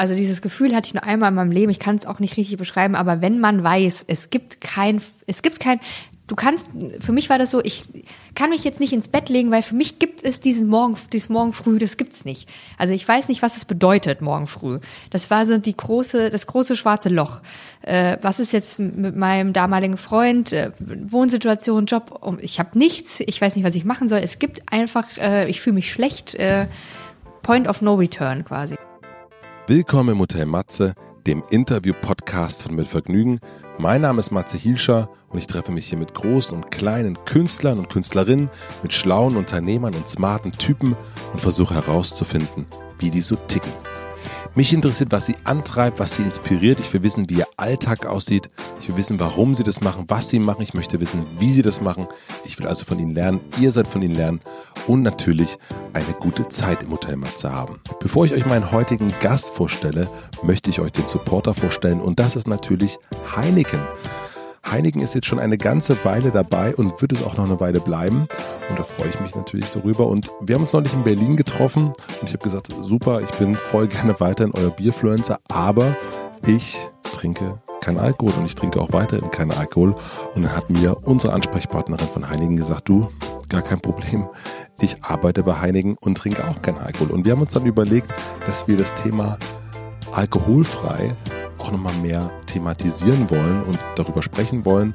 Also dieses Gefühl hatte ich nur einmal in meinem Leben. Ich kann es auch nicht richtig beschreiben, aber wenn man weiß, es gibt kein, es gibt kein, du kannst, für mich war das so, ich kann mich jetzt nicht ins Bett legen, weil für mich gibt es diesen Morgen, dieses Morgen früh, das gibt's nicht. Also ich weiß nicht, was es bedeutet, morgen früh. Das war so die große, das große schwarze Loch. Äh, was ist jetzt mit meinem damaligen Freund, äh, Wohnsituation, Job? Ich habe nichts, ich weiß nicht, was ich machen soll. Es gibt einfach, äh, ich fühle mich schlecht, äh, Point of No Return quasi. Willkommen im Hotel Matze, dem Interview-Podcast von Mit Vergnügen. Mein Name ist Matze Hielscher und ich treffe mich hier mit großen und kleinen Künstlern und Künstlerinnen, mit schlauen Unternehmern und smarten Typen und versuche herauszufinden, wie die so ticken. Mich interessiert, was sie antreibt, was sie inspiriert. Ich will wissen, wie ihr Alltag aussieht. Ich will wissen, warum sie das machen, was sie machen. Ich möchte wissen, wie sie das machen. Ich will also von ihnen lernen. Ihr seid von ihnen lernen. Und natürlich eine gute Zeit im Hotel Matze haben. Bevor ich euch meinen heutigen Gast vorstelle, möchte ich euch den Supporter vorstellen. Und das ist natürlich Heineken. Heineken ist jetzt schon eine ganze Weile dabei und wird es auch noch eine Weile bleiben. Und da freue ich mich natürlich darüber. Und wir haben uns neulich in Berlin getroffen und ich habe gesagt, super, ich bin voll gerne weiterhin euer Bierfluencer, aber ich trinke kein Alkohol und ich trinke auch weiterhin keinen Alkohol. Und dann hat mir unsere Ansprechpartnerin von Heineken gesagt, du, gar kein Problem. Ich arbeite bei Heineken und trinke auch keinen Alkohol. Und wir haben uns dann überlegt, dass wir das Thema alkoholfrei auch nochmal mehr thematisieren wollen und darüber sprechen wollen.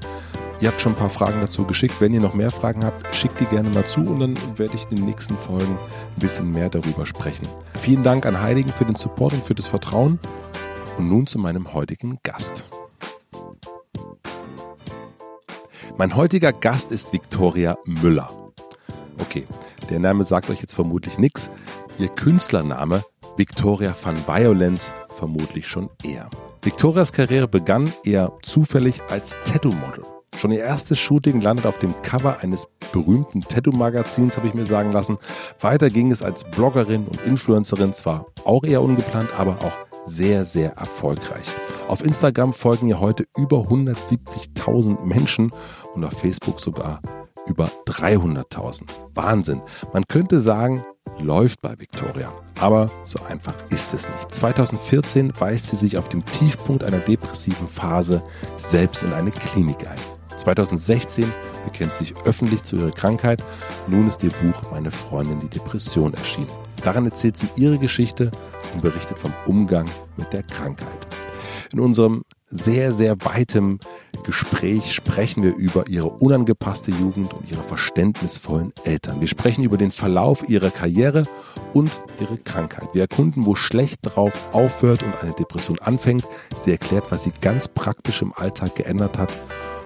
Ihr habt schon ein paar Fragen dazu geschickt. Wenn ihr noch mehr Fragen habt, schickt die gerne mal zu und dann werde ich in den nächsten Folgen ein bisschen mehr darüber sprechen. Vielen Dank an Heiligen für den Support und für das Vertrauen. Und nun zu meinem heutigen Gast. Mein heutiger Gast ist Viktoria Müller. Okay, der Name sagt euch jetzt vermutlich nichts. Ihr Künstlername Victoria van Violence vermutlich schon eher. Victorias Karriere begann eher zufällig als Tattoo-Model. Schon ihr erstes Shooting landet auf dem Cover eines berühmten Tattoo-Magazins, habe ich mir sagen lassen. Weiter ging es als Bloggerin und Influencerin, zwar auch eher ungeplant, aber auch sehr, sehr erfolgreich. Auf Instagram folgen ihr heute über 170.000 Menschen und auf Facebook sogar über 300.000. Wahnsinn. Man könnte sagen, läuft bei Victoria. Aber so einfach ist es nicht. 2014 weist sie sich auf dem Tiefpunkt einer depressiven Phase selbst in eine Klinik ein. 2016 bekennt sie sich öffentlich zu ihrer Krankheit. Nun ist ihr Buch Meine Freundin die Depression erschienen. Daran erzählt sie ihre Geschichte und berichtet vom Umgang mit der Krankheit. In unserem sehr, sehr weitem Gespräch sprechen wir über ihre unangepasste Jugend und ihre verständnisvollen Eltern. Wir sprechen über den Verlauf ihrer Karriere und ihre Krankheit. Wir erkunden, wo schlecht drauf aufhört und eine Depression anfängt. Sie erklärt, was sie ganz praktisch im Alltag geändert hat.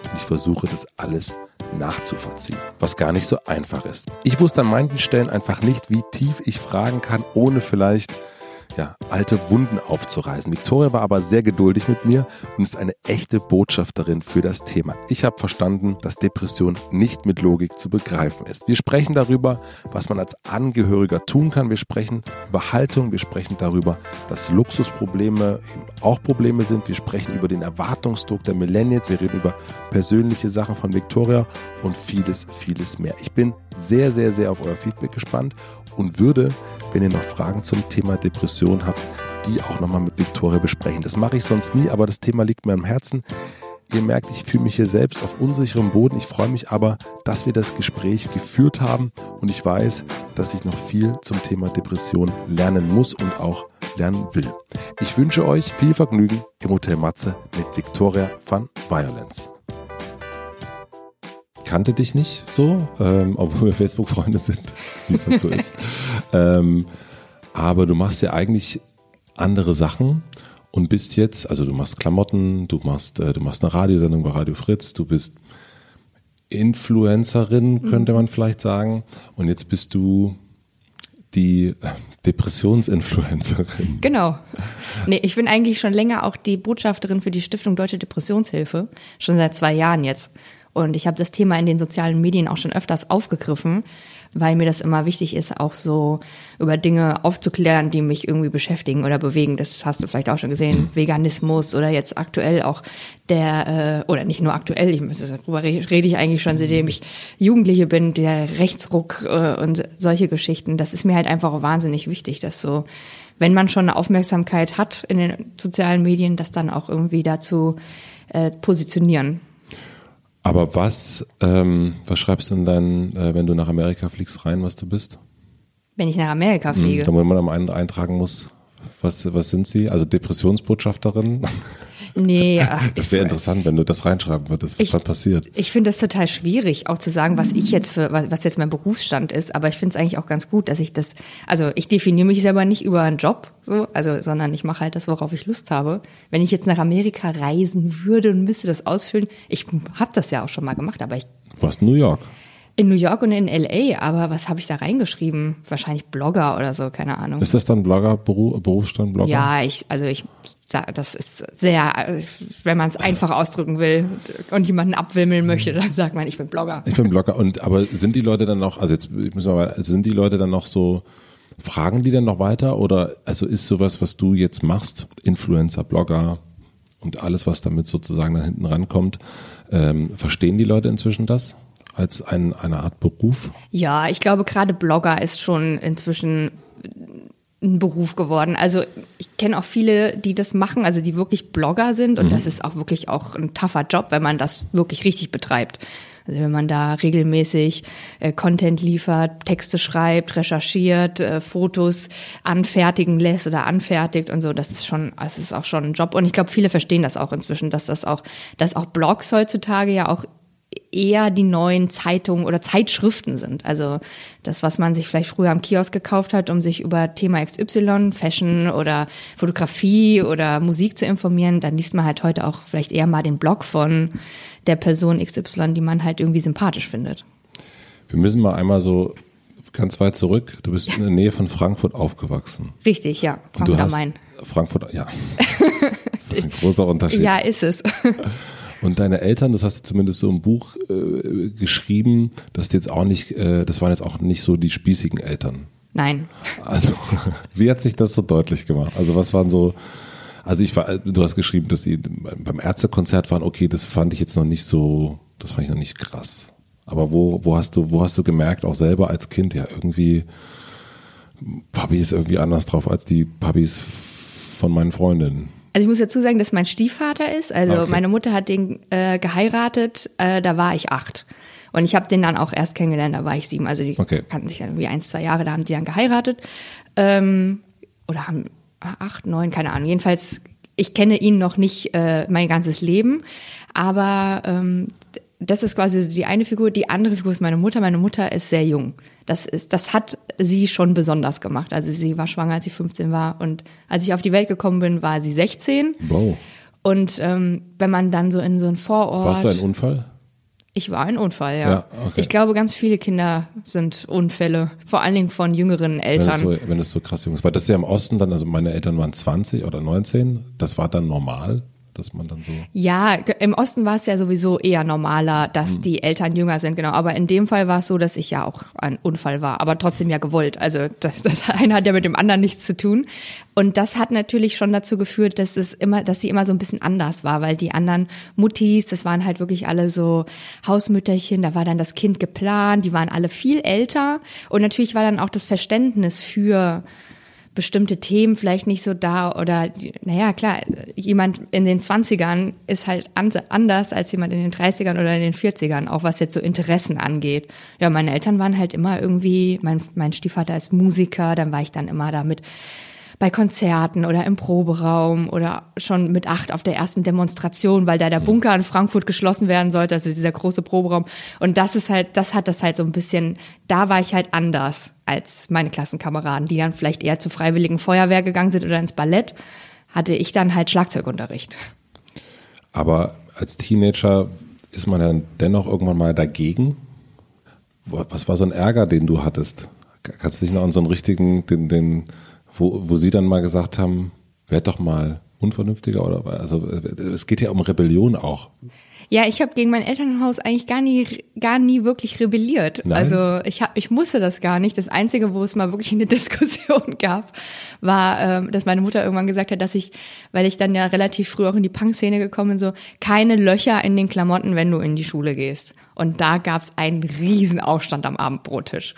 Und ich versuche das alles nachzuvollziehen, was gar nicht so einfach ist. Ich wusste an manchen Stellen einfach nicht, wie tief ich fragen kann, ohne vielleicht ja, alte Wunden aufzureißen. Victoria war aber sehr geduldig mit mir und ist eine echte Botschafterin für das Thema. Ich habe verstanden, dass Depression nicht mit Logik zu begreifen ist. Wir sprechen darüber, was man als Angehöriger tun kann. Wir sprechen über Haltung. Wir sprechen darüber, dass Luxusprobleme auch Probleme sind. Wir sprechen über den Erwartungsdruck der Millennials. Wir reden über persönliche Sachen von Victoria und vieles, vieles mehr. Ich bin sehr, sehr, sehr auf euer Feedback gespannt und würde wenn ihr noch Fragen zum Thema Depression habt, die auch nochmal mit Viktoria besprechen. Das mache ich sonst nie, aber das Thema liegt mir am Herzen. Ihr merkt, ich fühle mich hier selbst auf unsicherem Boden. Ich freue mich aber, dass wir das Gespräch geführt haben und ich weiß, dass ich noch viel zum Thema Depression lernen muss und auch lernen will. Ich wünsche euch viel Vergnügen im Hotel Matze mit Victoria van Violence kannte dich nicht so, ähm, obwohl wir Facebook-Freunde sind, wie es halt so ist. ähm, aber du machst ja eigentlich andere Sachen und bist jetzt, also du machst Klamotten, du machst, äh, du machst eine Radiosendung bei Radio Fritz, du bist Influencerin, könnte man vielleicht sagen. Und jetzt bist du die Depressionsinfluencerin. Genau. Nee, ich bin eigentlich schon länger auch die Botschafterin für die Stiftung Deutsche Depressionshilfe. Schon seit zwei Jahren jetzt. Und ich habe das Thema in den sozialen Medien auch schon öfters aufgegriffen, weil mir das immer wichtig ist, auch so über Dinge aufzuklären, die mich irgendwie beschäftigen oder bewegen. Das hast du vielleicht auch schon gesehen. Mhm. Veganismus oder jetzt aktuell auch der, äh, oder nicht nur aktuell, ich, darüber rede ich eigentlich schon, seitdem ich Jugendliche bin, der Rechtsruck äh, und solche Geschichten. Das ist mir halt einfach wahnsinnig wichtig, dass so wenn man schon eine Aufmerksamkeit hat in den sozialen Medien, das dann auch irgendwie dazu äh, positionieren. Aber was, ähm, was schreibst du denn dann, äh, wenn du nach Amerika fliegst, rein, was du bist? Wenn ich nach Amerika fliege. Mhm, da man am einen eintragen muss, was, was sind Sie? Also Depressionsbotschafterin? Nee. das wäre interessant, wenn du das reinschreiben würdest, was ich, dann passiert. Ich finde das total schwierig, auch zu sagen, was ich jetzt für, was jetzt mein Berufsstand ist. Aber ich finde es eigentlich auch ganz gut, dass ich das, also ich definiere mich selber nicht über einen Job, so, also, sondern ich mache halt das, worauf ich Lust habe. Wenn ich jetzt nach Amerika reisen würde und müsste das ausfüllen, ich habe das ja auch schon mal gemacht, aber ich. Du warst New York. In New York und in LA, aber was habe ich da reingeschrieben? Wahrscheinlich Blogger oder so, keine Ahnung. Ist das dann Blogger, Beruf, Berufsstand Blogger? Ja, ich, also ich, das ist sehr, wenn man es einfach ausdrücken will und jemanden abwimmeln möchte, dann sagt man, ich bin Blogger. Ich bin Blogger. Und aber sind die Leute dann noch, also jetzt müssen wir mal, also sind die Leute dann noch so, fragen die dann noch weiter oder also ist sowas, was du jetzt machst, Influencer, Blogger und alles, was damit sozusagen dann hinten rankommt, ähm, verstehen die Leute inzwischen das? Als ein, eine Art Beruf? Ja, ich glaube, gerade Blogger ist schon inzwischen ein Beruf geworden. Also ich kenne auch viele, die das machen, also die wirklich Blogger sind und mhm. das ist auch wirklich auch ein tougher Job, wenn man das wirklich richtig betreibt. Also wenn man da regelmäßig äh, Content liefert, Texte schreibt, recherchiert, äh, Fotos anfertigen lässt oder anfertigt und so, das ist schon, das ist auch schon ein Job. Und ich glaube, viele verstehen das auch inzwischen, dass das auch, dass auch Blogs heutzutage ja auch eher die neuen Zeitungen oder Zeitschriften sind. Also das, was man sich vielleicht früher am Kiosk gekauft hat, um sich über Thema XY, Fashion oder Fotografie oder Musik zu informieren, dann liest man halt heute auch vielleicht eher mal den Blog von der Person XY, die man halt irgendwie sympathisch findet. Wir müssen mal einmal so ganz weit zurück. Du bist in der Nähe von Frankfurt aufgewachsen. Richtig, ja. Frankfurt am Main. Frankfurt, ja. Das ist ein großer Unterschied. Ja, ist es. Und deine Eltern, das hast du zumindest so im Buch äh, geschrieben, dass die jetzt auch nicht, äh, das waren jetzt auch nicht so die spießigen Eltern. Nein. Also, wie hat sich das so deutlich gemacht? Also, was waren so, also ich war, du hast geschrieben, dass sie beim Ärztekonzert waren, okay, das fand ich jetzt noch nicht so, das fand ich noch nicht krass. Aber wo, wo hast du, wo hast du gemerkt, auch selber als Kind, ja, irgendwie, Papi ist irgendwie anders drauf als die Papis von meinen Freundinnen? Also ich muss dazu sagen, dass mein Stiefvater ist. Also okay. meine Mutter hat den äh, geheiratet, äh, da war ich acht. Und ich habe den dann auch erst kennengelernt, da war ich sieben. Also die okay. kannten sich dann irgendwie ein, zwei Jahre, da haben die dann geheiratet. Ähm, oder haben acht, neun, keine Ahnung. Jedenfalls, ich kenne ihn noch nicht äh, mein ganzes Leben. Aber ähm, das ist quasi die eine Figur. Die andere Figur ist meine Mutter. Meine Mutter ist sehr jung. Das, ist, das hat sie schon besonders gemacht. Also sie war schwanger, als sie 15 war. Und als ich auf die Welt gekommen bin, war sie 16. Wow. Und ähm, wenn man dann so in so ein Vorort. Warst du ein Unfall? Ich war ein Unfall, ja. ja okay. Ich glaube, ganz viele Kinder sind Unfälle, vor allen Dingen von jüngeren Eltern. Wenn es so, wenn es so krass jung ist. Weil das ist ja im Osten dann, also meine Eltern waren 20 oder 19, das war dann normal dass man dann so. Ja, im Osten war es ja sowieso eher normaler, dass hm. die Eltern jünger sind, genau. Aber in dem Fall war es so, dass ich ja auch ein Unfall war, aber trotzdem ja gewollt. Also das, das eine hat ja mit dem anderen nichts zu tun. Und das hat natürlich schon dazu geführt, dass es immer, dass sie immer so ein bisschen anders war, weil die anderen Muttis, das waren halt wirklich alle so Hausmütterchen, da war dann das Kind geplant, die waren alle viel älter. Und natürlich war dann auch das Verständnis für bestimmte Themen vielleicht nicht so da oder, naja, klar, jemand in den 20ern ist halt anders als jemand in den 30ern oder in den 40ern, auch was jetzt so Interessen angeht. Ja, meine Eltern waren halt immer irgendwie, mein, mein Stiefvater ist Musiker, dann war ich dann immer damit bei Konzerten oder im Proberaum oder schon mit acht auf der ersten Demonstration, weil da der Bunker in Frankfurt geschlossen werden sollte, also dieser große Proberaum. Und das ist halt, das hat das halt so ein bisschen, da war ich halt anders als meine Klassenkameraden, die dann vielleicht eher zur freiwilligen Feuerwehr gegangen sind oder ins Ballett, hatte ich dann halt Schlagzeugunterricht. Aber als Teenager ist man dann dennoch irgendwann mal dagegen. Was war so ein Ärger, den du hattest? Kannst du dich noch an so einen richtigen, den, den wo, wo sie dann mal gesagt haben, werd doch mal unvernünftiger oder also es geht ja um Rebellion auch. Ja, ich habe gegen mein Elternhaus eigentlich gar nie, gar nie wirklich rebelliert. Nein? Also ich hab, ich musste das gar nicht. Das Einzige, wo es mal wirklich eine Diskussion gab, war, ähm, dass meine Mutter irgendwann gesagt hat, dass ich, weil ich dann ja relativ früh auch in die Punk-Szene gekommen bin, so keine Löcher in den Klamotten, wenn du in die Schule gehst. Und da gab's einen riesen Aufstand am Abendbrottisch.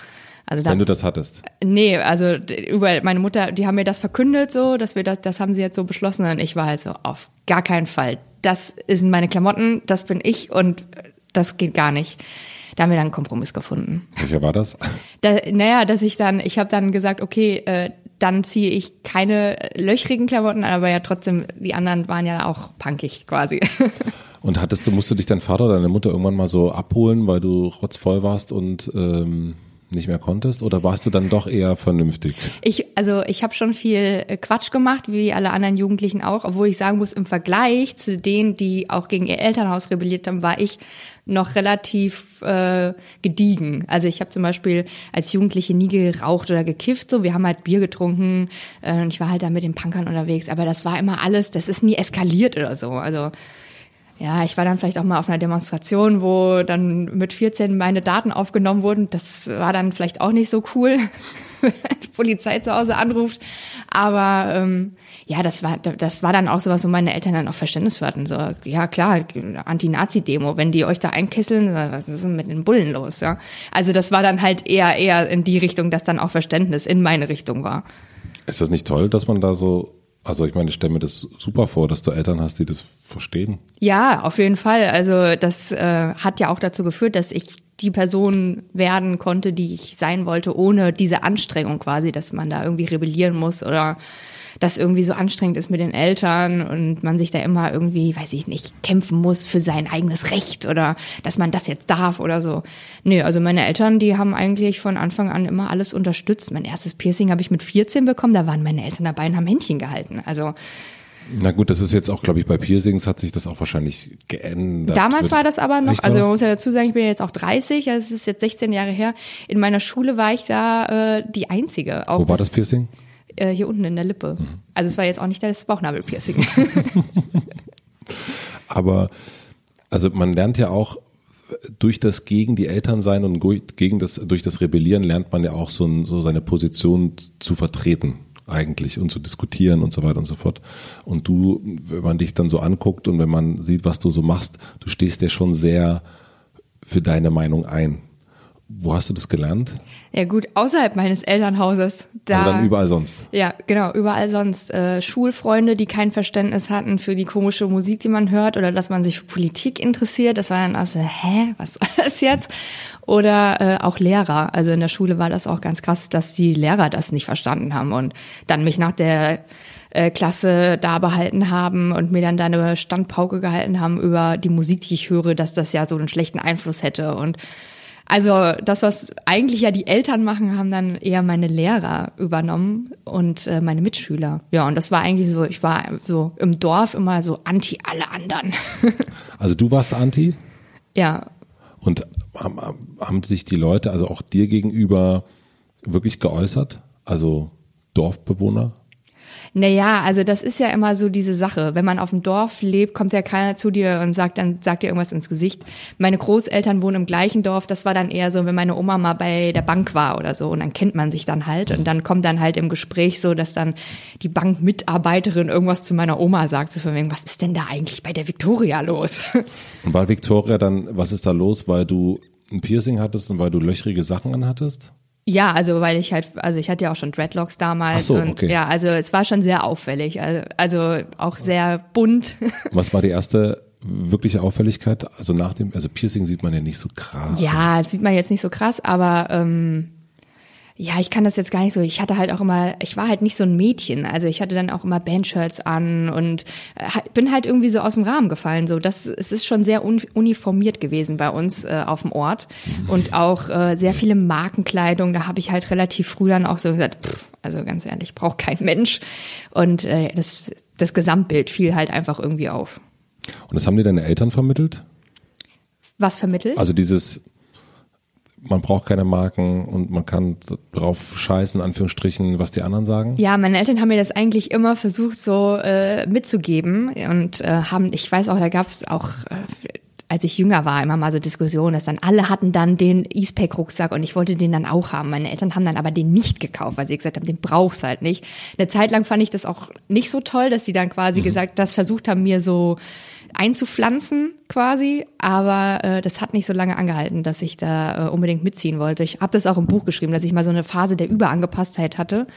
Also da, Wenn du das hattest. nee, also d- über meine Mutter, die haben mir das verkündet so, dass wir das, das haben sie jetzt so beschlossen und ich war halt so auf gar keinen Fall. Das sind meine Klamotten, das bin ich und das geht gar nicht. Da haben wir dann einen Kompromiss gefunden. Welcher war das? Da, naja, dass ich dann, ich habe dann gesagt, okay, äh, dann ziehe ich keine löchrigen Klamotten aber ja trotzdem, die anderen waren ja auch punkig quasi. Und hattest du, musst du dich dein Vater oder deine Mutter irgendwann mal so abholen, weil du rotzvoll warst und ähm, nicht mehr konntest? Oder warst du dann doch eher vernünftig? Ich, also ich habe schon viel äh, Quatsch gemacht, wie alle anderen Jugendlichen auch, obwohl ich sagen muss, im Vergleich zu denen, die auch gegen ihr Elternhaus rebelliert haben, war ich noch relativ äh, gediegen. Also ich habe zum Beispiel als Jugendliche nie geraucht oder gekifft. So, wir haben halt Bier getrunken äh, und ich war halt da mit den Punkern unterwegs. Aber das war immer alles, das ist nie eskaliert oder so. Also ja, ich war dann vielleicht auch mal auf einer Demonstration, wo dann mit 14 meine Daten aufgenommen wurden. Das war dann vielleicht auch nicht so cool, wenn die Polizei zu Hause anruft. Aber ähm, ja, das war das war dann auch sowas, wo meine Eltern dann auch Verständnis hatten. So, ja klar, Anti-Nazi-Demo, wenn die euch da einkesseln, was ist denn mit den Bullen los? Ja, also das war dann halt eher eher in die Richtung, dass dann auch Verständnis in meine Richtung war. Ist das nicht toll, dass man da so, also ich meine, ich stelle mir das super vor, dass du Eltern hast, die das verstehen. Ja, auf jeden Fall. Also das äh, hat ja auch dazu geführt, dass ich die Person werden konnte, die ich sein wollte, ohne diese Anstrengung quasi, dass man da irgendwie rebellieren muss oder das irgendwie so anstrengend ist mit den Eltern und man sich da immer irgendwie, weiß ich nicht, kämpfen muss für sein eigenes Recht oder dass man das jetzt darf oder so. Nö, also meine Eltern, die haben eigentlich von Anfang an immer alles unterstützt. Mein erstes Piercing habe ich mit 14 bekommen, da waren meine Eltern dabei und haben Händchen gehalten. Also Na gut, das ist jetzt auch, glaube ich, bei Piercings hat sich das auch wahrscheinlich geändert. Damals war das aber noch, also man muss ja dazu sagen, ich bin jetzt auch 30, also es ist jetzt 16 Jahre her. In meiner Schule war ich da äh, die Einzige. Auch Wo war das Piercing? Äh, hier unten in der Lippe. Also es war jetzt auch nicht das Bauchnabelpiercing. Aber also man lernt ja auch durch das gegen die Eltern sein und gegen das durch das Rebellieren lernt man ja auch so, ein, so seine Position zu vertreten eigentlich und zu diskutieren und so weiter und so fort. Und du, wenn man dich dann so anguckt und wenn man sieht, was du so machst, du stehst ja schon sehr für deine Meinung ein. Wo hast du das gelernt? ja gut, außerhalb meines Elternhauses. Da, also dann überall sonst. Ja, genau, überall sonst. Äh, Schulfreunde, die kein Verständnis hatten für die komische Musik, die man hört, oder dass man sich für Politik interessiert. Das war dann auch so, hä, was soll das jetzt? Oder äh, auch Lehrer. Also in der Schule war das auch ganz krass, dass die Lehrer das nicht verstanden haben und dann mich nach der äh, Klasse da behalten haben und mir dann da eine Standpauke gehalten haben über die Musik, die ich höre, dass das ja so einen schlechten Einfluss hätte und also das, was eigentlich ja die Eltern machen, haben dann eher meine Lehrer übernommen und äh, meine Mitschüler. Ja, und das war eigentlich so, ich war so im Dorf immer so anti alle anderen. Also du warst Anti ja, und haben, haben sich die Leute, also auch dir gegenüber, wirklich geäußert? Also Dorfbewohner? Naja, also das ist ja immer so diese Sache. Wenn man auf dem Dorf lebt, kommt ja keiner zu dir und sagt dann, sagt dir irgendwas ins Gesicht. Meine Großeltern wohnen im gleichen Dorf. Das war dann eher so, wenn meine Oma mal bei der Bank war oder so. Und dann kennt man sich dann halt. Und dann kommt dann halt im Gespräch so, dass dann die Bankmitarbeiterin irgendwas zu meiner Oma sagt. So von wegen, was ist denn da eigentlich bei der Victoria los? Und war Victoria dann, was ist da los, weil du ein Piercing hattest und weil du löchrige Sachen anhattest? Ja, also weil ich halt, also ich hatte ja auch schon Dreadlocks damals Ach so, und okay. ja, also es war schon sehr auffällig, also, also auch sehr bunt. Was war die erste wirkliche Auffälligkeit? Also nach dem, also Piercing sieht man ja nicht so krass. Ja, sieht man jetzt nicht so krass, aber ähm, ja, ich kann das jetzt gar nicht so. Ich hatte halt auch immer, ich war halt nicht so ein Mädchen. Also ich hatte dann auch immer Bandshirts an und äh, bin halt irgendwie so aus dem Rahmen gefallen. So, das es ist schon sehr un uniformiert gewesen bei uns äh, auf dem Ort und auch äh, sehr viele Markenkleidung. Da habe ich halt relativ früh dann auch so gesagt, pff, also ganz ehrlich, braucht kein Mensch. Und äh, das das Gesamtbild fiel halt einfach irgendwie auf. Und das haben dir deine Eltern vermittelt? Was vermittelt? Also dieses, man braucht keine Marken und man kann drauf scheißen, Anführungsstrichen, was die anderen sagen? Ja, meine Eltern haben mir das eigentlich immer versucht so äh, mitzugeben und äh, haben, ich weiß auch, da gab es auch, äh, als ich jünger war, immer mal so Diskussionen, dass dann alle hatten dann den Eastpack-Rucksack und ich wollte den dann auch haben. Meine Eltern haben dann aber den nicht gekauft, weil sie gesagt haben, den brauchst halt nicht. Eine Zeit lang fand ich das auch nicht so toll, dass sie dann quasi gesagt, das versucht haben, mir so einzupflanzen. quasi, aber äh, das hat nicht so lange angehalten, dass ich da äh, unbedingt mitziehen wollte. Ich habe das auch im Buch geschrieben, dass ich mal so eine Phase der Überangepasstheit hatte,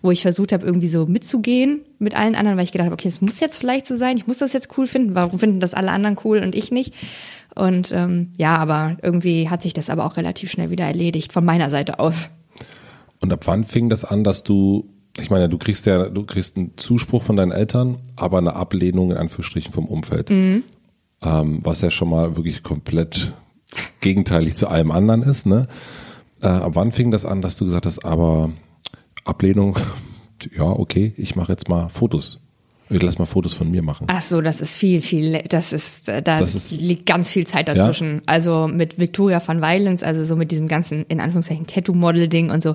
wo ich versucht habe, irgendwie so mitzugehen mit allen anderen, weil ich gedacht habe, okay, es muss jetzt vielleicht so sein, ich muss das jetzt cool finden. Warum finden das alle anderen cool und ich nicht? Und ähm, ja, aber irgendwie hat sich das aber auch relativ schnell wieder erledigt von meiner Seite aus. Und ab wann fing das an, dass du, ich meine, du kriegst ja, du kriegst einen Zuspruch von deinen Eltern, aber eine Ablehnung in Anführungsstrichen vom Umfeld. Mhm. Ähm, was ja schon mal wirklich komplett gegenteilig zu allem anderen ist, ne? Äh, ab wann fing das an, dass du gesagt hast, aber Ablehnung, ja, okay, ich mache jetzt mal Fotos. Ich lass mal Fotos von mir machen. Ach so, das ist viel, viel, das ist, da das ist, liegt ganz viel Zeit dazwischen. Ja? Also mit Victoria van Weilens, also so mit diesem ganzen, in Anführungszeichen, Tattoo-Model-Ding und so,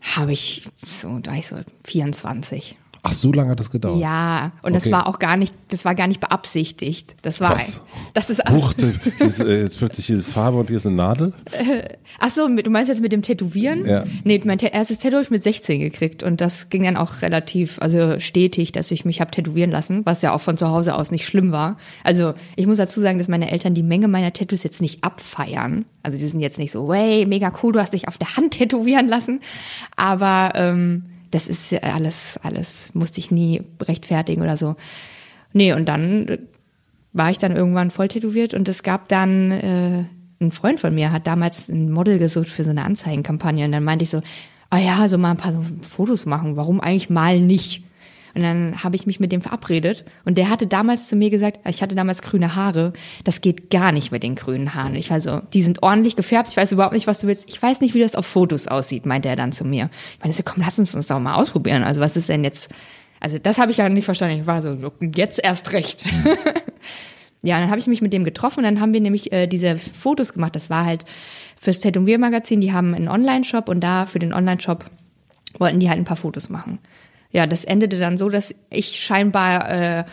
habe ich so, da ich so 24. Ach, so lange hat das gedauert. Ja, und okay. das war auch gar nicht, das war gar nicht beabsichtigt. Das war, Was? das ist. Huch, das, äh, jetzt plötzlich hier ist Farbe und hier ist eine Nadel. ach so, du meinst jetzt mit dem Tätowieren? Ja. Nee, mein erstes Tattoo habe ich mit 16 gekriegt und das ging dann auch relativ, also stetig, dass ich mich habe tätowieren lassen, was ja auch von zu Hause aus nicht schlimm war. Also ich muss dazu sagen, dass meine Eltern die Menge meiner Tattoos jetzt nicht abfeiern. Also die sind jetzt nicht so, way, mega cool, du hast dich auf der Hand tätowieren lassen, aber ähm, das ist alles, alles, musste ich nie rechtfertigen oder so. Nee, und dann war ich dann irgendwann voll tätowiert und es gab dann, äh, ein Freund von mir hat damals ein Model gesucht für so eine Anzeigenkampagne und dann meinte ich so, ah ja, so mal ein paar so Fotos machen, warum eigentlich mal nicht? Und dann habe ich mich mit dem verabredet. Und der hatte damals zu mir gesagt, ich hatte damals grüne Haare, das geht gar nicht mit den grünen Haaren. Ich war so, die sind ordentlich gefärbt, ich weiß überhaupt nicht, was du willst. Ich weiß nicht, wie das auf Fotos aussieht, meinte er dann zu mir. Ich meine, so, komm, lass uns uns doch mal ausprobieren. Also was ist denn jetzt? Also das habe ich ja nicht verstanden. Ich war so, jetzt erst recht. ja, dann habe ich mich mit dem getroffen und dann haben wir nämlich äh, diese Fotos gemacht. Das war halt fürs Tätowiermagazin, die haben einen Online-Shop und da für den Online-Shop wollten die halt ein paar Fotos machen ja, das endete dann so, dass ich scheinbar äh,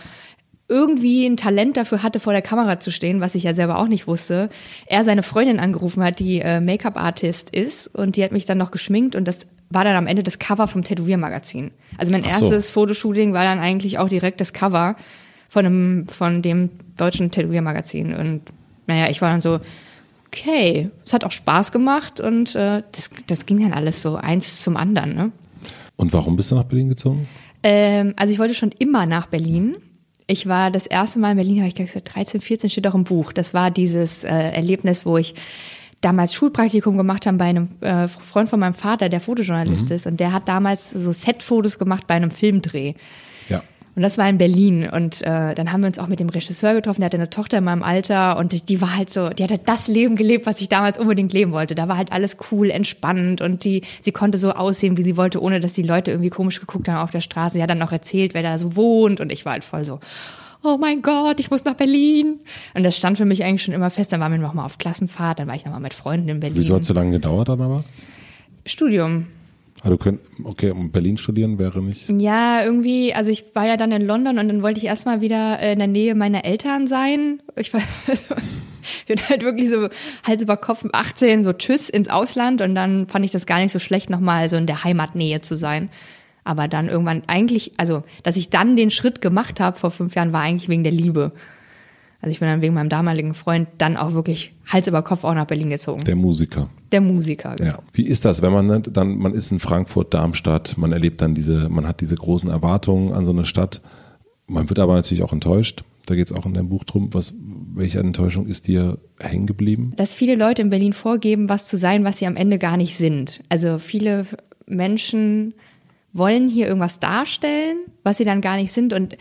irgendwie ein Talent dafür hatte, vor der Kamera zu stehen, was ich ja selber auch nicht wusste. Er seine Freundin angerufen hat, die äh, Make-up-Artist ist und die hat mich dann noch geschminkt und das war dann am Ende das Cover vom Tätowiermagazin. Also mein so. erstes Fotoshooting war dann eigentlich auch direkt das Cover von einem, von dem deutschen Tätowiermagazin und naja, ich war dann so, okay, es hat auch Spaß gemacht und äh, das, das ging dann alles so eins zum anderen, ne? Und warum bist du nach Berlin gezogen? Ähm, also ich wollte schon immer nach Berlin. Ich war das erste Mal in Berlin, habe ich gesagt, 13, 14 steht auch im Buch. Das war dieses äh, Erlebnis, wo ich damals Schulpraktikum gemacht habe bei einem äh, Freund von meinem Vater, der Fotojournalist mhm. ist. Und der hat damals so Setfotos gemacht bei einem Filmdreh. Und das war in Berlin. Und äh, dann haben wir uns auch mit dem Regisseur getroffen. Der hatte eine Tochter in meinem Alter und die, die war halt so, die hatte das Leben gelebt, was ich damals unbedingt leben wollte. Da war halt alles cool, entspannend und die, sie konnte so aussehen, wie sie wollte, ohne dass die Leute irgendwie komisch geguckt haben auf der Straße. Sie hat dann auch erzählt, wer da so wohnt und ich war halt voll so, oh mein Gott, ich muss nach Berlin. Und das stand für mich eigentlich schon immer fest. Dann waren wir nochmal auf Klassenfahrt, dann war ich nochmal mit Freunden in Berlin. Wieso hat es so lange gedauert dann aber? Studium. Also könnt, okay, um Berlin studieren wäre nicht. Ja, irgendwie, also ich war ja dann in London und dann wollte ich erstmal wieder in der Nähe meiner Eltern sein. Ich war also, ich bin halt wirklich so Hals über Kopf 18, so tschüss ins Ausland und dann fand ich das gar nicht so schlecht, nochmal so in der Heimatnähe zu sein. Aber dann irgendwann eigentlich, also dass ich dann den Schritt gemacht habe vor fünf Jahren, war eigentlich wegen der Liebe. Also ich bin dann wegen meinem damaligen Freund dann auch wirklich Hals über Kopf auch nach Berlin gezogen. Der Musiker. Der Musiker, genau. Ja. Wie ist das, wenn man ne, dann, man ist in Frankfurt, Darmstadt, man erlebt dann diese, man hat diese großen Erwartungen an so eine Stadt. Man wird aber natürlich auch enttäuscht. Da geht es auch in deinem Buch drum. Was, welche Enttäuschung ist dir hängen geblieben? Dass viele Leute in Berlin vorgeben, was zu sein, was sie am Ende gar nicht sind. Also viele Menschen wollen hier irgendwas darstellen, was sie dann gar nicht sind. Und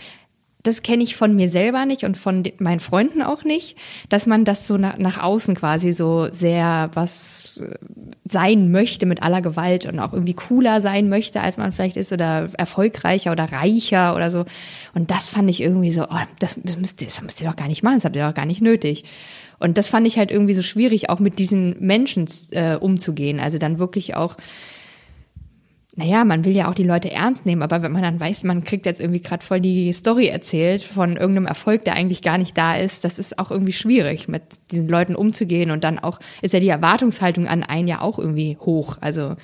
das kenne ich von mir selber nicht und von meinen Freunden auch nicht, dass man das so nach, nach außen quasi so sehr was äh, sein möchte mit aller Gewalt und auch irgendwie cooler sein möchte, als man vielleicht ist oder erfolgreicher oder reicher oder so. Und das fand ich irgendwie so, oh, das, müsst ihr, das müsst ihr doch gar nicht machen, das habt ihr doch gar nicht nötig. Und das fand ich halt irgendwie so schwierig, auch mit diesen Menschen äh, umzugehen. Also dann wirklich auch naja, man will ja auch die Leute ernst nehmen, aber wenn man dann weiß, man kriegt jetzt irgendwie gerade voll die Story erzählt von irgendeinem Erfolg, der eigentlich gar nicht da ist, das ist auch irgendwie schwierig, mit diesen Leuten umzugehen und dann auch ist ja die Erwartungshaltung an einen ja auch irgendwie hoch. Also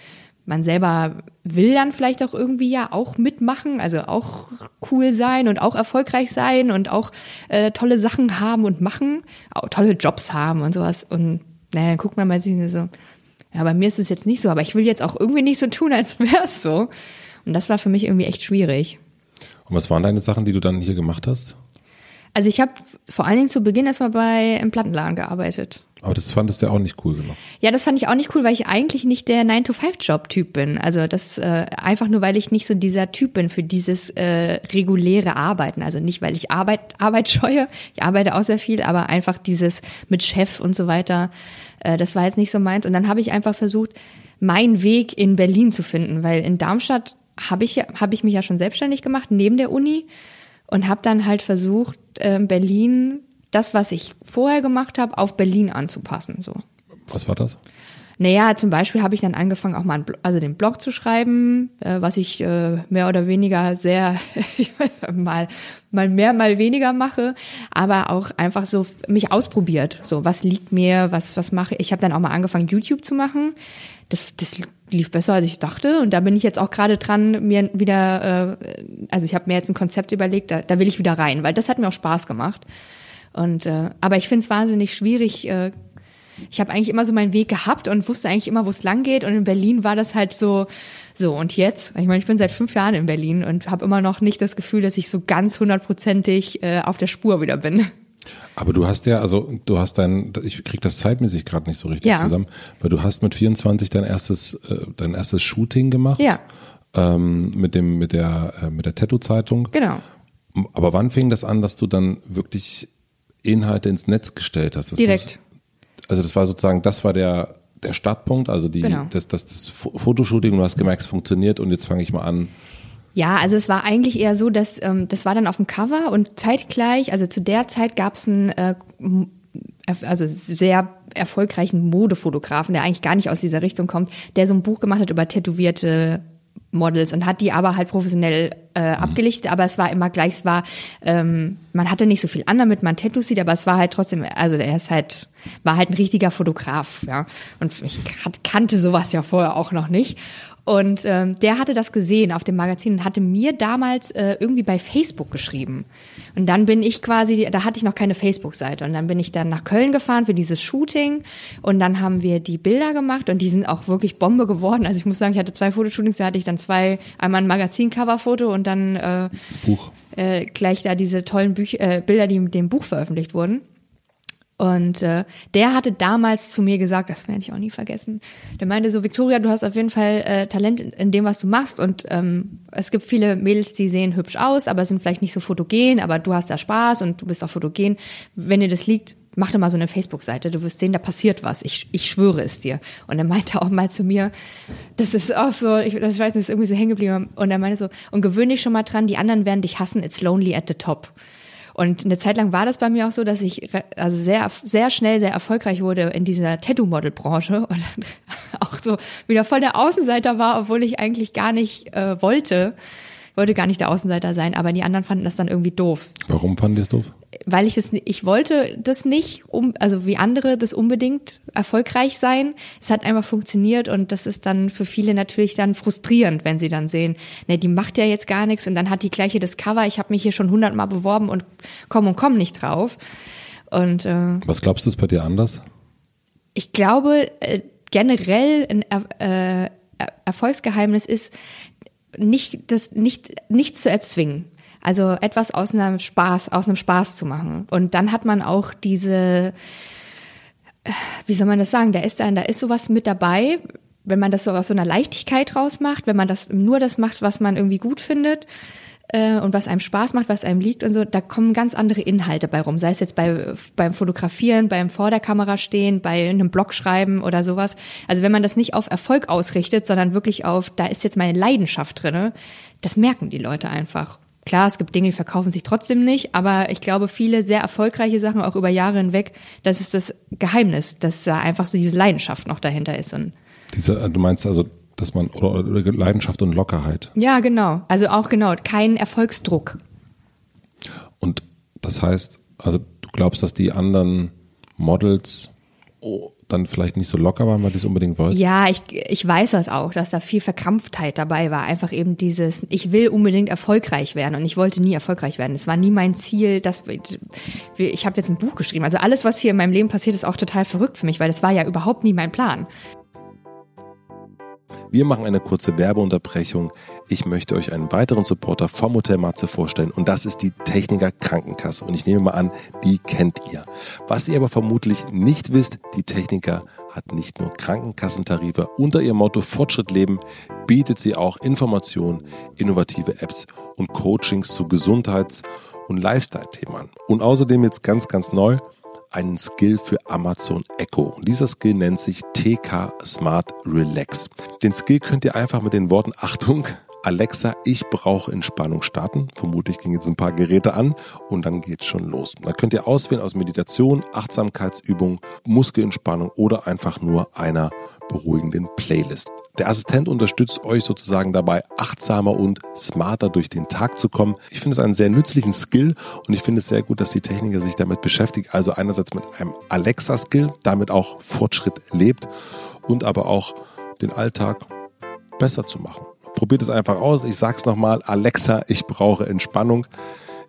man selber will dann vielleicht auch irgendwie ja auch mitmachen, also auch cool sein und auch erfolgreich sein und auch äh, tolle Sachen haben und machen, auch tolle Jobs haben und sowas. Und naja, dann guckt man mal sich so, ja, bei mir ist es jetzt nicht so, aber ich will jetzt auch irgendwie nicht so tun, als wäre es so. Und das war für mich irgendwie echt schwierig. Und was waren deine Sachen, die du dann hier gemacht hast? Also ich habe vor allen Dingen zu Beginn erstmal bei einem Plattenladen gearbeitet. Aber das fandest du auch nicht cool genug. Ja, das fand ich auch nicht cool, weil ich eigentlich nicht der 9-to-5-Job-Typ bin. Also das äh, einfach nur, weil ich nicht so dieser Typ bin für dieses äh, reguläre Arbeiten. Also nicht, weil ich Arbeit, Arbeit scheue. Ich arbeite auch sehr viel, aber einfach dieses mit Chef und so weiter, äh, das war jetzt nicht so meins. Und dann habe ich einfach versucht, meinen Weg in Berlin zu finden, weil in Darmstadt habe ich, hab ich mich ja schon selbstständig gemacht, neben der Uni. Und habe dann halt versucht, äh, Berlin das, was ich vorher gemacht habe, auf Berlin anzupassen. So. Was war das? Naja, zum Beispiel habe ich dann angefangen, auch mal einen, also den Blog zu schreiben, äh, was ich äh, mehr oder weniger sehr mal mal mehr, mal weniger mache, aber auch einfach so mich ausprobiert. So, was liegt mir, was was mache ich? Ich habe dann auch mal angefangen, YouTube zu machen. Das, das lief besser, als ich dachte. Und da bin ich jetzt auch gerade dran, mir wieder, äh, also ich habe mir jetzt ein Konzept überlegt, da, da will ich wieder rein, weil das hat mir auch Spaß gemacht. Und äh, aber ich finde es wahnsinnig schwierig. Äh, ich habe eigentlich immer so meinen Weg gehabt und wusste eigentlich immer, wo es lang geht. Und in Berlin war das halt so, so und jetzt. Ich meine, ich bin seit fünf Jahren in Berlin und habe immer noch nicht das Gefühl, dass ich so ganz hundertprozentig äh, auf der Spur wieder bin. Aber du hast ja, also du hast dein, ich krieg das zeitmäßig gerade nicht so richtig Ja. zusammen, weil du hast mit 24 dein erstes, äh, dein erstes Shooting gemacht. Ja. Ähm, mit dem, mit der, äh, mit der Tattoo-Zeitung. Genau. Aber wann fing das an, dass du dann wirklich Inhalte ins Netz gestellt hast? Das Direkt. Also das war sozusagen, das war der, der Startpunkt, also die, Genau. das, das, das Fo- Fotoshooting, du hast gemerkt, es funktioniert und jetzt fange ich mal an. Ja, also es war eigentlich eher so, dass ähm, das war dann auf dem Cover und zeitgleich, also zu der Zeit gab es einen äh, also sehr erfolgreichen Modefotografen, der eigentlich gar nicht aus dieser Richtung kommt, der so ein Buch gemacht hat über tätowierte Models und hat die aber halt professionell äh, abgelichtet, aber es war immer gleich, es war, ähm, man hatte nicht so viel an, damit man Tattoos sieht, aber es war halt trotzdem, also er ist halt, war halt ein richtiger Fotograf, ja. Und ich kan- kannte sowas ja vorher auch noch nicht. Und ähm, der hatte das gesehen auf dem Magazin und hatte mir damals äh, irgendwie bei Facebook geschrieben. Und dann bin ich quasi, da hatte ich noch keine Facebook-Seite. Und dann bin ich dann nach Köln gefahren für dieses Shooting. Und dann haben wir die Bilder gemacht und die sind auch wirklich Bombe geworden. Also ich muss sagen, ich hatte zwei Fotoshootings, da hatte ich dann zwei, einmal ein Magazin-Cover-Foto und dann äh, Buch. äh, gleich da diese tollen Büch äh, Bilder, die mit dem Buch veröffentlicht wurden. Und äh, der hatte damals zu mir gesagt, das werde ich auch nie vergessen. Der meinte so, Victoria, du hast auf jeden Fall äh, Talent in, in dem, was du machst. Und ähm, es gibt viele Mädels, die sehen hübsch aus, aber sind vielleicht nicht so fotogen, aber du hast da Spaß und du bist auch fotogen. Wenn dir das liegt, mach doch mal so eine Facebook-Seite. Du wirst sehen, da passiert was. Ich, ich schwöre es dir. Und er meinte auch mal zu mir, das ist auch so, ich, das weiß nicht, ist irgendwie so hängen geblieben. Und er meinte so, und gewöhn dich schon mal dran, die anderen werden dich hassen, it's lonely at the top. Und eine Zeit lang war das bei mir auch so, dass ich also sehr, sehr schnell sehr erfolgreich wurde in dieser Tattoo-Model-Branche und dann auch so wieder voll der Außenseiter war, obwohl ich eigentlich gar nicht äh, wollte. Ich wollte gar nicht der Außenseiter sein, aber die anderen fanden das dann irgendwie doof. Warum fand ihr es doof? Weil ich das, ich wollte das nicht, um, also wie andere das unbedingt erfolgreich sein. Es hat einfach funktioniert und das ist dann für viele natürlich dann frustrierend, wenn sie dann sehen, ne, die macht ja jetzt gar nichts und dann hat die gleiche das Cover. Ich habe mich hier schon hundertmal beworben und komm und komm nicht drauf. Und äh, Was glaubst du, ist bei dir anders? ich glaube, äh, generell ein äh, Er- Erfolgsgeheimnis ist, nicht, das, nicht, nichts zu erzwingen. Also etwas aus einem Spaß, aus einem Spaß zu machen. Und dann hat man auch diese, wie soll man das sagen, da ist da ist sowas mit dabei, wenn man das so aus so einer Leichtigkeit rausmacht, wenn man das nur das macht, was man irgendwie gut findet äh, und was einem Spaß macht, was einem liegt und so, da kommen ganz andere Inhalte bei rum. Sei es jetzt bei, beim Fotografieren, beim vor der Kamera stehen, bei einem Blog schreiben oder sowas. Also wenn man das nicht auf Erfolg ausrichtet, sondern wirklich auf, da ist jetzt meine Leidenschaft drinne, das merken die Leute einfach. Klar, es gibt Dinge, die verkaufen sich trotzdem nicht, aber ich glaube, viele sehr erfolgreiche Sachen, auch über Jahre hinweg, das ist das Geheimnis, dass da einfach so diese Leidenschaft noch dahinter ist. Und Diese, äh, du meinst also, dass man, oder, oder Leidenschaft und Lockerheit. ja, genau. Also auch genau, kein Erfolgsdruck. Und das heißt, also du glaubst, dass die anderen Models oh, dann vielleicht nicht so locker waren, weil die es unbedingt wollten? Ja, ich, ich weiß das auch, dass da viel Verkrampftheit dabei war. Einfach eben dieses, ich will unbedingt erfolgreich werden und ich wollte nie erfolgreich werden. Es war nie mein Ziel, dass ich habe jetzt ein Buch geschrieben. Also alles, was hier in meinem Leben passiert, ist auch total verrückt für mich, weil das war ja überhaupt nie mein Plan. Wir machen eine kurze Werbeunterbrechung. Ich möchte euch einen weiteren Supporter vom Hotel Matze vorstellen und das ist die Techniker Krankenkasse. Und ich nehme mal an, die kennt ihr. Was ihr aber vermutlich nicht wisst, die Techniker hat nicht nur Krankenkassentarife. Unter ihrem Motto Fortschritt leben bietet sie auch Informationen, innovative Apps und Coachings zu Gesundheits- und Lifestyle-Themen an. Und außerdem jetzt ganz, ganz neu, einen Skill für Amazon Echo. Und dieser Skill nennt sich TK Smart Relax. Den Skill könnt ihr einfach mit den Worten Achtung, Alexa, ich brauche Entspannung starten. Vermutlich gehen jetzt ein paar Geräte an und dann geht's schon los. Da könnt ihr auswählen aus Meditation, Achtsamkeitsübung, Muskelentspannung oder einfach nur einer beruhigenden Playlist. Der Assistent unterstützt euch sozusagen dabei, achtsamer und smarter durch den Tag zu kommen. Ich finde es einen sehr nützlichen Skill und ich finde es sehr gut, dass die Techniker sich damit beschäftigt. Also einerseits mit einem Alexa-Skill, damit auch Fortschritt lebt und aber auch den Alltag besser zu machen. Probiert es einfach aus. Ich sag's nochmal, Alexa, ich brauche Entspannung.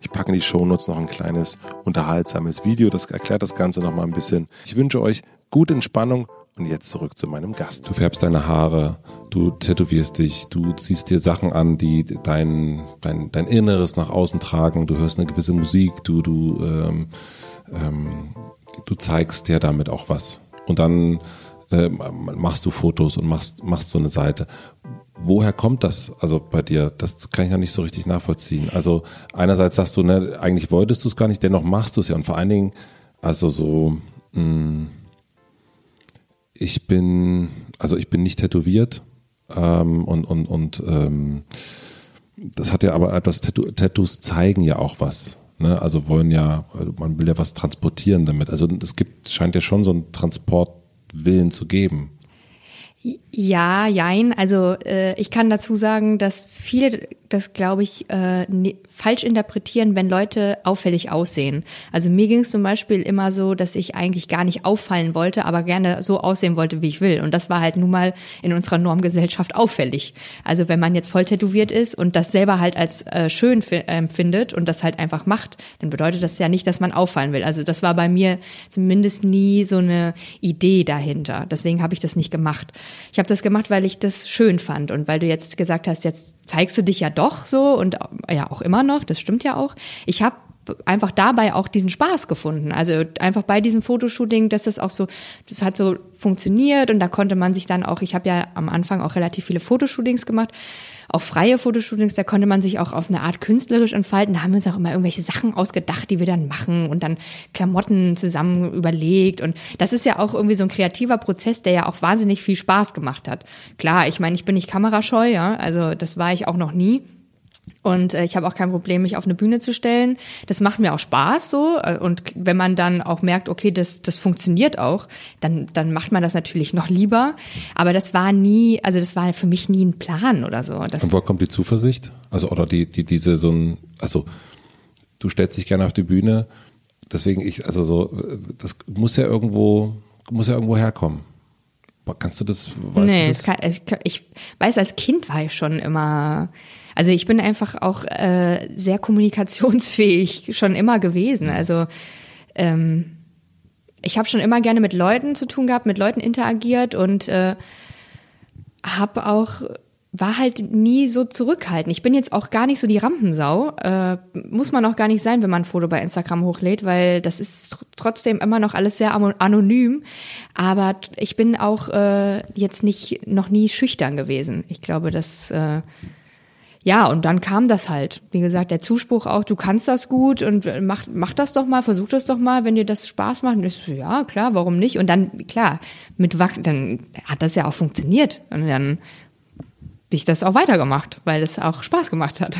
Ich packe in die Shownotes noch ein kleines unterhaltsames Video, das erklärt das Ganze nochmal ein bisschen. Ich wünsche euch gute Entspannung und jetzt zurück zu meinem Gast. Du färbst deine Haare, du tätowierst dich, du ziehst dir Sachen an, die dein, dein, dein Inneres nach außen tragen, du hörst eine gewisse Musik, du, du, ähm, ähm, du zeigst dir damit auch was. Und dann äh, machst du Fotos und machst, machst so eine Seite. Woher kommt das also bei dir? Das kann ich noch nicht so richtig nachvollziehen. Also einerseits sagst du, ne, eigentlich wolltest du es gar nicht, dennoch machst du es ja. Und vor allen Dingen, also so, mh, hm, ich bin, also ich bin nicht tätowiert ähm, und, und, und ähm, das hat ja aber etwas, Tattoos zeigen ja auch was. Ne? Also wollen ja, man will ja was transportieren damit. Also es gibt, scheint ja schon so einen Transportwillen zu geben. Ja, jein. Also äh, ich kann dazu sagen, dass viele das, glaube ich, äh, falsch interpretieren, wenn Leute auffällig aussehen. Also mir ging es zum Beispiel immer so, dass ich eigentlich gar nicht auffallen wollte, aber gerne so aussehen wollte, wie ich will. Und das war halt nun mal in unserer Normgesellschaft auffällig. Also wenn man jetzt voll tätowiert ist und das selber halt als äh, schön empfindet und das halt einfach macht, dann bedeutet das ja nicht, dass man auffallen will. Also das war bei mir zumindest nie so eine Idee dahinter. Deswegen habe ich das nicht gemacht. Ich habe das gemacht, weil ich das schön fand und weil du jetzt gesagt hast, jetzt zeigst du dich ja doch so und ja auch immer noch, das stimmt ja auch. Ich habe einfach dabei auch diesen Spaß gefunden. Also einfach bei diesem Fotoshooting, dass das auch so, das hat so funktioniert und da konnte man sich dann auch, ich habe ja am Anfang auch relativ viele Fotoshootings gemacht, auch freie Fotoshootings, da konnte man sich auch auf eine Art künstlerisch entfalten. Da haben wir uns auch immer irgendwelche Sachen ausgedacht, die wir dann machen und dann Klamotten zusammen überlegt. Und das ist ja auch irgendwie so ein kreativer Prozess, der ja auch wahnsinnig viel Spaß gemacht hat. Klar, ich meine, ich bin nicht kamerascheu, ja, also das war ich auch noch nie. Und äh, ich habe auch kein Problem, mich auf eine Bühne zu stellen. Das macht mir auch Spaß so. Äh, und wenn man dann auch merkt, okay, das, das funktioniert auch, dann, dann macht man das natürlich noch lieber. Aber das war nie, also das war für mich nie ein Plan oder so. Das Und woher kommt die Zuversicht? Also, oder die, die, diese so ein, also du stellst dich gerne auf die Bühne. Deswegen ich, also so, das muss ja irgendwo, muss ja irgendwo herkommen. Kannst du das? Weißt nee, du das? Kann, ich, ich weiß, als Kind war ich schon immer also ich bin einfach auch äh, sehr kommunikationsfähig schon immer gewesen. Also ähm, ich habe schon immer gerne mit Leuten zu tun gehabt, mit Leuten interagiert und äh, habe auch war halt nie so zurückhaltend. Ich bin jetzt auch gar nicht so die Rampensau. Äh, muss man auch gar nicht sein, wenn man ein Foto bei Instagram hochlädt, weil das ist trotzdem immer noch alles sehr anonym. Aber ich bin auch äh, jetzt nicht noch nie schüchtern gewesen. Ich glaube, das äh, ja, und dann kam das halt. Wie gesagt, der Zuspruch auch, du kannst das gut und mach, mach das doch mal, versuch das doch mal, wenn dir das Spaß macht. Und ich so, ja, klar, warum nicht? Und dann, klar, mit Wachs, dann hat das ja auch funktioniert. Und dann habe ich das auch weitergemacht, weil es auch Spaß gemacht hat.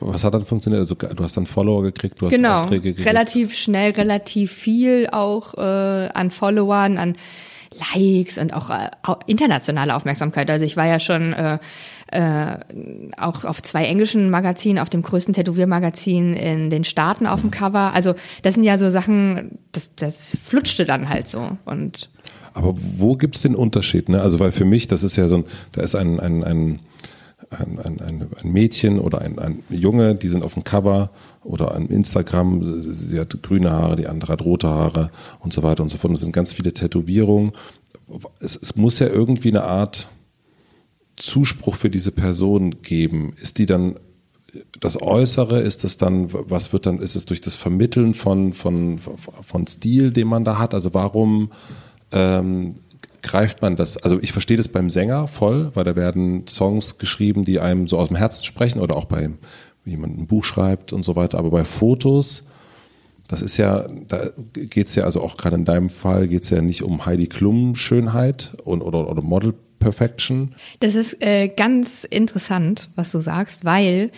Was hat dann funktioniert? Also du hast dann Follower gekriegt, du hast genau, Aufträge gekriegt. Relativ schnell, relativ viel auch äh, an Followern, an Likes und auch äh, internationale Aufmerksamkeit. Also ich war ja schon äh, äh, auch auf zwei englischen Magazinen, auf dem größten Tätowiermagazin in den Staaten auf dem Cover. Also das sind ja so Sachen, das, das flutschte dann halt so. Und Aber wo gibt's den Unterschied? Ne? Also weil für mich, das ist ja so ein, da ist ein, ein, ein ein, ein, ein, Mädchen oder ein, ein Junge, die sind auf dem Cover oder an Instagram, sie hat grüne Haare, die andere hat rote Haare und so weiter und so fort. Und es sind ganz viele Tätowierungen. Es, es muss ja irgendwie eine Art Zuspruch für diese Person geben. Ist die dann das Äußere, ist es dann, was wird dann, ist es durch das Vermitteln von, von, von Stil, den man da hat? Also warum ähm, greift man das? Also ich verstehe das beim Sänger voll, weil da werden Songs geschrieben, die einem so aus dem Herzen sprechen oder auch bei wie jemand ein Buch schreibt und so weiter. Aber bei Fotos, das ist ja, da geht's ja, also auch gerade in deinem Fall geht's ja nicht um Heidi Klum Schönheit und, oder, oder Model Perfection. Das ist äh, ganz interessant, was du sagst, weil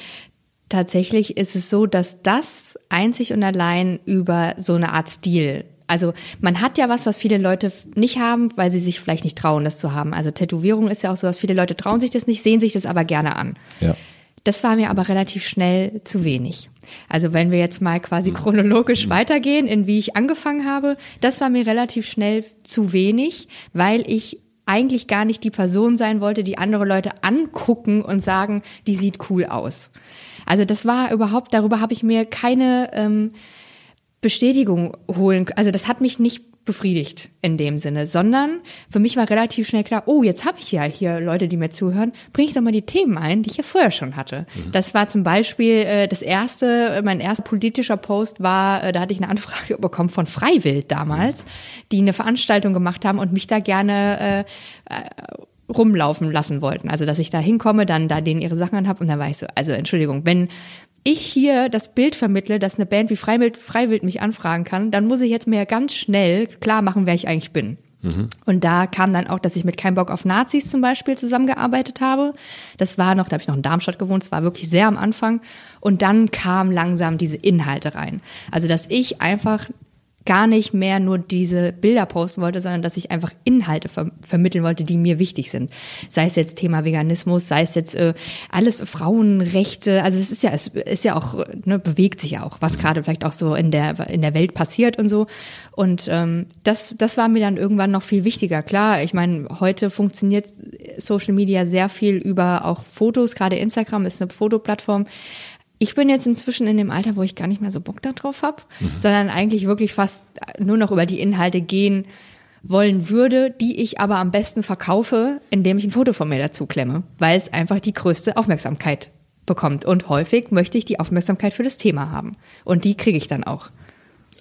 tatsächlich ist es so, dass das einzig und allein über so eine Art Stil also man hat ja was, was viele Leute nicht haben, weil sie sich vielleicht nicht trauen, das zu haben. Also Tätowierung ist ja auch so, was viele Leute trauen sich das nicht, sehen sich das aber gerne an. Ja. Das war mir aber relativ schnell zu wenig. Also wenn wir jetzt mal quasi mhm. chronologisch mhm. weitergehen, in wie ich angefangen habe, das war mir relativ schnell zu wenig, weil ich eigentlich gar nicht die Person sein wollte, die andere Leute angucken und sagen, die sieht cool aus. Also das war überhaupt, darüber habe ich mir keine ähm, Bestätigung holen. Also das hat mich nicht befriedigt in dem Sinne, sondern für mich war relativ schnell klar, oh, jetzt habe ich ja hier Leute, die mir zuhören, bringe ich doch mal die Themen ein, die ich ja vorher schon hatte. Mhm. Das war zum Beispiel äh, das erste, mein erster politischer Post war, äh, da hatte ich eine Anfrage bekommen von Freiwild damals, mhm. die eine Veranstaltung gemacht haben und mich da gerne äh, äh, rumlaufen lassen wollten. Also dass ich da hinkomme, dann da denen ihre Sachen anhab und dann war ich so, also Entschuldigung, wenn ich hier das Bild vermittle, dass eine Band wie Freiwild, Freiwild mich anfragen kann, dann muss ich jetzt mir ganz schnell klar machen, wer ich eigentlich bin. Mhm. Und da kam dann auch, dass ich mit Kein Bock auf Nazis zum Beispiel zusammengearbeitet habe. Das war noch, da habe ich noch in Darmstadt gewohnt, es war wirklich sehr am Anfang. Und dann kamen langsam diese Inhalte rein. Also, dass ich einfach gar nicht mehr nur diese Bilder posten wollte, sondern dass ich einfach Inhalte ver vermitteln wollte, die mir wichtig sind. Sei es jetzt Thema Veganismus, sei es jetzt äh, alles Frauenrechte. Also es ist ja, es ist ja auch, ne, bewegt sich ja auch, was gerade vielleicht auch so in der in der Welt passiert und so. Und ähm, das, das war mir dann irgendwann noch viel wichtiger. Klar, ich meine, heute funktioniert Social Media sehr viel über auch Fotos. Gerade Instagram ist eine Fotoplattform ich bin jetzt inzwischen in dem Alter, wo ich gar nicht mehr so Bock darauf habe, mhm. sondern eigentlich wirklich fast nur noch über die Inhalte gehen wollen würde, die ich aber am besten verkaufe, indem ich ein Foto von mir dazu klemme, weil es einfach die größte Aufmerksamkeit bekommt. Und häufig möchte ich die Aufmerksamkeit für das Thema haben. Und die kriege ich dann auch.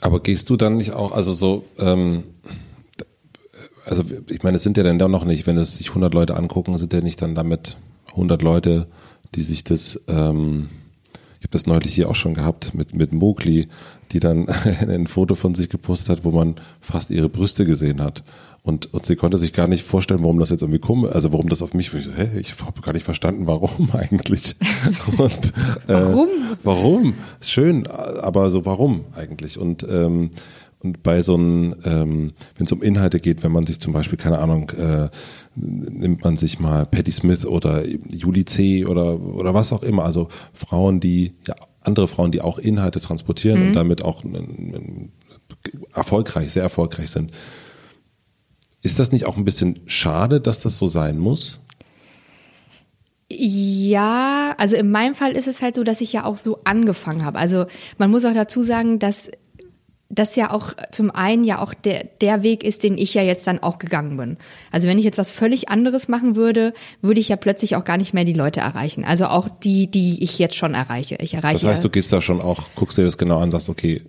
Aber gehst du dann nicht auch, also so, ähm, also ich meine, es sind ja dann doch noch nicht, wenn es sich 100 Leute angucken, sind ja nicht dann damit 100 Leute, die sich das ähm, habe das neulich hier auch schon gehabt mit, mit Mowgli, die dann ein Foto von sich gepostet hat, wo man fast ihre Brüste gesehen hat. Und, und sie konnte sich gar nicht vorstellen, warum das jetzt irgendwie komisch, also warum das auf mich, ich so, hä, ich habe gar nicht verstanden, warum eigentlich. Und, äh, warum? Warum? Schön, aber so warum eigentlich? Und ähm, und bei so einem, ähm, wenn es um Inhalte geht, wenn man sich zum Beispiel, keine Ahnung, äh, nimmt man sich mal Patti Smith oder Julie C. oder, oder was auch immer, also Frauen, die, ja, andere Frauen, die auch Inhalte transportieren mhm. und damit auch erfolgreich, sehr erfolgreich sind. Ist das nicht auch ein bisschen schade, dass das so sein muss? Ja, also in meinem Fall ist es halt so, dass ich ja auch so angefangen habe. Also man muss auch dazu sagen, dass das ja auch zum einen ja auch der, der Weg ist, den ich ja jetzt dann auch gegangen bin. Also wenn ich jetzt was völlig anderes machen würde, würde ich ja plötzlich auch gar nicht mehr die Leute erreichen. Also auch die, die ich jetzt schon erreiche. Ich erreiche. Das heißt, du gehst da schon auch, guckst dir das genau an, sagst, okay,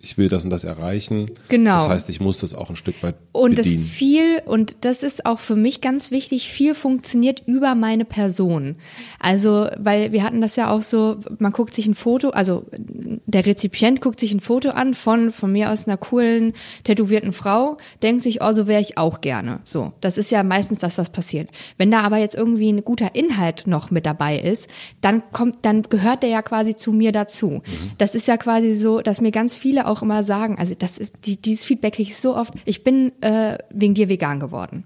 ich will das und das erreichen. Genau. Das heißt, ich muss das auch ein Stück weit und bedienen. das viel und das ist auch für mich ganz wichtig. Viel funktioniert über meine Person. Also, weil wir hatten das ja auch so. Man guckt sich ein Foto, also der Rezipient guckt sich ein Foto an von von mir aus einer coolen tätowierten Frau, denkt sich, oh, so wäre ich auch gerne. So, das ist ja meistens das, was passiert. Wenn da aber jetzt irgendwie ein guter Inhalt noch mit dabei ist, dann kommt, dann gehört der ja quasi zu mir dazu. Mhm. Das ist ja quasi so, dass mir ganz viele auch immer sagen, also das ist, die, dieses Feedback kriege ich so oft, ich bin äh, wegen dir vegan geworden.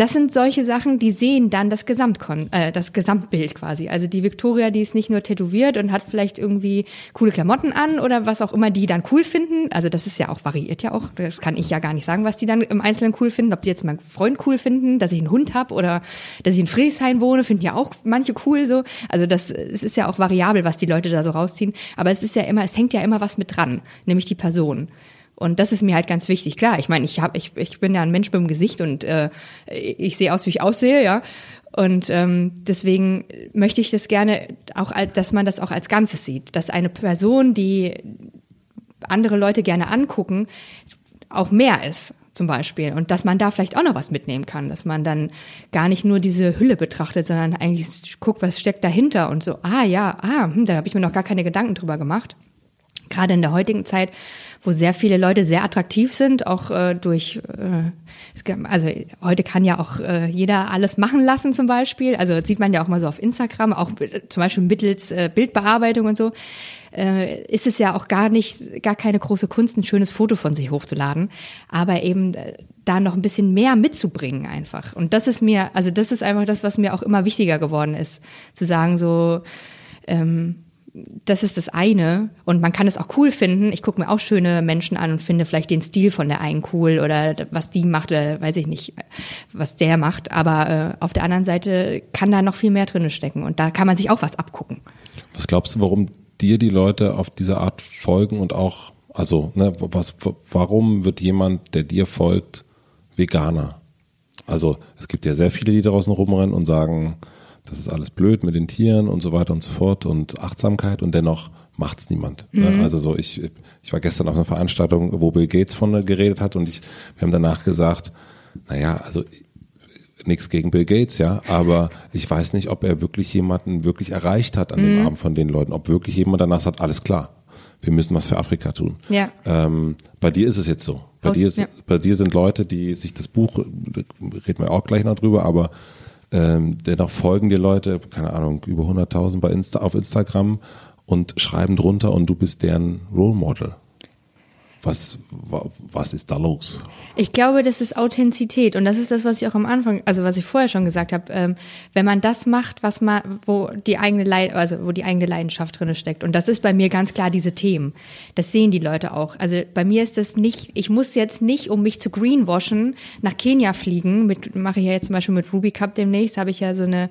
Das sind solche Sachen, die sehen dann das Gesamtkon äh, das Gesamtbild quasi. Also die Victoria, die ist nicht nur tätowiert und hat vielleicht irgendwie coole Klamotten an oder was auch immer die dann cool finden. Also das ist ja auch variiert ja auch. Das kann ich ja gar nicht sagen, was die dann im Einzelnen cool finden. Ob die jetzt meinen Freund cool finden, dass ich einen Hund habe oder dass ich in Friedrichshain wohne, finden ja auch manche cool so. Also das es ist ja auch variabel, was die Leute da so rausziehen. Aber es ist ja immer, es hängt ja immer was mit dran, nämlich die Person. Und das ist mir halt ganz wichtig. Klar, ich meine, ich hab, ich, ich bin ja ein Mensch mit dem Gesicht und äh, ich sehe aus, wie ich aussehe, ja. Und ähm, deswegen möchte ich das gerne auch, dass man das auch als Ganzes sieht, dass eine Person, die andere Leute gerne angucken, auch mehr ist zum Beispiel und dass man da vielleicht auch noch was mitnehmen kann, dass man dann gar nicht nur diese Hülle betrachtet, sondern eigentlich guckt, was steckt dahinter und so, ah ja, ah, hm, da habe ich mir noch gar keine Gedanken drüber gemacht. Gerade in der heutigen Zeit wo sehr viele Leute sehr attraktiv sind, auch äh, durch, äh, also heute kann ja auch äh, jeder alles machen lassen zum Beispiel. Also sieht man ja auch mal so auf Instagram, auch äh, zum Beispiel mittels äh, Bildbearbeitung und so äh, ist es ja auch gar nicht, gar keine große Kunst, ein schönes Foto von sich hochzuladen, aber eben äh, da noch ein bisschen mehr mitzubringen einfach. Und das ist mir, also das ist einfach das, was mir auch immer wichtiger geworden ist, zu sagen so, ähm, das ist das eine. Und man kann es auch cool finden. Ich gucke mir auch schöne Menschen an und finde vielleicht den Stil von der einen cool oder was die macht, oder weiß ich nicht, was der macht. Aber äh, auf der anderen Seite kann da noch viel mehr drin stecken und da kann man sich auch was abgucken. Was glaubst du, warum dir die Leute auf diese Art folgen und auch, also, ne, was, warum wird jemand, der dir folgt, Veganer? Also, es gibt ja sehr viele, die draußen rumrennen und sagen, das ist alles blöd mit den Tieren und so weiter und so fort und Achtsamkeit und dennoch macht's niemand. Ne? Mhm. Also so, ich, ich war gestern auf einer Veranstaltung, wo Bill Gates von geredet hat und ich, wir haben danach gesagt, naja, also nichts gegen Bill Gates, ja, aber ich weiß nicht, ob er wirklich jemanden wirklich erreicht hat an mhm. dem Abend von den Leuten, ob wirklich jemand danach sagt, alles klar, wir müssen was für Afrika tun. Ja. Ähm, bei dir ist es jetzt so. Bei, oh, dir, ja. bei dir sind Leute, die sich das Buch, reden wir auch gleich noch drüber, aber ähm, dennoch folgen dir Leute, keine Ahnung, über 100.000 bei Insta, auf Instagram und schreiben drunter und du bist deren Role Model. Was, was ist da los? Ich glaube, das ist Authentizität und das ist das, was ich auch am Anfang, also was ich vorher schon gesagt habe. Ähm, wenn man das macht, was man, wo die eigene Leid, also wo die eigene Leidenschaft drinne steckt und das ist bei mir ganz klar diese Themen. Das sehen die Leute auch. Also bei mir ist das nicht, ich muss jetzt nicht, um mich zu greenwashen, nach Kenia fliegen. Mit mache ich ja jetzt zum Beispiel mit Ruby Cup demnächst. Habe ich ja so eine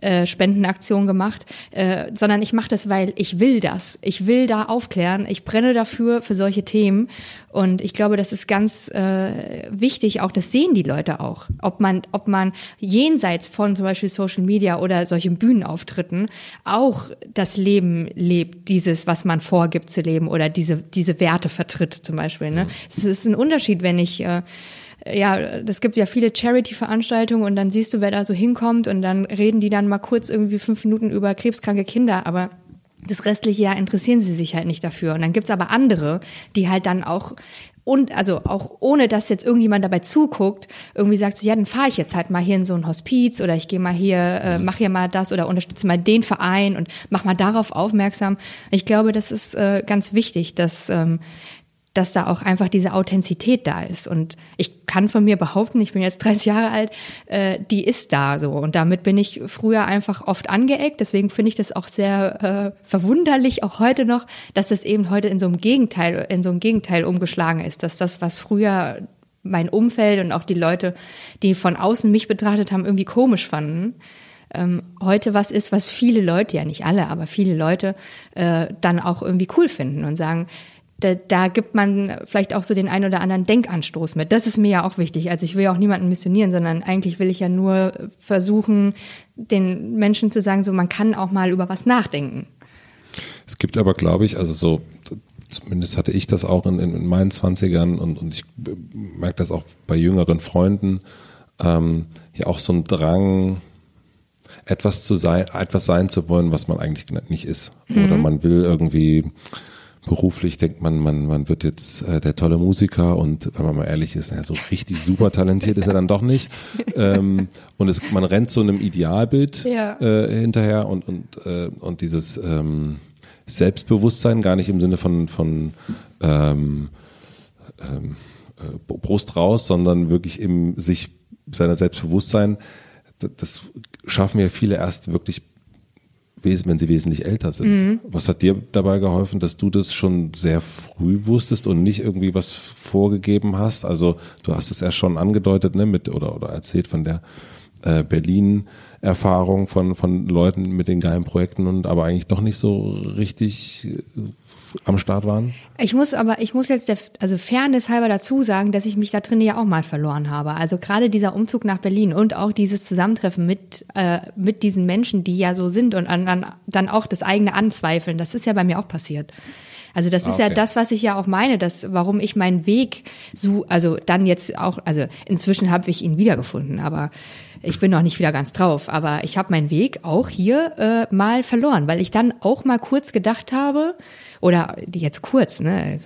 äh, Spendenaktion gemacht, äh, sondern ich mache das, weil ich will das. Ich will da aufklären. Ich brenne dafür für solche Themen. Und ich glaube, das ist ganz äh, wichtig, auch das sehen die Leute auch. Ob man, ob man jenseits von zum Beispiel Social Media oder solchen Bühnenauftritten auch das Leben lebt, dieses, was man vorgibt zu leben oder diese, diese Werte vertritt zum Beispiel. Ne? Es ist ein Unterschied, wenn ich äh, ja, es gibt ja viele Charity-Veranstaltungen und dann siehst du, wer da so hinkommt und dann reden die dann mal kurz irgendwie fünf Minuten über krebskranke Kinder, aber das restliche Jahr interessieren sie sich halt nicht dafür. Und dann gibt's aber andere, die halt dann auch und also auch ohne dass jetzt irgendjemand dabei zuguckt, irgendwie sagt so, ja, dann fahre ich jetzt halt mal hier in so ein Hospiz oder ich gehe mal hier, äh, mach hier mal das oder unterstütze mal den Verein und mach mal darauf aufmerksam. Ich glaube, das ist äh, ganz wichtig, dass ähm, dass da auch einfach diese Authentizität da ist. Und ich kann von mir behaupten, ich bin jetzt 30 Jahre alt, äh, die ist da so. Und damit bin ich früher einfach oft angeeckt. Deswegen finde ich das auch sehr äh, verwunderlich, auch heute noch, dass das eben heute in so einem Gegenteil, in so einem Gegenteil umgeschlagen ist, dass das, was früher mein Umfeld und auch die Leute, die von außen mich betrachtet haben, irgendwie komisch fanden, ähm, heute was ist, was viele Leute, ja nicht alle, aber viele Leute äh, dann auch irgendwie cool finden und sagen, da, da gibt man vielleicht auch so den ein oder anderen Denkanstoß mit. Das ist mir ja auch wichtig. Also ich will ja auch niemanden missionieren, sondern eigentlich will ich ja nur versuchen, den Menschen zu sagen, so man kann auch mal über was nachdenken. Es gibt aber, glaube ich, also so, zumindest hatte ich das auch in, in meinen Zwanzigern und, und ich merke das auch bei jüngeren Freunden, ähm, ja auch so ein Drang, etwas zu sein, etwas sein zu wollen, was man eigentlich nicht ist. Mhm. Oder man will irgendwie beruflich denkt man, man, man wird jetzt äh, der tolle Musiker und wenn man mal ehrlich ist, ja, so richtig super talentiert ist er dann doch nicht. Ähm, und es, man rennt so einem Idealbild ja. äh, hinterher und, und, äh, und dieses ähm, Selbstbewusstsein, gar nicht im Sinne von, von ähm, ähm, äh, Brust raus, sondern wirklich im sich seiner Selbstbewusstsein. Das schaffen ja viele erst wirklich wenn sie wesentlich älter sind. Mhm. Was hat dir dabei geholfen, dass du das schon sehr früh wusstest und nicht irgendwie was vorgegeben hast? Also du hast es ja schon angedeutet, ne, mit oder oder erzählt von der äh, Berlin-Erfahrung von von Leuten mit den geilen Projekten und aber eigentlich doch nicht so richtig äh, am Start waren? Ich muss aber, ich muss jetzt der, also Fairness halber dazu sagen, dass ich mich da drin ja auch mal verloren habe. Also gerade dieser Umzug nach Berlin und auch dieses Zusammentreffen mit, äh, mit diesen Menschen, die ja so sind und an, an, dann auch das eigene Anzweifeln, das ist ja bei mir auch passiert. Also das ist okay. ja das, was ich ja auch meine, dass warum ich meinen Weg so, also dann jetzt auch, also inzwischen habe ich ihn wiedergefunden, aber ich bin noch nicht wieder ganz drauf. Aber ich habe meinen Weg auch hier äh, mal verloren, weil ich dann auch mal kurz gedacht habe, oder jetzt kurz, ne,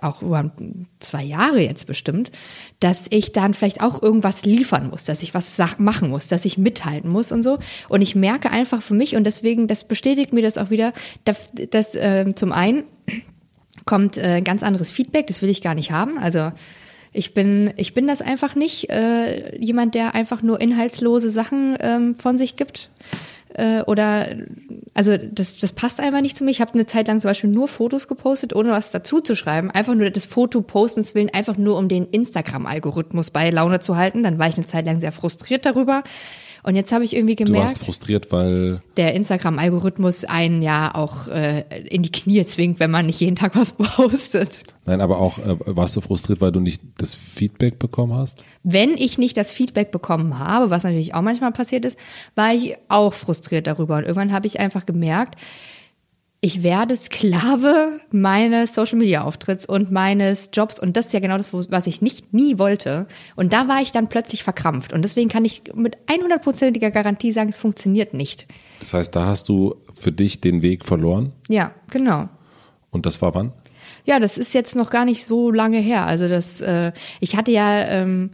auch über zwei Jahre jetzt bestimmt, dass ich dann vielleicht auch irgendwas liefern muss, dass ich was machen muss, dass ich mithalten muss und so. Und ich merke einfach für mich und deswegen, das bestätigt mir das auch wieder, dass, dass äh, zum einen kommt äh, ganz anderes Feedback, das will ich gar nicht haben. Also ich bin, ich bin das einfach nicht, äh, jemand, der einfach nur inhaltslose Sachen ähm, von sich gibt äh, oder also das, das passt einfach nicht zu mir. Ich habe eine Zeit lang zum Beispiel nur Fotos gepostet, ohne was dazu zu schreiben. Einfach nur des Foto-Postens willen, einfach nur um den Instagram-Algorithmus bei Laune zu halten. Dann war ich eine Zeit lang sehr frustriert darüber. Und jetzt habe ich irgendwie gemerkt. Du warst frustriert, weil. Der Instagram-Algorithmus einen ja auch äh, in die Knie zwingt, wenn man nicht jeden Tag was postet. Nein, aber auch äh, warst du frustriert, weil du nicht das Feedback bekommen hast? Wenn ich nicht das Feedback bekommen habe, was natürlich auch manchmal passiert ist, war ich auch frustriert darüber. Und irgendwann habe ich einfach gemerkt, ich werde Sklave meines Social Media Auftritts und meines Jobs und das ist ja genau das, was ich nicht nie wollte. Und da war ich dann plötzlich verkrampft und deswegen kann ich mit 100%iger Garantie sagen, es funktioniert nicht. Das heißt, da hast du für dich den Weg verloren? Ja, genau. Und das war wann? Ja, das ist jetzt noch gar nicht so lange her. Also das, äh, ich hatte ja ähm,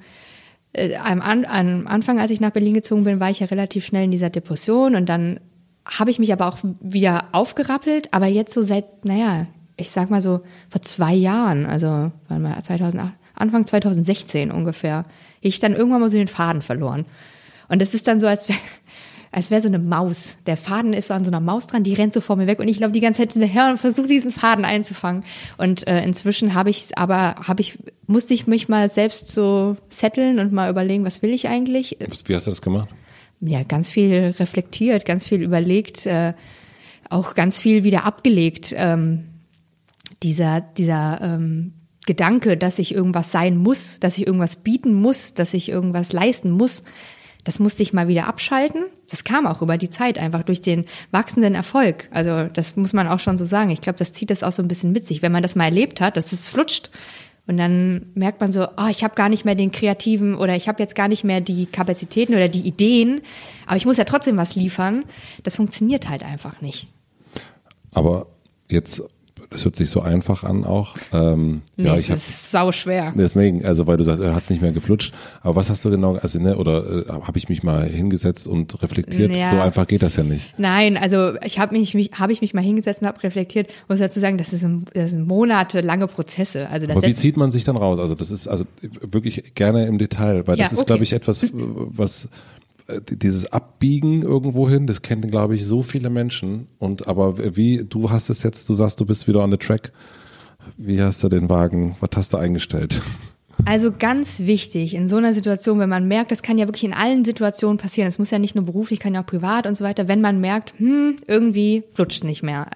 äh, am, am Anfang, als ich nach Berlin gezogen bin, war ich ja relativ schnell in dieser Depression und dann habe ich mich aber auch wieder aufgerappelt, aber jetzt so seit, naja, ich sag mal so vor zwei Jahren, also wann mal 2008, Anfang 2016 ungefähr, ich dann irgendwann mal so den Faden verloren. Und das ist dann so, als wäre als wäre so eine Maus. Der Faden ist so an so einer Maus dran, die rennt so vor mir weg und ich laufe die ganze Zeit hinterher und versuche diesen Faden einzufangen. Und äh, inzwischen habe ich aber habe ich musste ich mich mal selbst so setteln und mal überlegen, was will ich eigentlich? Wie hast du das gemacht? Ja, ganz viel reflektiert, ganz viel überlegt, äh, auch ganz viel wieder abgelegt. Ähm, dieser, dieser ähm, Gedanke, dass ich irgendwas sein muss, dass ich irgendwas bieten muss, dass ich irgendwas leisten muss, das musste ich mal wieder abschalten. Das kam auch über die Zeit, einfach durch den wachsenden Erfolg. Also das muss man auch schon so sagen. Ich glaube, das zieht das auch so ein bisschen mit sich. Wenn man das mal erlebt hat, dass es flutscht, und dann merkt man so, oh, ich habe gar nicht mehr den kreativen oder ich habe jetzt gar nicht mehr die Kapazitäten oder die Ideen, aber ich muss ja trotzdem was liefern. Das funktioniert halt einfach nicht. Aber jetzt das hört sich so einfach an auch. Ähm, nee, ja, ich das hab, ist sau schwer. Deswegen, also weil du sagst, er hat es nicht mehr geflutscht. Aber was hast du genau, also ne, oder äh, habe ich mich mal hingesetzt und reflektiert? Ja. So einfach geht das ja nicht. Nein, also ich habe mich, mich habe ich mich mal hingesetzt und habe reflektiert. Muss dazu sagen, das, ist ein, das sind monatelange Prozesse. Also das Aber wie zieht man sich dann raus? Also das ist also wirklich gerne im Detail, weil das ja, ist, okay. glaube ich, etwas, was dieses Abbiegen irgendwo hin, das kennen, glaube ich, so viele Menschen. Und aber wie, du hast es jetzt, du sagst, du bist wieder on the track. Wie hast du den Wagen, was hast du eingestellt? Also ganz wichtig in so einer Situation, wenn man merkt, das kann ja wirklich in allen Situationen passieren, es muss ja nicht nur beruflich, kann ja auch privat und so weiter, wenn man merkt, hm, irgendwie flutscht nicht mehr,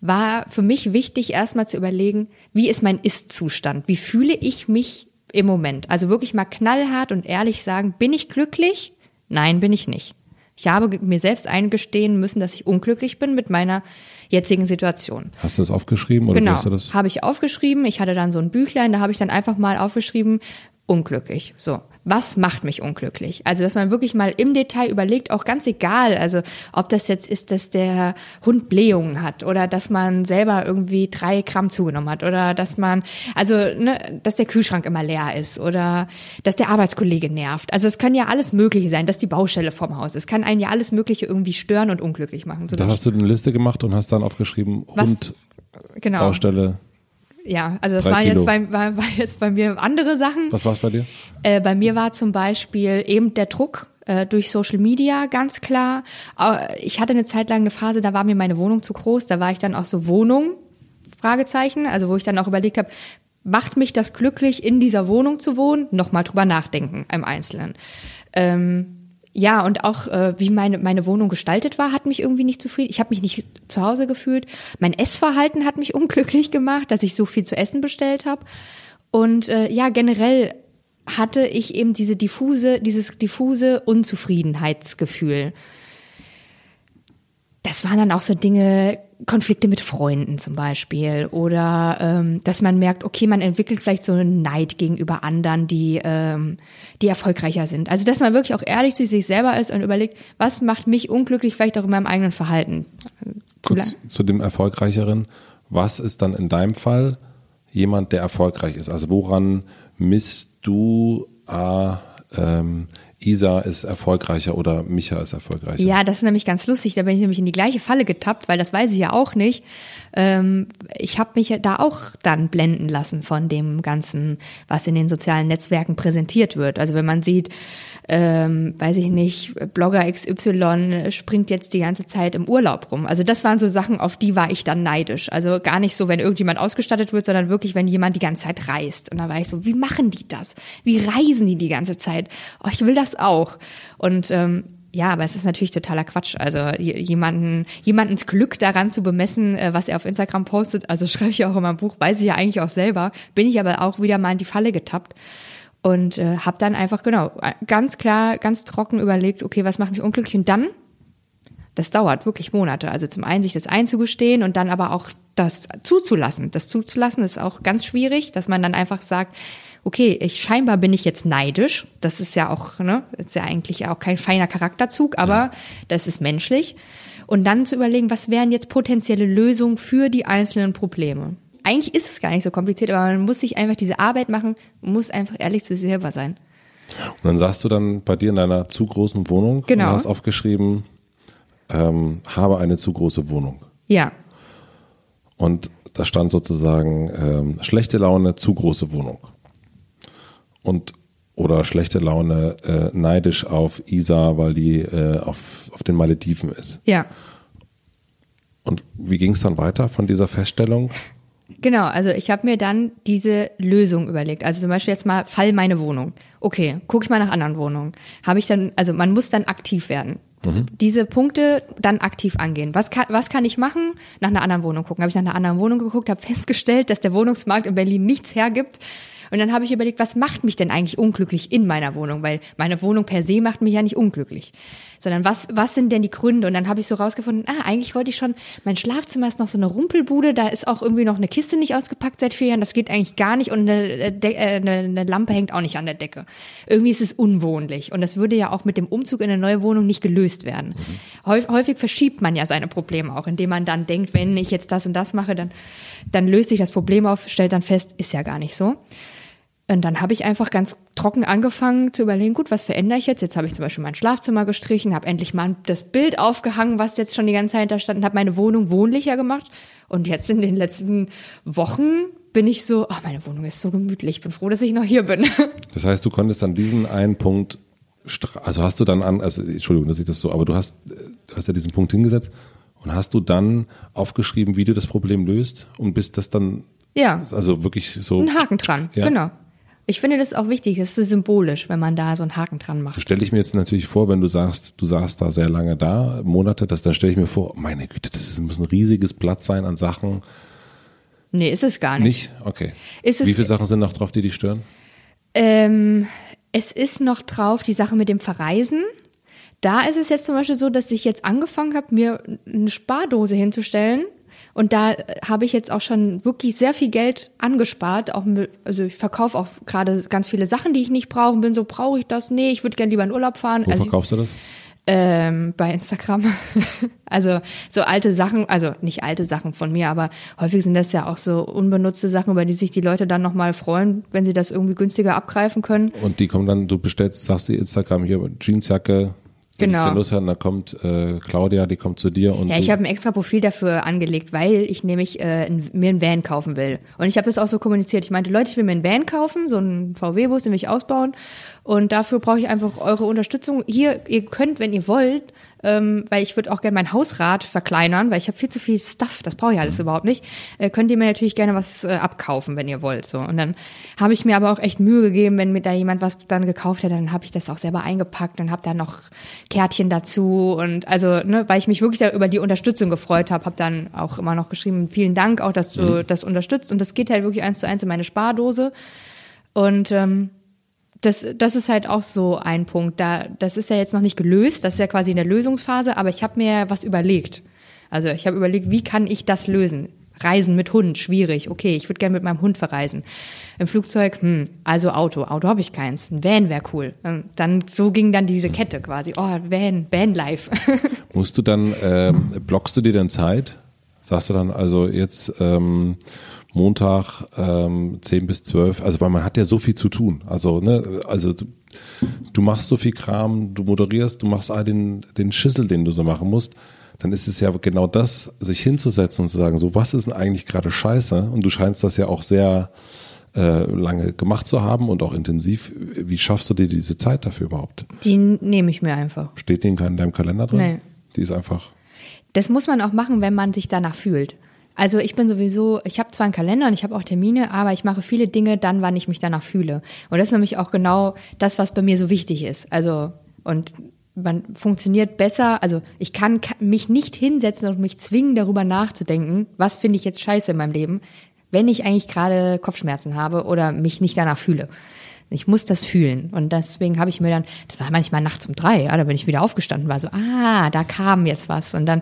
war für mich wichtig, erstmal zu überlegen, wie ist mein Ist-Zustand? Wie fühle ich mich im Moment? Also wirklich mal knallhart und ehrlich sagen, bin ich glücklich Nein, bin ich nicht. Ich habe mir selbst eingestehen müssen, dass ich unglücklich bin mit meiner jetzigen Situation. Hast du das aufgeschrieben oder genau, hast du das? Habe ich aufgeschrieben. Ich hatte dann so ein Büchlein, da habe ich dann einfach mal aufgeschrieben, unglücklich. So was macht mich unglücklich? Also, dass man wirklich mal im Detail überlegt, auch ganz egal, also ob das jetzt ist, dass der Hund Blähungen hat oder dass man selber irgendwie drei Gramm zugenommen hat oder dass man, also, ne, dass der Kühlschrank immer leer ist oder dass der Arbeitskollege nervt. Also, es kann ja alles Mögliche sein, dass die Baustelle vorm Haus ist. Es kann einen ja alles Mögliche irgendwie stören und unglücklich machen. da hast du eine Liste gemacht und hast dann aufgeschrieben, Hund, genau. Baustelle Ja, also das Kilo. jetzt bei, war, war jetzt bei mir andere Sachen. Was war's bei dir? Äh, bei mir war zum Beispiel eben der Druck äh, durch Social Media ganz klar. Ich hatte eine Zeit lang eine Phase, da war mir meine Wohnung zu groß. Da war ich dann auch so Wohnung, Fragezeichen. Also wo ich dann auch überlegt habe, macht mich das glücklich, in dieser Wohnung zu wohnen? Nochmal drüber nachdenken im Einzelnen. Ähm, ja, und auch äh, wie meine, meine Wohnung gestaltet war, hat mich irgendwie nicht zufrieden. Ich habe mich nicht zu Hause gefühlt. Mein Essverhalten hat mich unglücklich gemacht, dass ich so viel zu essen bestellt habe. Und äh, ja, generell hatte ich eben diese diffuse, dieses diffuse Unzufriedenheitsgefühl. Das waren dann auch so Dinge, Konflikte mit Freunden zum Beispiel oder ähm, dass man merkt, okay, man entwickelt vielleicht so einen Neid gegenüber anderen, die ähm, die erfolgreicher sind. Also dass man wirklich auch ehrlich zu sich selber ist und überlegt, was macht mich unglücklich, vielleicht auch in meinem eigenen Verhalten. Zu Kurz zu dem Erfolgreicheren. Was ist dann in deinem Fall jemand, der erfolgreich ist? Also woran misst du, ah, ähm, Isa ist erfolgreicher oder Micha ist erfolgreicher? Ja, das ist nämlich ganz lustig. Da bin ich nämlich in die gleiche Falle getappt, weil das weiß ich ja auch nicht. Ähm, ich habe mich da auch dann blenden lassen von dem Ganzen, was in den sozialen Netzwerken präsentiert wird. Also wenn man sieht, ähm, weiß ich nicht, Blogger XY springt jetzt die ganze Zeit im Urlaub rum. Also das waren so Sachen, auf die war ich dann neidisch. Also gar nicht so, wenn irgendjemand ausgestattet wird, sondern wirklich, wenn jemand die ganze Zeit reist. Und da war ich so, wie machen die das? Wie reisen die die ganze Zeit? Oh, ich will das auch. Und ähm, ja, aber es ist natürlich totaler Quatsch. Also jemanden, jemandens Glück daran zu bemessen, äh, was er auf Instagram postet, also schreibe ich auch in meinem Buch, weiß ich ja eigentlich auch selber, bin ich aber auch wieder mal in die Falle getappt und äh, habe dann einfach genau ganz klar, ganz trocken überlegt, okay, was macht mich unglücklich und dann das dauert wirklich Monate. Also zum einen sich das einzugestehen und dann aber auch das zuzulassen. Das zuzulassen ist auch ganz schwierig, dass man dann einfach sagt, okay, ich scheinbar bin ich jetzt neidisch. Das ist ja auch, ne, ist ja eigentlich auch kein feiner Charakterzug, aber das ist menschlich. Und dann zu überlegen, was wären jetzt potenzielle Lösungen für die einzelnen Probleme. Eigentlich ist es gar nicht so kompliziert, aber man muss sich einfach diese Arbeit machen, muss einfach ehrlich zu sich selber sein. Und dann sagst du dann bei dir in deiner zu großen Wohnung Genau. und hast aufgeschrieben, ähm, habe eine zu große Wohnung. Ja, Und da stand sozusagen ähm, schlechte Laune, zu große Wohnung. Und oder schlechte Laune äh, neidisch auf Isa, weil die äh, auf, auf den Malediven ist. ja. Und wie ging es dann weiter von dieser Feststellung? Genau, also ich habe mir dann diese Lösung überlegt. Also zum Beispiel jetzt mal Fall meine Wohnung. Okay, gucke ich mal nach anderen Wohnungen. Habe ich dann, also man muss dann aktiv werden. Diese Punkte dann aktiv angehen. Was kann, was kann ich machen? Nach einer anderen Wohnung gucken. Habe ich nach einer anderen Wohnung geguckt, habe festgestellt, dass der Wohnungsmarkt in Berlin nichts hergibt. Und dann habe ich überlegt, was macht mich denn eigentlich unglücklich in meiner Wohnung? Weil meine Wohnung per se macht mich ja nicht unglücklich. Sondern was, was sind denn die Gründe? Und dann habe ich so rausgefunden, ah, eigentlich wollte ich schon, mein Schlafzimmer ist noch so eine Rumpelbude, da ist auch irgendwie noch eine Kiste nicht ausgepackt seit vier Jahren, das geht eigentlich gar nicht und eine, äh, De äh, eine, eine Lampe hängt auch nicht an der Decke. Irgendwie ist es unwohnlich und das würde ja auch mit dem Umzug in eine neue Wohnung nicht gelöst werden. Häufig, häufig verschiebt man ja seine Probleme auch, indem man dann denkt, wenn ich jetzt das und das mache, dann, dann löst sich das Problem auf, stellt dann fest, ist ja gar nicht so. Und dann habe ich einfach ganz trocken angefangen zu überlegen, gut, was verändere ich jetzt? Jetzt habe ich zum Beispiel mein Schlafzimmer gestrichen, habe endlich mal das Bild aufgehangen, was jetzt schon die ganze Zeit da stand, und habe meine Wohnung wohnlicher gemacht. Und jetzt in den letzten Wochen bin ich so, ach, meine Wohnung ist so gemütlich, ich bin froh, dass ich noch hier bin. Das heißt, du konntest dann diesen einen Punkt, also hast du dann an, also Entschuldigung, dass ich das so, aber du hast, du hast ja diesen Punkt hingesetzt und hast du dann aufgeschrieben, wie du das Problem löst und bist das dann, ja, also wirklich so. ein Haken dran, Ja. genau. Ich finde das auch wichtig, das ist so symbolisch, wenn man da so einen Haken dran macht. Stelle ich mir jetzt natürlich vor, wenn du sagst, du saßt da sehr lange da, Monate, das, dann stelle ich mir vor, meine Güte, das ist, muss ein riesiges Blatt sein an Sachen. Nee, ist es gar nicht. Nicht? Okay. Ist es- Wie viele Sachen sind noch drauf, die dich stören? Ähm, es ist noch drauf die Sache mit dem Verreisen. Da ist es jetzt zum Beispiel so, dass ich jetzt angefangen habe, mir eine Spardose hinzustellen. Und da äh, habe ich jetzt auch schon wirklich sehr viel Geld angespart. Auch also ich verkaufe auch gerade ganz viele Sachen, die ich nicht brauche. und Bin so, brauche ich das? Nee, ich würde gerne lieber in Urlaub fahren. Wo also ich, verkaufst du das? ähm, bei Instagram. also so alte Sachen, also nicht alte Sachen von mir, aber häufig sind das ja auch so unbenutzte Sachen, über die sich die Leute dann nochmal freuen, wenn sie das irgendwie günstiger abgreifen können. Und die kommen dann, du bestellst, sagst du Instagram hier, Jeansjacke, Wenn Genau. ich Lust habe, dann kommt äh, Claudia, die kommt zu dir und Ja, ich habe ein extra Profil dafür angelegt, weil ich nämlich äh, ein, mir einen Van kaufen will. Und ich habe das auch so kommuniziert. Ich meinte, Leute, ich will mir einen Van kaufen, so einen VW-Bus, den will ich ausbauen. Und dafür brauche ich einfach eure Unterstützung. Hier, ihr könnt, wenn ihr wollt, ähm, weil ich würde auch gerne mein Hausrad verkleinern, weil ich habe viel zu viel Stuff, das brauche ich alles überhaupt nicht. Äh, könnt ihr mir natürlich gerne was äh, abkaufen, wenn ihr wollt. So. Und dann habe ich mir aber auch echt Mühe gegeben, wenn mir da jemand was dann gekauft hat, dann habe ich das auch selber eingepackt und habe da noch Kärtchen dazu. Und also, ne, weil ich mich wirklich da über die Unterstützung gefreut habe, habe dann auch immer noch geschrieben, vielen Dank auch, dass du das unterstützt. Und das geht halt wirklich eins zu eins in meine Spardose. Und ähm, das, das ist halt auch so ein Punkt. Da, das ist ja jetzt noch nicht gelöst, das ist ja quasi in der Lösungsphase, aber ich habe mir was überlegt. Also ich habe überlegt, wie kann ich das lösen? Reisen mit Hund, schwierig. Okay, ich würde gerne mit meinem Hund verreisen. Im Flugzeug, hm, also Auto. Auto habe ich keins. Ein Van wäre cool. Dann so ging dann diese Kette quasi. Oh, Van, Vanlife. musst du dann, ähm, blockst du dir dann Zeit? Sagst du dann also jetzt ähm, Montag ähm, 10 bis 12, also weil man hat ja so viel zu tun. Also, ne, also du, du machst so viel Kram, du moderierst, du machst all den, den Schissel, den du so machen musst. Dann ist es ja genau das, sich hinzusetzen und zu sagen, so was ist denn eigentlich gerade scheiße? Und du scheinst das ja auch sehr äh, lange gemacht zu haben und auch intensiv. Wie schaffst du dir diese Zeit dafür überhaupt? Die nehme ich mir einfach. Steht die in deinem Kalender drin? Nee. Die ist einfach. Das muss man auch machen, wenn man sich danach fühlt. Also ich bin sowieso, ich habe zwar einen Kalender und ich habe auch Termine, aber ich mache viele Dinge dann, wann ich mich danach fühle. Und das ist nämlich auch genau das, was bei mir so wichtig ist. Also und man funktioniert besser, also ich kann ka- mich nicht hinsetzen und mich zwingen, darüber nachzudenken, was finde ich jetzt scheiße in meinem Leben, wenn ich eigentlich gerade Kopfschmerzen habe oder mich nicht danach fühle. Ich muss das fühlen. Und deswegen habe ich mir dann, das war manchmal nachts um drei, ja, da bin ich wieder aufgestanden, war so, ah, da kam jetzt was. Und dann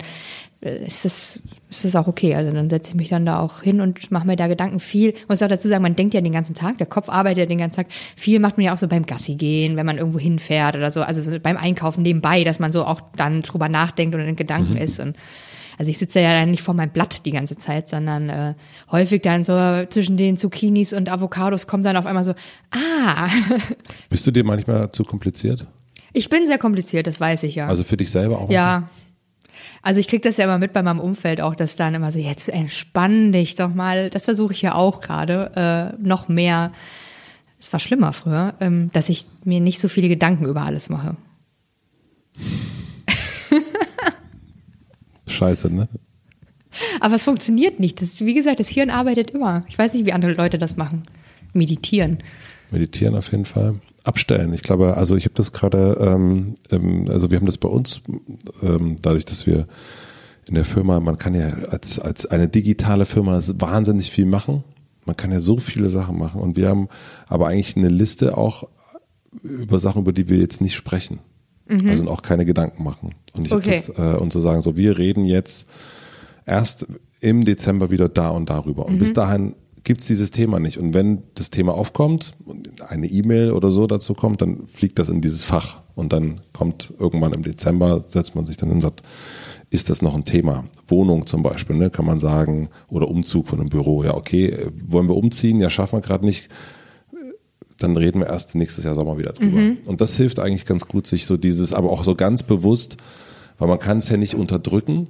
äh, ist das, ist das auch okay. Also dann setze ich mich dann da auch hin und mache mir da Gedanken viel. Ich muss auch dazu sagen, man denkt ja den ganzen Tag, der Kopf arbeitet ja den ganzen Tag. Viel macht man ja auch so beim Gassi gehen, wenn man irgendwo hinfährt oder so. Also so beim Einkaufen nebenbei, dass man so auch dann drüber nachdenkt und in Gedanken ist. Und also ich sitze ja dann nicht vor meinem Blatt die ganze Zeit, sondern äh, häufig dann so zwischen den Zucchinis und Avocados kommt dann auf einmal so, ah, Bist du dir manchmal zu kompliziert? ich bin sehr kompliziert, das weiß ich ja. Also für dich selber auch? Ja. Also ich krieg das ja immer mit bei meinem Umfeld auch, dass dann immer so, jetzt entspann dich doch mal. Das versuche ich ja auch gerade, äh, noch mehr. Es war schlimmer früher, ähm, dass ich mir nicht so viele Gedanken über alles mache. Scheiße, ne? Aber es funktioniert nicht. Das, wie gesagt, das Hirn arbeitet immer. Ich weiß nicht, wie andere Leute das machen. Meditieren. Meditieren auf jeden Fall. Abstellen. Ich glaube, also ich habe das gerade, ähm, ähm, also wir haben das bei uns, ähm, dadurch, dass wir in der Firma, man kann ja als, als eine digitale Firma wahnsinnig viel machen. Man kann ja so viele Sachen machen. Und wir haben aber eigentlich eine Liste auch über Sachen, über die wir jetzt nicht sprechen. Also auch keine Gedanken machen. Und ich Okay. das, äh, und zu sagen, so wir reden jetzt erst im Dezember wieder da und darüber. Und bis dahin gibt's dieses Thema nicht. Und wenn das Thema aufkommt, und eine E-Mail oder so dazu kommt, dann fliegt das in dieses Fach. Und dann kommt irgendwann im Dezember, setzt man sich dann hin und sagt, ist das noch ein Thema? Wohnung zum Beispiel, ne, kann man sagen, oder Umzug von einem Büro. Ja, okay, äh, wollen wir umziehen? Ja, schaffen wir gerade nicht. Dann reden wir erst nächstes Jahr Sommer wieder drüber. Und das hilft eigentlich ganz gut, sich so dieses, aber auch so ganz bewusst, weil man kann es ja nicht unterdrücken,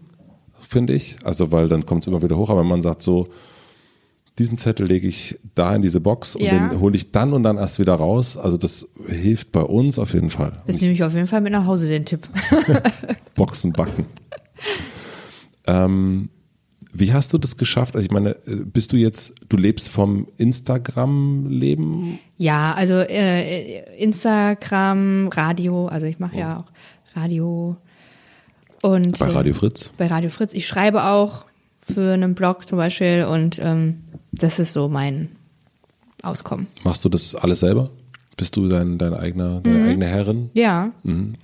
finde ich. Also, weil dann kommt es immer wieder hoch, aber man sagt so, diesen Zettel lege ich da in diese Box und Ja. den hole ich dann und dann erst wieder raus. Also das hilft bei uns auf jeden Fall. Das nehme ich auf jeden Fall mit nach Hause, den Tipp. Boxen backen. ähm, wie hast du das geschafft? Also ich meine, äh, bist du jetzt, du lebst vom Instagram-Leben? Ja, also äh, Instagram, Radio, also ich mache ja auch Radio und Bei äh, Radio Fritz? bei Radio Fritz. Ich schreibe auch für einen Blog zum Beispiel und ähm, das ist so mein Auskommen. Machst du das alles selber? Bist du dein, dein eigener, deine eigene Herrin? Ja,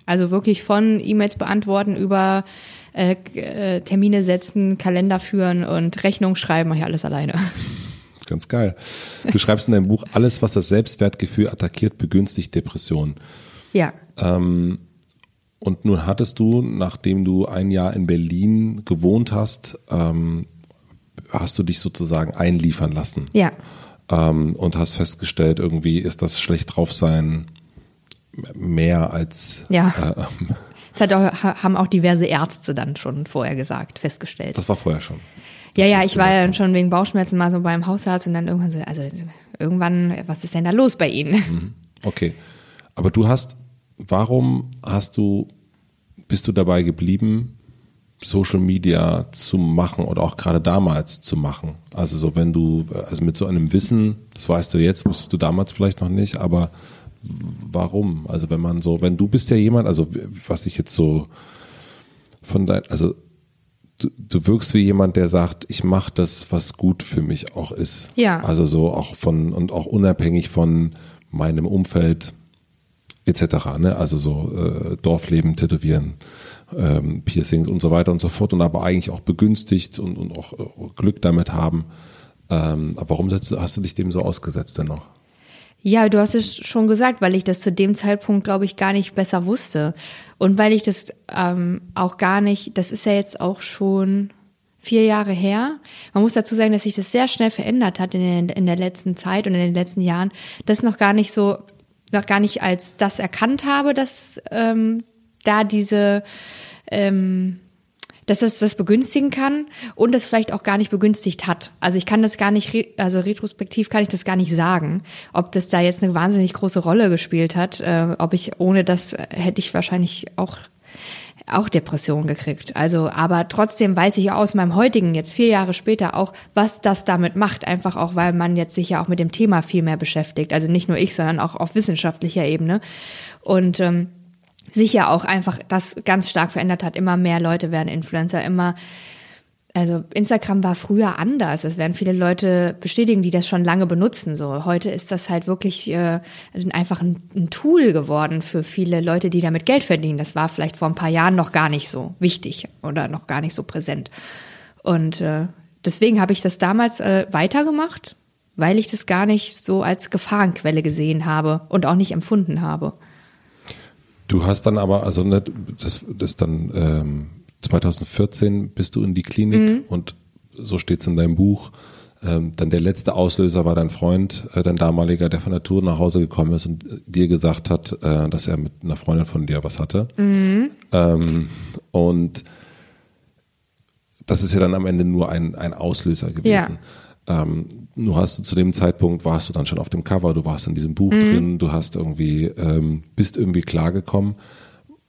also wirklich von E-Mails beantworten über äh, äh, Termine setzen, Kalender führen und Rechnung schreiben, mache ich alles alleine. Ganz geil. Du schreibst in deinem Buch, alles, was das Selbstwertgefühl attackiert, begünstigt Depressionen. Ja, Und nun hattest du, nachdem du ein Jahr in Berlin gewohnt hast, ähm, hast du dich sozusagen einliefern lassen. ja, Ähm, und hast festgestellt, irgendwie ist das schlecht drauf sein mehr als Ja. äh, Das auch, haben auch diverse Ärzte dann schon vorher gesagt, festgestellt. Das war vorher schon. Ja, ja, ich war ja dann schon wegen Bauchschmerzen mal so beim Hausarzt und dann irgendwann so, also irgendwann, was ist denn da los bei Ihnen? Mhm. Okay. Aber du hast, warum hast du, bist du dabei geblieben, Social Media zu machen oder auch gerade damals zu machen? Also so, wenn du, also mit so einem Wissen, das weißt du jetzt, wusstest du damals vielleicht noch nicht, aber warum? Also wenn man so, wenn du bist ja jemand, also was ich jetzt so von dein, also du, du wirkst wie jemand, der sagt, ich mache das, was gut für mich auch ist. Ja. Also so auch von und auch unabhängig von meinem Umfeld etc. Ne? Also so äh, Dorfleben, Tätowieren, ähm, Piercings und so weiter und so fort und aber eigentlich auch begünstigt und, und auch äh, Glück damit haben. Ähm, aber warum hast du, dich dem so ausgesetzt denn noch? Ja, du hast es schon gesagt, weil ich das zu dem Zeitpunkt, glaube ich, gar nicht besser wusste. Und weil ich das ähm, auch gar nicht, das ist ja jetzt auch schon vier Jahre her. Man muss dazu sagen, dass sich das sehr schnell verändert hat in, den, in der letzten Zeit und in den letzten Jahren. Das noch gar nicht so, noch gar nicht als das erkannt habe, dass ähm, da diese ähm, dass es das begünstigen kann und das vielleicht auch gar nicht begünstigt hat. Also ich kann das gar nicht, also retrospektiv kann ich das gar nicht sagen, ob das da jetzt eine wahnsinnig große Rolle gespielt hat. Äh, ob ich ohne das hätte ich wahrscheinlich auch auch Depressionen gekriegt. Also, aber trotzdem weiß ich aus meinem heutigen, jetzt vier Jahre später auch, was das damit macht. Einfach auch, weil man jetzt sich ja auch mit dem Thema viel mehr beschäftigt. Also nicht nur ich, sondern auch auf wissenschaftlicher Ebene. Und ähm, sich ja auch einfach das ganz stark verändert hat. Immer mehr Leute werden Influencer, immer also Instagram war früher anders. Es werden viele Leute bestätigen, die das schon lange benutzen. So heute ist das halt wirklich äh, einfach ein, ein, Tool geworden für viele Leute, die damit Geld verdienen. Das war vielleicht vor ein paar Jahren noch gar nicht so wichtig oder noch gar nicht so präsent. Und äh, deswegen habe ich das damals äh, weitergemacht, weil ich das gar nicht so als Gefahrenquelle gesehen habe und auch nicht empfunden habe. Du hast dann aber, also ne, das, das dann ähm, 2014 bist du in die Klinik mhm. und so steht es in deinem Buch. Ähm, dann der letzte Auslöser war dein Freund, äh, dein damaliger, der von der Tour nach Hause gekommen ist und dir gesagt hat, äh, dass er mit einer Freundin von dir was hatte. Mhm. Ähm, und das ist ja dann am Ende nur ein, ein Auslöser gewesen. Ja. Ähm, du hast zu dem Zeitpunkt warst du dann schon auf dem Cover, du warst in diesem Buch mhm. drin, du hast irgendwie, ähm, bist irgendwie klargekommen.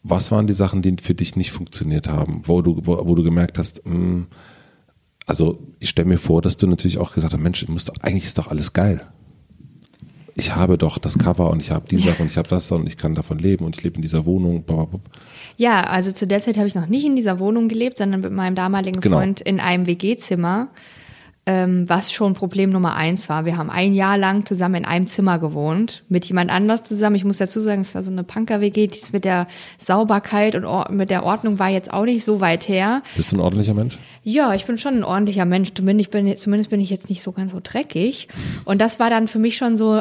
Was waren die Sachen, die für dich nicht funktioniert haben, wo du, wo, wo du gemerkt hast, mh, hm, also ich stelle mir vor, dass du natürlich auch gesagt hast, Mensch, muss doch, eigentlich ist doch alles geil. Ich habe doch das Cover und ich habe die Sache und ich habe das und ich kann davon leben und ich lebe in dieser Wohnung. Ja, also zu der Zeit habe ich noch nicht in dieser Wohnung gelebt, sondern mit meinem damaligen genau. Freund in einem WG-Zimmer ähm, was schon Problem Nummer eins war. Wir haben ein Jahr lang zusammen in einem Zimmer gewohnt, mit jemand anders zusammen. Ich muss dazu sagen, es war so eine Punker-WG, die ist mit der Sauberkeit und mit der Ordnung war jetzt auch nicht so weit her. Bist du ein ordentlicher Mensch? Ja, ich bin schon ein ordentlicher Mensch. Zumindest bin, zumindest bin ich jetzt nicht so ganz so dreckig. Und das war dann für mich schon so,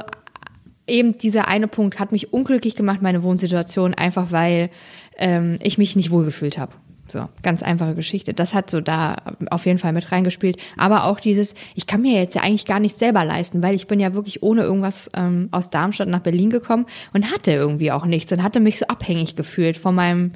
eben dieser eine Punkt hat mich unglücklich gemacht, meine Wohnsituation, einfach weil ähm, ich mich nicht wohlgefühlt habe. So, ganz einfache Geschichte. Das hat so da auf jeden Fall mit reingespielt. Aber auch dieses, ich kann mir jetzt ja eigentlich gar nicht selber leisten, weil ich bin ja wirklich ohne irgendwas ähm, aus Darmstadt nach Berlin gekommen und hatte irgendwie auch nichts und hatte mich so abhängig gefühlt von meinem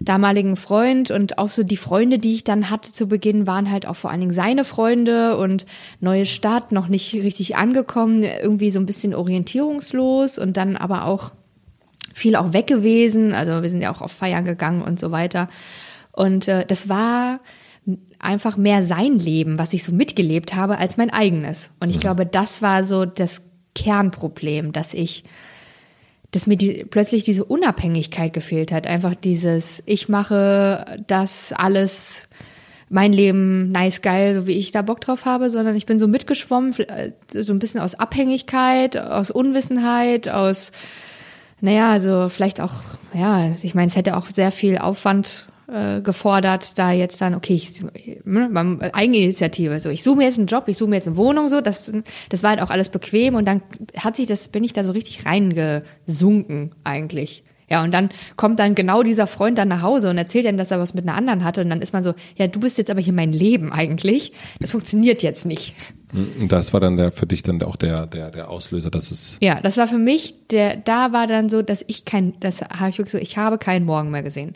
damaligen Freund und auch so die Freunde, die ich dann hatte zu Beginn, waren halt auch vor allen Dingen seine Freunde und neue Stadt, noch nicht richtig angekommen, irgendwie so ein bisschen orientierungslos und dann aber auch viel auch weg gewesen. Also wir sind ja auch auf Feiern gegangen und so weiter. Und äh, das war einfach mehr sein Leben, was ich so mitgelebt habe, als mein eigenes. Und ich mhm. glaube, das war so das Kernproblem, dass ich, dass mir die, plötzlich diese Unabhängigkeit gefehlt hat. Einfach dieses, ich mache das alles, mein Leben nice geil, so wie ich da Bock drauf habe, sondern ich bin so mitgeschwommen, äh, so ein bisschen aus Abhängigkeit, aus Unwissenheit, aus, naja, also vielleicht auch, ja, ich meine, es hätte auch sehr viel Aufwand äh, gefordert, da jetzt dann, okay, ich, ne, Eigeninitiative, so, ich suche mir jetzt einen Job, ich suche mir jetzt eine Wohnung, so, das, das war halt auch alles bequem und dann hat sich das, bin ich da so richtig reingesunken eigentlich Ja, und dann kommt dann genau dieser Freund dann nach Hause und erzählt dann, dass er was mit einer anderen hatte. Und dann ist man so, ja, du bist jetzt aber hier mein Leben eigentlich. Das funktioniert jetzt nicht. Und das war dann der, für dich dann auch der, der, der Auslöser, dass es. Ja, das war für mich, der, da war dann so, dass ich kein, das habe ich wirklich so, ich habe keinen Morgen mehr gesehen.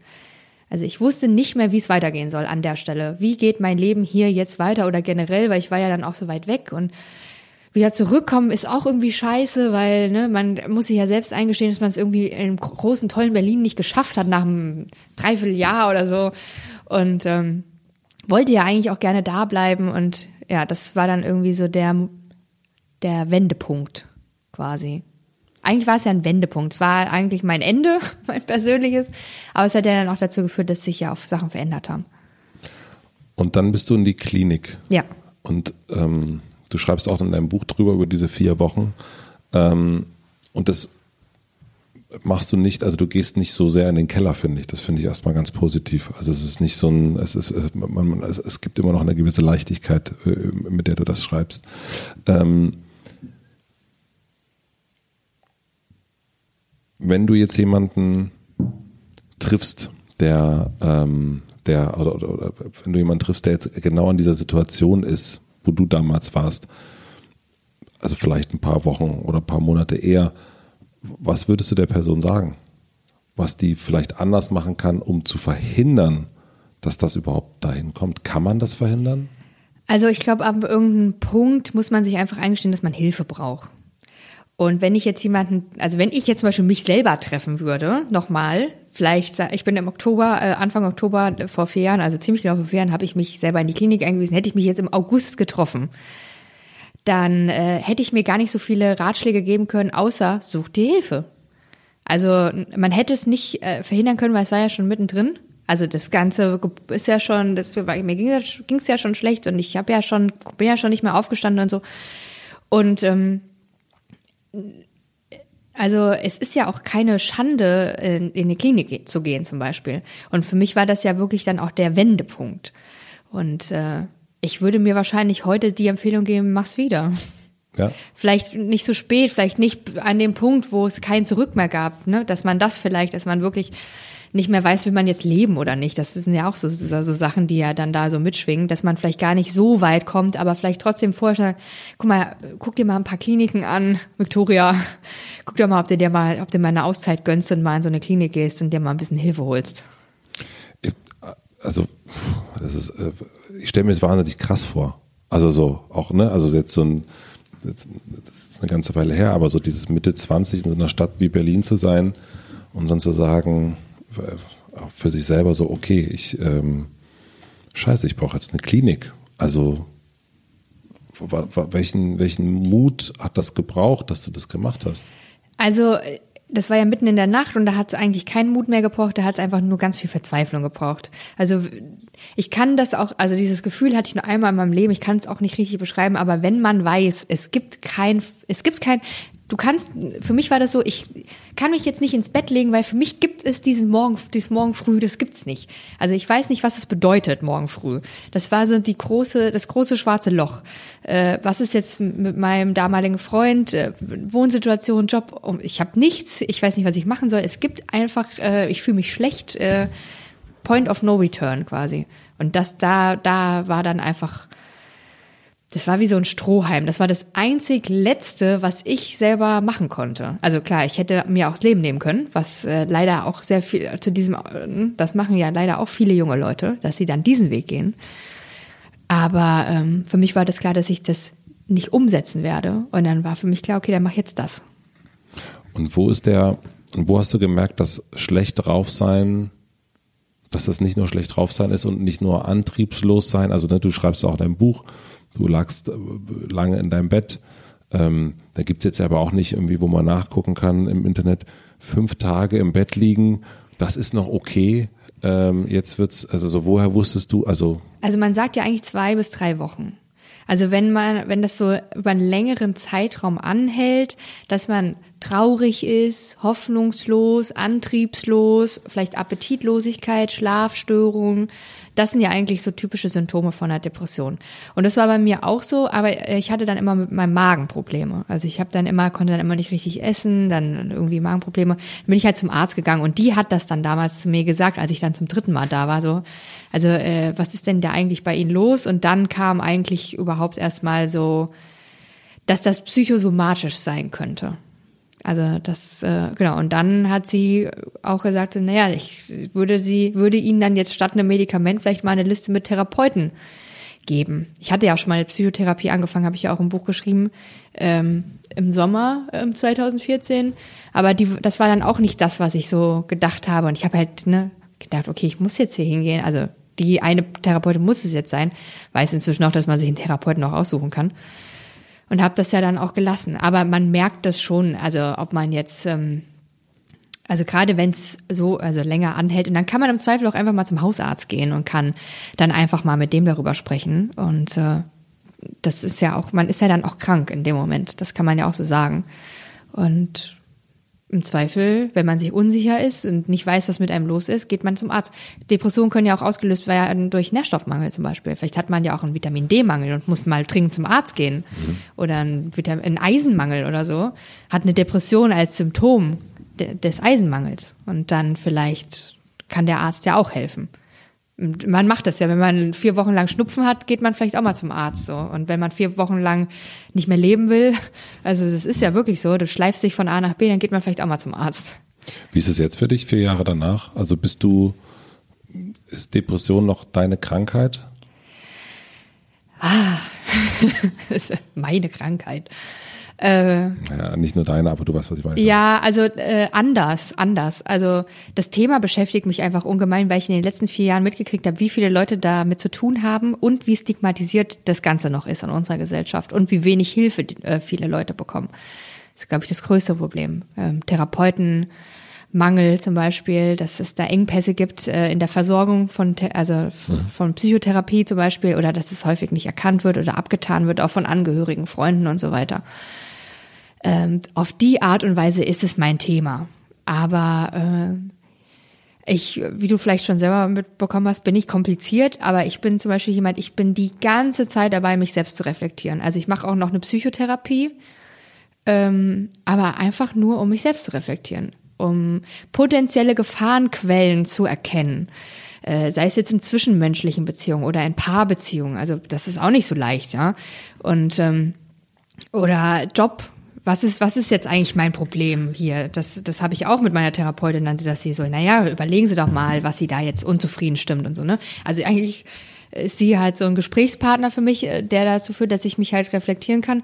Also ich wusste nicht mehr, wie es weitergehen soll an der Stelle. Wie geht mein Leben hier jetzt weiter oder generell, weil ich war ja dann auch so weit weg und wieder zurückkommen ist auch irgendwie scheiße, weil ne, man muss sich ja selbst eingestehen, dass man es irgendwie im großen, tollen Berlin nicht geschafft hat nach einem Dreivierteljahr oder so. Und ähm, wollte ja eigentlich auch gerne da bleiben und ja, das war dann irgendwie so der, der Wendepunkt quasi. Eigentlich war es ja ein Wendepunkt. Es war eigentlich mein Ende, mein persönliches, aber es hat ja dann auch dazu geführt, dass sich ja auch Sachen verändert haben. Und dann bist du in die Klinik. Ja. Und ähm, Du schreibst auch in deinem Buch drüber über diese vier Wochen. Ähm, und das machst du nicht, also du gehst nicht so sehr in den Keller, finde ich. Das finde ich erstmal ganz positiv. Also es ist nicht so ein, es ist, man, es, es gibt immer noch eine gewisse Leichtigkeit, äh, mit der du das schreibst. Ähm, wenn du jetzt jemanden triffst, der, ähm, der oder, oder, oder wenn du jemanden triffst, der jetzt genau in dieser Situation ist, wo du damals warst, also vielleicht ein paar Wochen oder ein paar Monate eher, was würdest du der Person sagen? Was die vielleicht anders machen kann, um zu verhindern, dass das überhaupt dahin kommt? Kann man das verhindern? Also ich glaube, ab irgendeinem Punkt muss man sich einfach eingestehen, dass man Hilfe braucht. Und wenn ich jetzt jemanden, also wenn ich jetzt zum Beispiel mich selber treffen würde, nochmal, vielleicht, ich bin im Oktober, äh, Anfang Oktober vor vier Jahren, also ziemlich genau vor vier Jahren, habe ich mich selber in die Klinik eingewiesen, hätte ich mich jetzt im August getroffen, dann äh, hätte ich mir gar nicht so viele Ratschläge geben können, außer such dir Hilfe. Also man hätte es nicht äh, verhindern können, weil es war ja schon mittendrin. Also das Ganze ist ja schon, das, mir ging es ja schon schlecht und ich habe ja schon, bin ja schon nicht mehr aufgestanden und so. Und ähm, also es ist ja auch keine Schande, in, in die Klinik zu gehen zum Beispiel. Und für mich war das ja wirklich dann auch der Wendepunkt. Und äh, ich würde mir wahrscheinlich heute die Empfehlung geben, mach's wieder. Ja. Vielleicht nicht so spät, vielleicht nicht an dem Punkt, wo es kein Zurück mehr gab, ne? dass man das vielleicht, dass man wirklich nicht mehr weiß, will man jetzt leben oder nicht. Das sind ja auch so, so Sachen, die ja dann da so mitschwingen, dass man vielleicht gar nicht so weit kommt, aber vielleicht trotzdem vorher guck mal, guck dir mal ein paar Kliniken an, Victoria. Guck dir mal, ob du dir mal, ob du mal eine Auszeit gönnst und mal in so eine Klinik gehst und dir mal ein bisschen Hilfe holst. Also, das ist, äh, ich stelle mir das wahnsinnig krass vor. Also so, auch, ne, also jetzt so ein, das ist eine ganze Weile her, aber so dieses Mitte 20 in so einer Stadt wie Berlin zu sein und dann zu sagen, für sich selber so, okay, ich, ähm, scheiße, ich brauche jetzt eine Klinik. Also welchen, welchen Mut hat das gebraucht, dass du das gemacht hast? Also das war ja mitten in der Nacht und da hat es eigentlich keinen Mut mehr gebraucht, da hat es einfach nur ganz viel Verzweiflung gebraucht. Also ich kann das auch, also dieses Gefühl hatte ich nur einmal in meinem Leben, ich kann es auch nicht richtig beschreiben, aber wenn man weiß, es gibt kein, es gibt kein, du kannst, für mich war das so, ich kann mich jetzt nicht ins Bett legen, weil für mich gibt es diesen Morgen, dieses Morgen früh, das gibt's nicht. Also ich weiß nicht, was es bedeutet, morgen früh. Das war so die große, das große schwarze Loch. Äh, was ist jetzt mit meinem damaligen Freund, äh, Wohnsituation, Job? Ich habe nichts, ich weiß nicht, was ich machen soll. Es gibt einfach, äh, ich fühle mich schlecht, äh, Point of No Return quasi. Und das da, da war dann einfach das war wie so ein Strohhalm. Das war das einzig Letzte, was ich selber machen konnte. Also klar, ich hätte mir auch das Leben nehmen können, was äh, leider auch sehr viel zu diesem, äh, das machen ja leider auch viele junge Leute, dass sie dann diesen Weg gehen. Aber ähm, für mich war das klar, dass ich das nicht umsetzen werde. Und dann war für mich klar, okay, dann mach jetzt das. Und wo ist der, wo hast du gemerkt, dass schlecht drauf sein, dass das nicht nur schlecht drauf sein ist und nicht nur antriebslos sein? Also ne, du schreibst auch in deinem Buch, du lagst äh, lange in deinem Bett. Ähm, da gibt's jetzt aber auch nicht irgendwie, wo man nachgucken kann im Internet, fünf Tage im Bett liegen, das ist noch okay. Ähm, jetzt wird's, also so woher wusstest du, also. Also man sagt ja eigentlich zwei bis drei Wochen. Also wenn man, wenn das so über einen längeren Zeitraum anhält, dass man traurig ist, hoffnungslos, antriebslos, vielleicht Appetitlosigkeit, Schlafstörungen. Das sind ja eigentlich so typische Symptome von einer Depression. Und das war bei mir auch so, aber ich hatte dann immer mit meinem Magen Probleme. Also ich habe dann immer, konnte dann immer nicht richtig essen, dann irgendwie Magenprobleme. Dann bin ich halt zum Arzt gegangen und die hat das dann damals zu mir gesagt, als ich dann zum dritten Mal da war, so, also äh, was ist denn da eigentlich bei Ihnen los? Und dann kam eigentlich überhaupt erstmal so, dass das psychosomatisch sein könnte. Also das, äh, genau, und dann hat sie auch gesagt, naja, ich würde sie, würde ihnen dann jetzt statt einem Medikament vielleicht mal eine Liste mit Therapeuten geben. Ich hatte ja auch schon mal eine Psychotherapie angefangen, habe ich ja auch ein Buch geschrieben ähm, im Sommer ähm, 2014. Aber die, das war dann auch nicht das, was ich so gedacht habe. Und ich habe halt ne, gedacht, okay, ich muss jetzt hier hingehen. Also die eine Therapeutin muss es jetzt sein. Weiß inzwischen auch, dass man sich einen Therapeuten auch aussuchen kann und habe das ja dann auch gelassen. Aber man merkt das schon, also ob man jetzt, ähm, also gerade wenn es so also länger anhält, und dann kann man im Zweifel auch einfach mal zum Hausarzt gehen und kann dann einfach mal mit dem darüber sprechen. Und äh, das ist ja auch, man ist ja dann auch krank in dem Moment. Das kann man ja auch so sagen. Und im Zweifel, wenn man sich unsicher ist und nicht weiß, was mit einem los ist, geht man zum Arzt. Depressionen können ja auch ausgelöst werden durch Nährstoffmangel zum Beispiel. Vielleicht hat man ja auch einen Vitamin D-Mangel und muss mal dringend zum Arzt gehen. Mhm. Oder einen, Vitamin, einen Eisenmangel oder so. Hat eine Depression als Symptom de des Eisenmangels. Und dann vielleicht kann der Arzt ja auch helfen man macht das ja, wenn man vier Wochen lang Schnupfen hat, geht man vielleicht auch mal zum Arzt so. Und wenn man vier Wochen lang nicht mehr leben will, also das ist ja wirklich so, du schleifst dich von A nach B, dann geht man vielleicht auch mal zum Arzt. Wie ist es jetzt für dich, vier Jahre danach? Also bist du, ist Depression noch deine Krankheit? Ah, meine Krankheit. Äh, ja, nicht nur deine, aber du weißt, was ich meine. Ja, also äh, anders, anders. Also das Thema beschäftigt mich einfach ungemein, weil ich in den letzten vier Jahren mitgekriegt habe, wie viele Leute damit zu tun haben und wie stigmatisiert das Ganze noch ist in unserer Gesellschaft und wie wenig Hilfe äh, viele Leute bekommen. Das ist, glaube ich, das größte Problem. Ähm, Therapeuten, Mangel zum Beispiel, dass es da Engpässe gibt äh, in der Versorgung von, also mhm. von Psychotherapie zum Beispiel oder dass es häufig nicht erkannt wird oder abgetan wird, auch von Angehörigen, Freunden und so weiter. Ähm, auf die Art und Weise ist es mein Thema. Aber äh, ich, wie du vielleicht schon selber mitbekommen hast, bin ich kompliziert, aber ich bin zum Beispiel jemand, ich bin die ganze Zeit dabei, mich selbst zu reflektieren. Also ich mache auch noch eine Psychotherapie, ähm, aber einfach nur, um mich selbst zu reflektieren, um potenzielle Gefahrenquellen zu erkennen. Äh, sei es jetzt in zwischenmenschlichen Beziehungen oder in Paarbeziehungen. Also das ist auch nicht so leicht, ja. Und ähm, oder Job, was ist, was ist jetzt eigentlich mein Problem hier? Das, das habe ich auch mit meiner Therapeutin, dann dass sie so, naja, überlegen Sie doch mal, was Sie da jetzt unzufrieden stimmt und so, ne? Also eigentlich ist sie halt so ein Gesprächspartner für mich, äh, der dazu führt, dass ich mich halt reflektieren kann,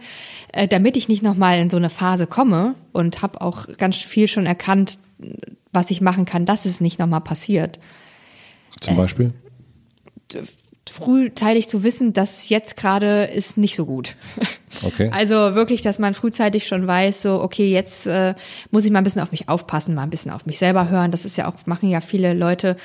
äh, damit ich nicht nochmal in so eine Phase komme und habe auch ganz viel schon erkannt, was ich machen kann, dass es nicht nochmal passiert. Zum Beispiel? Äh, frühzeitig zu wissen, dass jetzt gerade ist nicht so gut. Okay. Also wirklich, dass man frühzeitig schon weiß, so okay, jetzt äh, muss ich mal ein bisschen auf mich aufpassen, mal ein bisschen auf mich selber hören. Das ist ja auch machen ja viele Leute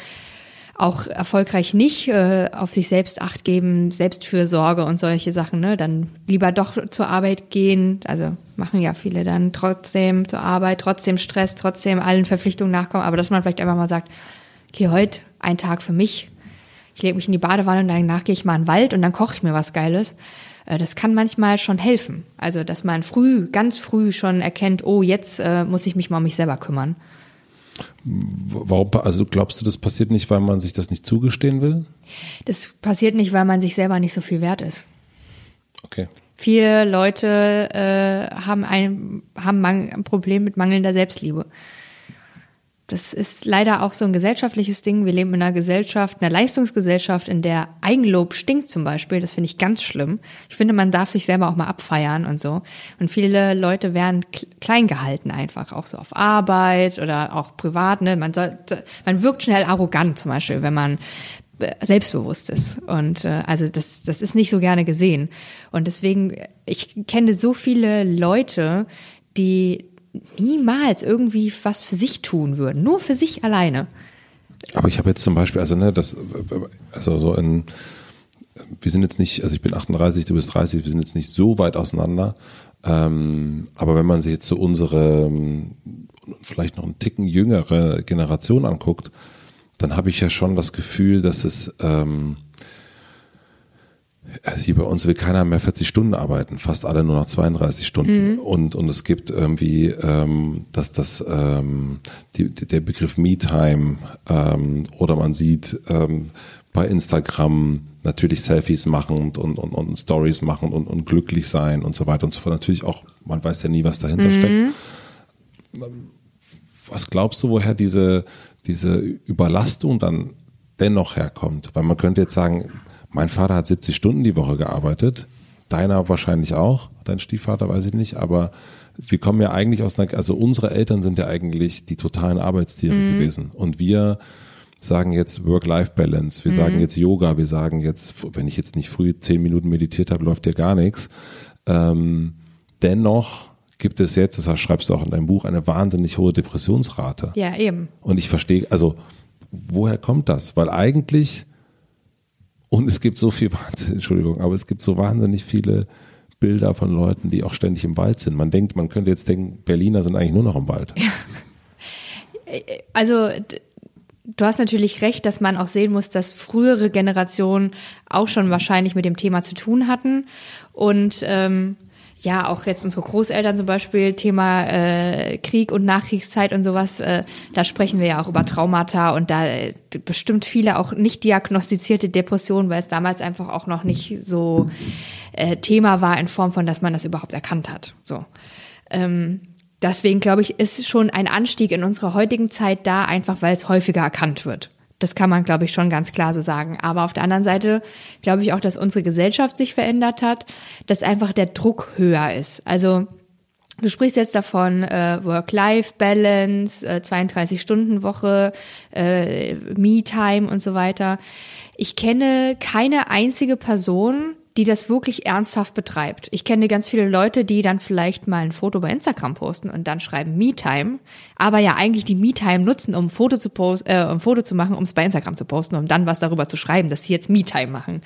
auch erfolgreich nicht äh, auf sich selbst acht geben, Selbstfürsorge und solche Sachen, ne? Dann lieber doch zur Arbeit gehen. Also machen ja viele dann trotzdem zur Arbeit, trotzdem Stress, trotzdem allen Verpflichtungen nachkommen. Aber dass man vielleicht einfach mal sagt, okay, heute ein Tag für mich, ich lege mich in die Badewanne und danach gehe ich mal in den Wald und dann koche ich mir was Geiles. Äh, das kann manchmal schon helfen. Also, dass man früh, ganz früh schon erkennt, oh, jetzt äh, muss ich mich mal um mich selber kümmern. Warum, also glaubst du, das passiert nicht, weil man sich das nicht zugestehen will? Das passiert nicht, weil man sich selber nicht so viel wert ist. Okay. Viele Leute äh, haben ein, haben ein Problem mit mangelnder Selbstliebe. Das ist leider auch so ein gesellschaftliches Ding. Wir leben in einer Gesellschaft, einer Leistungsgesellschaft, in der Eigenlob stinkt zum Beispiel. Das finde ich ganz schlimm. Ich finde, man darf sich selber auch mal abfeiern und so. Und viele Leute werden klein gehalten einfach, auch so auf Arbeit oder auch privat. Ne? Man, soll, man wirkt schnell arrogant zum Beispiel, wenn man äh, selbstbewusst ist. Und äh, also das, das ist nicht so gerne gesehen. Und deswegen, ich kenne so viele Leute, die niemals irgendwie was für sich tun würden, nur für sich alleine. Aber ich habe jetzt zum Beispiel, also ne, das, also so in, wir sind jetzt nicht, also ich bin 38, du bist 30, wir sind jetzt nicht so weit auseinander. Ähm, aber wenn man sich jetzt so unsere vielleicht noch einen Ticken jüngere Generation anguckt, dann habe ich ja schon das Gefühl, dass es ähm, hier bei uns will keiner mehr 40 Stunden arbeiten, fast alle nur noch 32 Stunden. Mhm. Und, und es gibt irgendwie ähm, dass das, ähm, die, der Begriff Me-Time ähm, oder man sieht ähm, bei Instagram natürlich Selfies machen und, und, und, Stories machen und, und glücklich sein und so weiter und so fort. Natürlich auch, man weiß ja nie, was dahinter mhm. steckt. Was glaubst du, woher diese, diese Überlastung dann dennoch herkommt? Weil man könnte jetzt sagen, mein Vater hat 70 Stunden die Woche gearbeitet. Deiner wahrscheinlich auch. Dein Stiefvater weiß ich nicht. Aber wir kommen ja eigentlich aus einer, also unsere Eltern sind ja eigentlich die totalen Arbeitstiere mhm. gewesen. Und wir sagen jetzt Work-Life-Balance. Wir mhm. sagen jetzt Yoga. Wir sagen jetzt, wenn ich jetzt nicht früh zehn Minuten meditiert habe, läuft ja gar nichts. Ähm, dennoch gibt es jetzt, das schreibst du auch in deinem Buch, eine wahnsinnig hohe Depressionsrate. Ja, eben. Und ich verstehe, also woher kommt das? Weil eigentlich und es gibt so viel Wahnsinn, Entschuldigung, aber es gibt so wahnsinnig viele Bilder von Leuten, die auch ständig im Wald sind. Man denkt, man könnte jetzt denken, Berliner sind eigentlich nur noch im Wald. Also du hast natürlich recht, dass man auch sehen muss, dass frühere Generationen auch schon wahrscheinlich mit dem Thema zu tun hatten. Und ähm, ja, auch jetzt unsere Großeltern zum Beispiel, Thema äh, Krieg und Nachkriegszeit und sowas, äh, da sprechen wir ja auch über Traumata und da äh, bestimmt viele auch nicht diagnostizierte Depressionen, weil es damals einfach auch noch nicht so äh, Thema war in Form von, dass man das überhaupt erkannt hat. So. Ähm, deswegen glaube ich, ist schon ein Anstieg in unserer heutigen Zeit da, einfach weil es häufiger erkannt wird. Das kann man, glaube ich, schon ganz klar so sagen. Aber auf der anderen Seite glaube ich auch, dass unsere Gesellschaft sich verändert hat, dass einfach der Druck höher ist. Also Du sprichst jetzt davon äh, Work-Life-Balance, äh, 32-Stunden-Woche, äh, Me-Time und so weiter. Ich kenne keine einzige Person, die das wirklich ernsthaft betreibt. Ich kenne ganz viele Leute, die dann vielleicht mal ein Foto bei Instagram posten und dann schreiben Me-Time, aber ja eigentlich die Me-Time nutzen, um ein Foto zu posten, äh, um ein Foto zu machen, um es bei Instagram zu posten, um dann was darüber zu schreiben, dass sie jetzt Me-Time machen.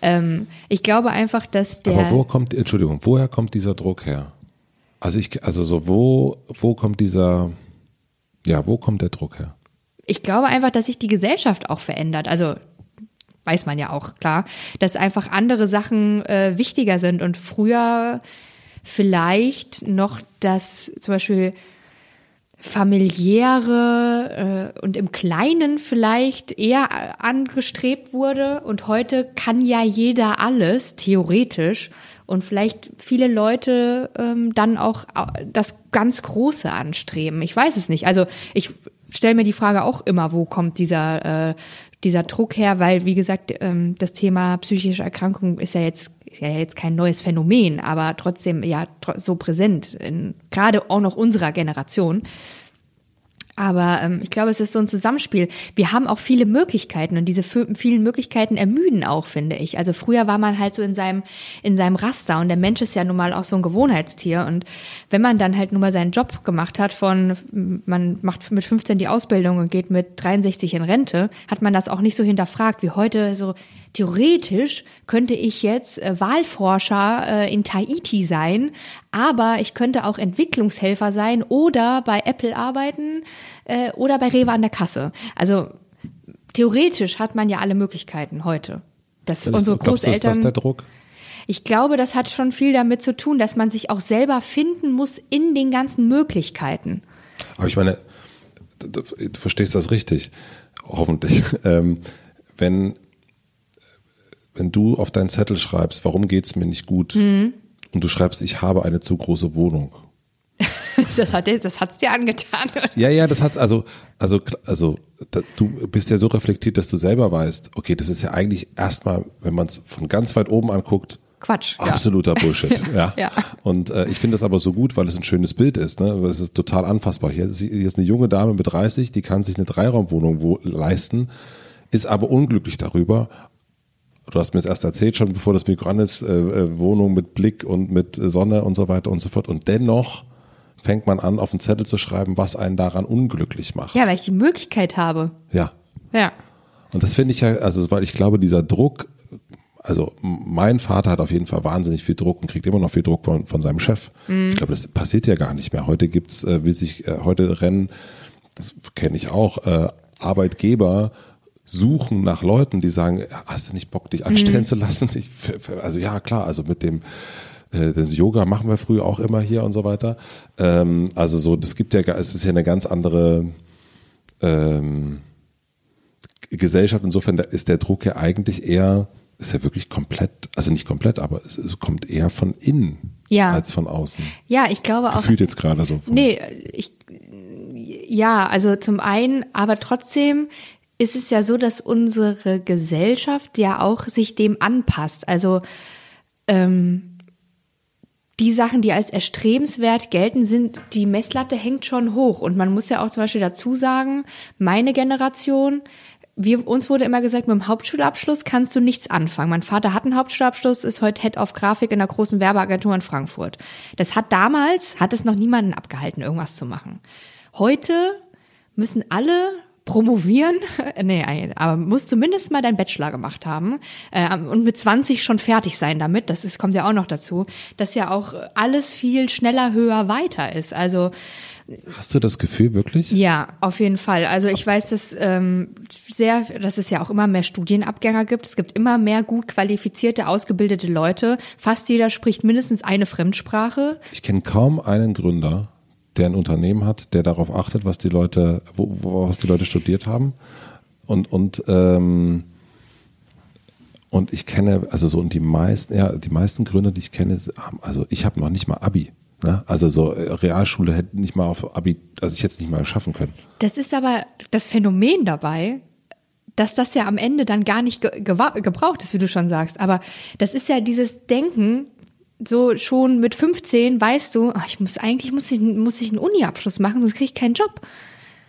Ähm, ich glaube einfach, dass der. Aber wo kommt, Entschuldigung, woher kommt dieser Druck her? Also ich, also so wo, wo kommt dieser, ja, wo kommt der Druck her? Ich glaube einfach, dass sich die Gesellschaft auch verändert. Also weiß man ja auch, klar, dass einfach andere Sachen äh, wichtiger sind und früher vielleicht noch das zum Beispiel familiäre äh, und im Kleinen vielleicht eher angestrebt wurde und heute kann ja jeder alles theoretisch und vielleicht viele Leute ähm, dann auch das ganz Große anstreben. Ich weiß es nicht. Also ich stelle mir die Frage auch immer, wo kommt dieser äh, dieser Druck her, weil, wie gesagt, ähm, das Thema psychische Erkrankung ist ja jetzt, ja jetzt kein neues Phänomen, aber trotzdem ja so präsent, gerade auch noch unserer Generation. Aber ähm, ich glaube, es ist so ein Zusammenspiel. Wir haben auch viele Möglichkeiten und diese vielen Möglichkeiten ermüden auch, finde ich. Also früher war man halt so in seinem, in seinem Raster und der Mensch ist ja nun mal auch so ein Gewohnheitstier. Und wenn man dann halt nun mal seinen Job gemacht hat von, man macht mit 15 die Ausbildung und geht mit 63 in Rente, hat man das auch nicht so hinterfragt wie heute so, theoretisch könnte ich jetzt äh, Wahlforscher äh, in Tahiti sein, aber ich könnte auch Entwicklungshelfer sein oder bei Apple arbeiten äh, oder bei Rewe an der Kasse. Also theoretisch hat man ja alle Möglichkeiten heute. Das unsere Großeltern. Du, ist das der Druck? Ich glaube, das hat schon viel damit zu tun, dass man sich auch selber finden muss in den ganzen Möglichkeiten. Aber ich meine, du, verstehst das richtig, hoffentlich. Ähm, wenn wenn du auf deinen Zettel schreibst, warum geht's mir nicht gut, mhm. und du schreibst, ich habe eine zu große Wohnung. das hat das hat's dir angetan. Ja, ja, das hat's also also also du bist ja so reflektiert, dass du selber weißt, okay, das ist ja eigentlich erstmal, wenn man es von ganz weit oben anguckt, Quatsch. Absoluter ja. Bullshit. Ja. ja. Und äh, ich finde das aber so gut, weil es ein schönes Bild ist. Ne? Es ist total anfassbar. Hier, hier ist eine junge Dame mit 30, die kann sich eine Dreiraumwohnung wo, leisten, ist aber unglücklich darüber du hast mir das erst erzählt, schon bevor das Mikro an ist, äh, äh, Wohnung mit Blick und mit Sonne und so weiter und so fort. Und dennoch fängt man an, auf den Zettel zu schreiben, was einen daran unglücklich macht. Ja, weil ich die Möglichkeit habe. Ja. Ja. Und das finde ich ja, also weil ich glaube, dieser Druck also mein Vater hat auf jeden Fall wahnsinnig viel Druck und kriegt immer noch viel Druck von, von seinem Chef. Mhm. Ich glaube, das passiert ja gar nicht mehr. Heute gibt's, äh, will sich, äh, heute rennen, das kenne ich auch, äh, Arbeitgeber suchen nach Leuten, die sagen, hast du nicht Bock, dich anstellen mhm. zu lassen? Ich, also ja, klar, also mit dem äh, das Yoga machen wir früher auch immer hier und so weiter. Ähm, also so, das gibt ja, es ist ja eine ganz andere ähm, Gesellschaft. Insofern ist der Druck ja eigentlich eher, ist ja wirklich komplett, also nicht komplett, aber es, es kommt eher von innen ja. als von außen. Ja, ich glaube auch. Fühlt jetzt gerade so. Nee, ich, ja, also zum einen, aber trotzdem ist es ja so, dass unsere Gesellschaft ja auch sich dem anpasst. Also ähm, die Sachen, die als erstrebenswert gelten, sind, die Messlatte hängt schon hoch. Und man muss ja auch zum Beispiel dazu sagen, meine Generation, wir, uns wurde immer gesagt, mit dem Hauptschulabschluss kannst du nichts anfangen. Mein Vater hat einen Hauptschulabschluss, ist heute Head of Grafik in einer großen Werbeagentur in Frankfurt. Das hat damals, hat es noch niemanden abgehalten, irgendwas zu machen. Heute müssen alle promovieren, nee, aber muss zumindest mal deinen Bachelor gemacht haben äh, und mit 20 schon fertig sein damit. Das ist, kommt ja auch noch dazu, dass ja auch alles viel schneller, höher, weiter ist. Also Hast du das Gefühl wirklich? Ja, auf jeden Fall. Also ich weiß, dass ähm, sehr, dass es ja auch immer mehr Studienabgänger gibt. Es gibt immer mehr gut qualifizierte, ausgebildete Leute. Fast jeder spricht mindestens eine Fremdsprache. Ich kenne kaum einen Gründer, der ein Unternehmen hat, der darauf achtet, was die Leute, wo, wo, was die Leute studiert haben. Und, und, ähm, und ich kenne, also so, und die meisten, ja, die meisten Gründer, die ich kenne, haben, also ich habe noch nicht mal Abi. Ne? Also so äh, Realschule hätte nicht mal auf Abi, also ich hätte es nicht mal schaffen können. Das ist aber das Phänomen dabei, dass das ja am Ende dann gar nicht ge gebraucht ist, wie du schon sagst. Aber das ist ja dieses Denken, so schon mit 15 weißt du, ach, ich muss eigentlich muss ich, muss ich einen Uni-Abschluss machen, sonst kriege ich keinen Job.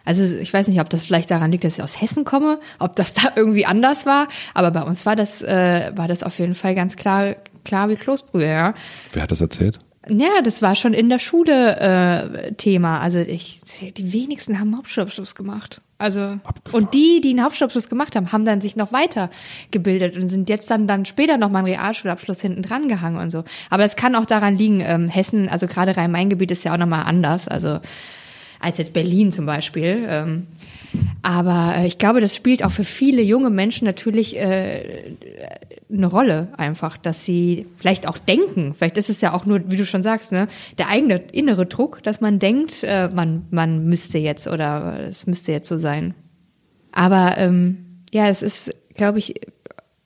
Also ich weiß nicht, ob das vielleicht daran liegt, dass ich aus Hessen komme, ob das da irgendwie anders war, aber bei uns war das äh, war das auf jeden Fall ganz klar klar wie Kloßbrühe, ja. Wer hat das erzählt? Ja, das war schon in der Schule äh, Thema. Also ich, die wenigsten haben Hauptschulabschluss gemacht. Also Abgefahren. und die, die einen Hauptschulabschluss gemacht haben, haben dann sich noch weiter gebildet und sind jetzt dann dann später noch mal einen Realschulabschluss hinten dran gehangen und so. Aber es kann auch daran liegen, ähm, Hessen, also gerade Rhein-Main-Gebiet ist ja auch noch mal anders, also als jetzt Berlin zum Beispiel. Ähm, aber äh, ich glaube, das spielt auch für viele junge Menschen natürlich äh, eine Rolle einfach, dass sie vielleicht auch denken. Vielleicht ist es ja auch nur, wie du schon sagst, ne, der eigene innere Druck, dass man denkt, äh, man, man müsste jetzt oder es müsste jetzt so sein. Aber ähm, ja, es ist, glaube ich,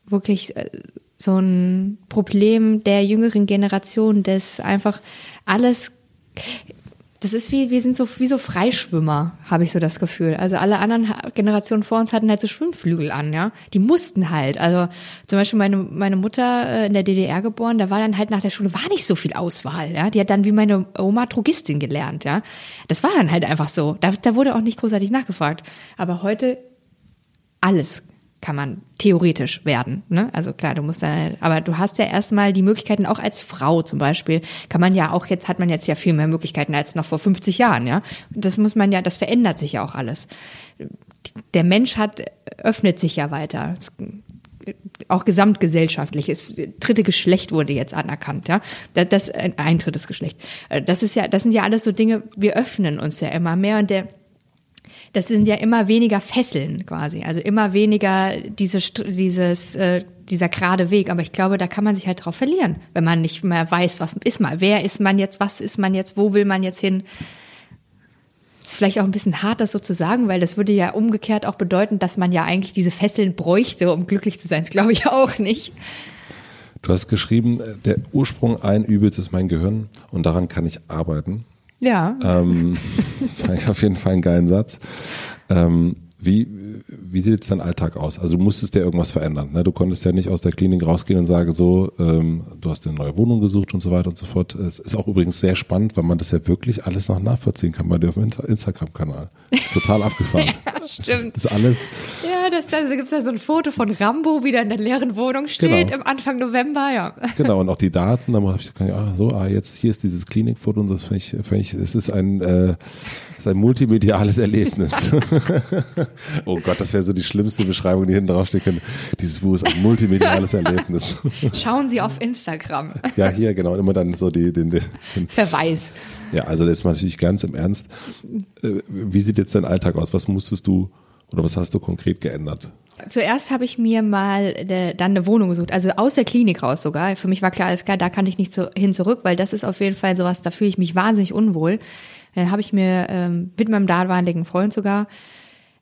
wirklich äh, so ein Problem der jüngeren Generation, dass einfach alles das ist wie, wir sind so wie so Freischwimmer, habe ich so das Gefühl. Also alle anderen Generationen vor uns hatten halt so Schwimmflügel an, ja. Die mussten halt. Also zum Beispiel meine, meine Mutter äh, in der DDR geboren, da war dann halt nach der Schule war nicht so viel Auswahl, ja. Die hat dann wie meine Oma Drogistin gelernt, ja. Das war dann halt einfach so. Da, da wurde auch nicht großartig nachgefragt. Aber heute alles kann man theoretisch werden. Ne? Also klar, du musst dann, aber du hast ja erstmal die Möglichkeiten, auch als Frau zum Beispiel, kann man ja auch jetzt, hat man jetzt ja viel mehr Möglichkeiten als noch vor 50 Jahren, ja. Das muss man ja, das verändert sich ja auch alles. Der Mensch hat, öffnet sich ja weiter. Auch gesamtgesellschaftlich. Das dritte Geschlecht wurde jetzt anerkannt, ja. Das, ein drittes Geschlecht. Das ist ja, das sind ja alles so Dinge, wir öffnen uns ja immer mehr und der, das sind ja immer weniger Fesseln quasi, also immer weniger diese, dieses, äh, dieser gerade Weg. Aber ich glaube, da kann man sich halt drauf verlieren, wenn man nicht mehr weiß, was ist man, wer ist man jetzt, was ist man jetzt, wo will man jetzt hin. Ist vielleicht auch ein bisschen hart, das so zu sagen, weil das würde ja umgekehrt auch bedeuten, dass man ja eigentlich diese Fesseln bräuchte, um glücklich zu sein. Das glaube ich auch nicht. Du hast geschrieben, äh, der Ursprung ein Übels ist mein Gehirn und daran kann ich arbeiten. Ja. Ähm, ich auf jeden Fall einen geilen Satz. Ähm, wie, wie sieht jetzt dein Alltag aus? Also du musstest ja irgendwas verändern. Ne? Du konntest ja nicht aus der Klinik rausgehen und sagen so, ähm, du hast eine neue Wohnung gesucht und so weiter und so fort. Es ist auch übrigens sehr spannend, weil man das ja wirklich alles noch nachvollziehen kann bei dir auf dem Instagram-Kanal. Total abgefahren. ja, stimmt. Das ist alles. Ja, Ja, das, da gibt es da so ein Foto von Rambo, wie der in der leeren Wohnung steht Genau. im Anfang November, ja. Genau, und auch die Daten, da habe ich gedacht, ah, so, ah, jetzt hier ist dieses Klinikfoto und das finde ich, find ich, es ist ein, äh, es ist ein multimediales Erlebnis. oh Gott, das wäre so die schlimmste Beschreibung, die hinten draufstehen könnte. Dieses Buch ist ein multimediales Erlebnis. Schauen Sie auf Instagram. ja, hier, genau, immer dann so die, den, den, Verweis. ja, also jetzt mal natürlich ganz im Ernst. Äh, Wie sieht jetzt dein Alltag aus? Was musstest du oder was hast du konkret geändert? Zuerst habe ich mir mal äh, dann eine Wohnung gesucht, also aus der Klinik raus sogar. Für mich war klar, alles klar, da kann ich nicht so, hin zurück, weil das ist auf jeden Fall sowas, da fühle ich mich wahnsinnig unwohl. Dann habe ich mir ähm, mit meinem damaligen Freund sogar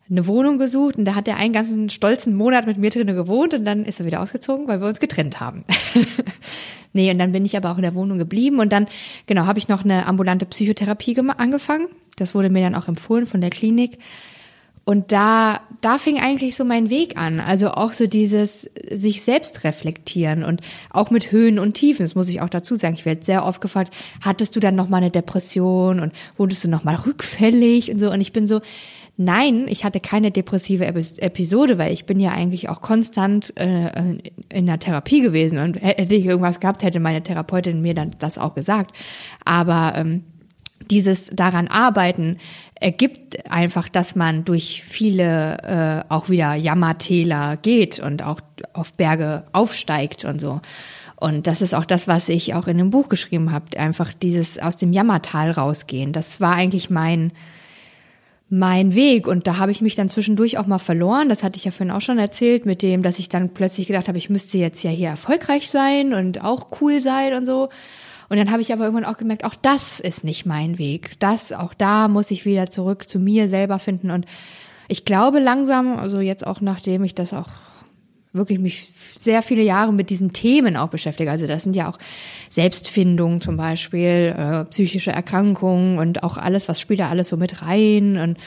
eine Wohnung gesucht und da hat er einen ganzen stolzen Monat mit mir drinnen gewohnt und dann ist er wieder ausgezogen, weil wir uns getrennt haben. nee, und dann bin ich aber auch in der Wohnung geblieben und dann, genau, habe ich noch eine ambulante Psychotherapie angefangen. Das wurde mir dann auch empfohlen von der Klinik. Und da, da fing eigentlich so mein Weg an. Also auch so dieses sich selbst reflektieren und auch mit Höhen und Tiefen. Das muss ich auch dazu sagen. Ich werde sehr oft gefragt, hattest du dann noch mal eine Depression und wurdest du noch mal rückfällig und so? Und ich bin so, nein, ich hatte keine depressive Epi- Episode, weil ich bin ja eigentlich auch konstant äh, in der Therapie gewesen. Und hätte ich irgendwas gehabt, hätte meine Therapeutin mir dann das auch gesagt. Aber ähm, dieses daran arbeiten ergibt einfach, dass man durch viele äh, auch wieder Jammertäler geht und auch auf Berge aufsteigt und so. Und das ist auch das, was ich auch in dem Buch geschrieben habe, einfach dieses aus dem Jammertal rausgehen. Das war eigentlich mein mein Weg und da habe ich mich dann zwischendurch auch mal verloren. Das hatte ich ja vorhin auch schon erzählt, mit dem, dass ich dann plötzlich gedacht habe, ich müsste jetzt ja hier erfolgreich sein und auch cool sein und so. Und dann habe ich aber irgendwann auch gemerkt, auch das ist nicht mein Weg. Das, auch da muss ich wieder zurück zu mir selber finden. Und ich glaube langsam, also jetzt auch nachdem ich das auch wirklich mich sehr viele Jahre mit diesen Themen auch beschäftige. Also das sind ja auch Selbstfindung zum Beispiel, äh, psychische Erkrankungen und auch alles, was spielt da alles so mit rein und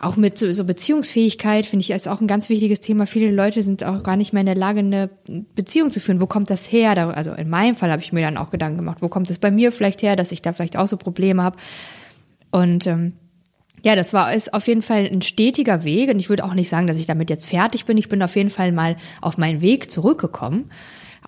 auch mit so, so Beziehungsfähigkeit finde ich ist auch ein ganz wichtiges Thema. Viele Leute sind auch gar nicht mehr in der Lage, eine Beziehung zu führen. Wo kommt das her? Also in meinem Fall habe ich mir dann auch Gedanken gemacht, wo kommt es bei mir vielleicht her, dass ich da vielleicht auch so Probleme habe. Und ähm, ja, das war ist auf jeden Fall ein stetiger Weg und ich würde auch nicht sagen, dass ich damit jetzt fertig bin. Ich bin auf jeden Fall mal auf meinen Weg zurückgekommen,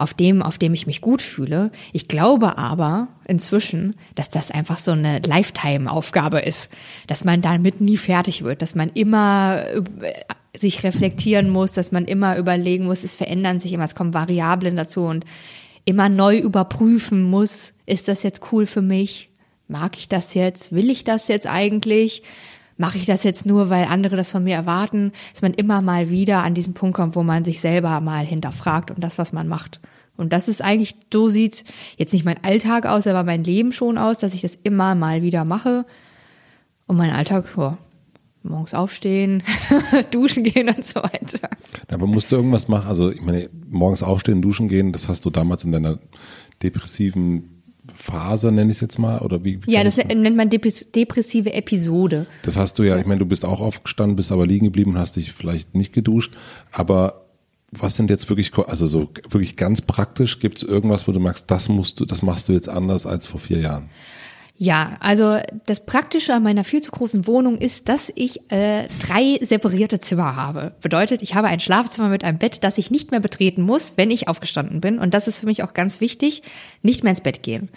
auf dem, auf dem ich mich gut fühle. Ich glaube aber inzwischen, dass das einfach so eine Lifetime-Aufgabe ist, dass man damit nie fertig wird, dass man immer äh, sich reflektieren muss, dass man immer überlegen muss, es verändern sich immer, es kommen Variablen dazu und immer neu überprüfen muss, ist das jetzt cool für mich? Mag ich das jetzt? Will ich das jetzt eigentlich? Mache ich das jetzt nur, weil andere das von mir erwarten? Dass man immer mal wieder an diesen Punkt kommt, wo man sich selber mal hinterfragt und das, was man macht. Und das ist eigentlich, so sieht jetzt nicht mein Alltag aus, aber mein Leben schon aus, dass ich das immer mal wieder mache. Und mein Alltag, ja, morgens aufstehen, duschen gehen und so weiter. Aber musst du irgendwas machen? Also ich meine, morgens aufstehen, duschen gehen, das hast du damals in deiner depressiven Phase, nenne ich es jetzt mal, oder wie? wie Ja, das nennt man depres- depressive Episode. Das hast du ja, ich meine, du bist auch aufgestanden, bist aber liegen geblieben, hast dich vielleicht nicht geduscht, aber was sind jetzt wirklich, also so wirklich ganz praktisch, gibt es irgendwas, wo du merkst, das musst du, das machst du jetzt anders als vor vier Jahren? Ja, also das Praktische an meiner viel zu großen Wohnung ist, dass ich äh, drei separierte Zimmer habe. Bedeutet, ich habe ein Schlafzimmer mit einem Bett, das ich nicht mehr betreten muss, wenn ich aufgestanden bin. Und das ist für mich auch ganz wichtig, nicht mehr ins Bett gehen.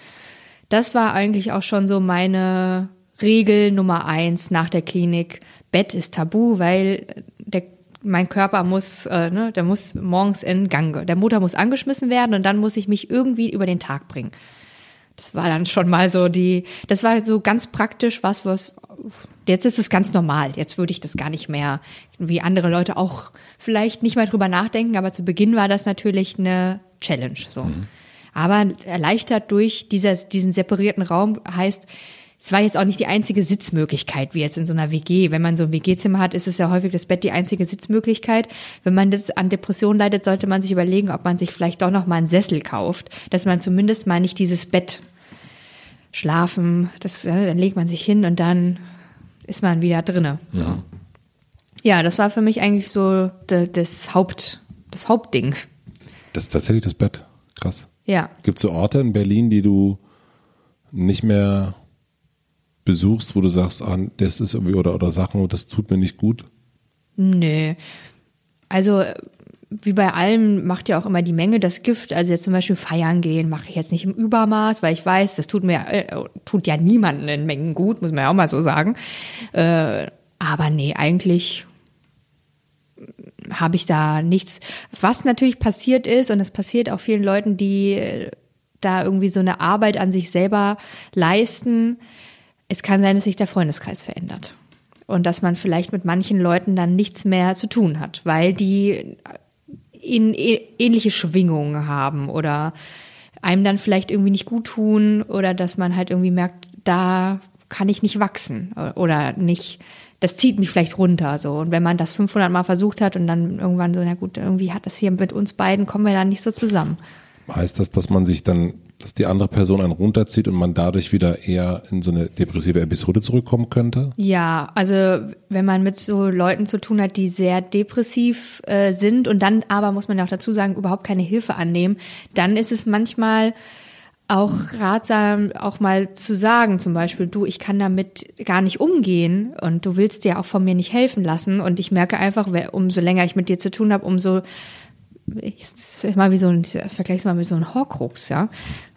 Das war eigentlich auch schon so meine Regel Nummer eins nach der Klinik. Bett ist tabu, weil der, mein Körper muss, äh, ne, der muss morgens in Gang, der Motor muss angeschmissen werden und dann muss ich mich irgendwie über den Tag bringen. Das war dann schon mal so die, das war so ganz praktisch was, was, jetzt ist es ganz normal. Jetzt würde ich das gar nicht mehr, wie andere Leute auch vielleicht nicht mehr drüber nachdenken, aber zu Beginn war das natürlich eine Challenge, so. Aber erleichtert durch dieser, diesen separierten Raum heißt, es war jetzt auch nicht die einzige Sitzmöglichkeit, wie jetzt in so einer WG. Wenn man so ein WG-Zimmer hat, ist es ja häufig das Bett die einzige Sitzmöglichkeit. Wenn man das an Depressionen leidet, sollte man sich überlegen, ob man sich vielleicht doch noch mal einen Sessel kauft, dass man zumindest mal nicht dieses Bett schlafen, das, äh, dann legt man sich hin und dann ist man wieder drinne. So. Ja, das war für mich eigentlich so das Haupt, das Hauptding. Das ist tatsächlich das Bett. Krass. Ja. Gibt es so Orte in Berlin, die du nicht mehr besuchst, wo du sagst, ah, das ist irgendwie, oder, oder Sachen, das tut mir nicht gut? Nö. Also wie bei allem macht ja auch immer die Menge das Gift. Also jetzt zum Beispiel feiern gehen mache ich jetzt nicht im Übermaß, weil ich weiß, das tut mir äh, tut ja niemanden in Mengen gut, muss man ja auch mal so sagen. Äh, aber nee, eigentlich habe ich da nichts. Was natürlich passiert ist, und das passiert auch vielen Leuten, die äh, da irgendwie so eine Arbeit an sich selber leisten, es kann sein, dass sich der Freundeskreis verändert. Und dass man vielleicht mit manchen Leuten dann nichts mehr zu tun hat, weil die in ähnliche Schwingungen haben oder einem dann vielleicht irgendwie nicht gut tun oder dass man halt irgendwie merkt, da kann ich nicht wachsen oder nicht, das zieht mich vielleicht runter so. Und wenn man das 500 Mal versucht hat und dann irgendwann so, na gut, irgendwie hat das hier mit uns beiden, kommen wir dann nicht so zusammen. Heißt das, dass man sich dann dass die andere Person einen runterzieht und man dadurch wieder eher in so eine depressive Episode zurückkommen könnte? Ja, also wenn man mit so Leuten zu tun hat, die sehr depressiv äh, sind und dann aber, muss man ja auch dazu sagen, überhaupt keine Hilfe annehmen, dann ist es manchmal auch ratsam, auch mal zu sagen, zum Beispiel, du, ich kann damit gar nicht umgehen und du willst dir auch von mir nicht helfen lassen. Und ich merke einfach, umso länger ich mit dir zu tun habe, umso ich, ist mal wie so ein, vergleich's mal mit so einem Horcrux, ja.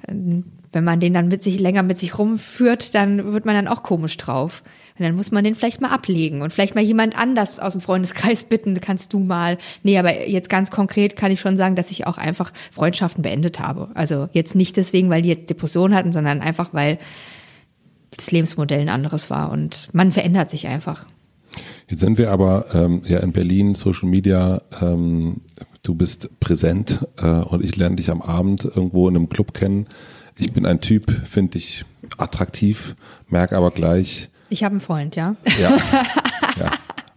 Wenn man den dann mit sich länger mit sich rumführt, dann wird man dann auch komisch drauf. Und dann muss man den vielleicht mal ablegen und vielleicht mal jemand anders aus dem Freundeskreis bitten, kannst du mal. Nee, aber jetzt ganz konkret kann ich schon sagen, dass ich auch einfach Freundschaften beendet habe. Also jetzt nicht deswegen, weil die jetzt Depressionen hatten, sondern einfach, weil das Lebensmodell ein anderes war und man verändert sich einfach. Jetzt sind wir aber ähm, ja in Berlin, Social Media, ähm, du bist präsent äh, und ich lerne dich am Abend irgendwo in einem Club kennen. Ich bin ein Typ, finde ich attraktiv, merke aber gleich. Ich habe einen Freund, ja. Ja, ja.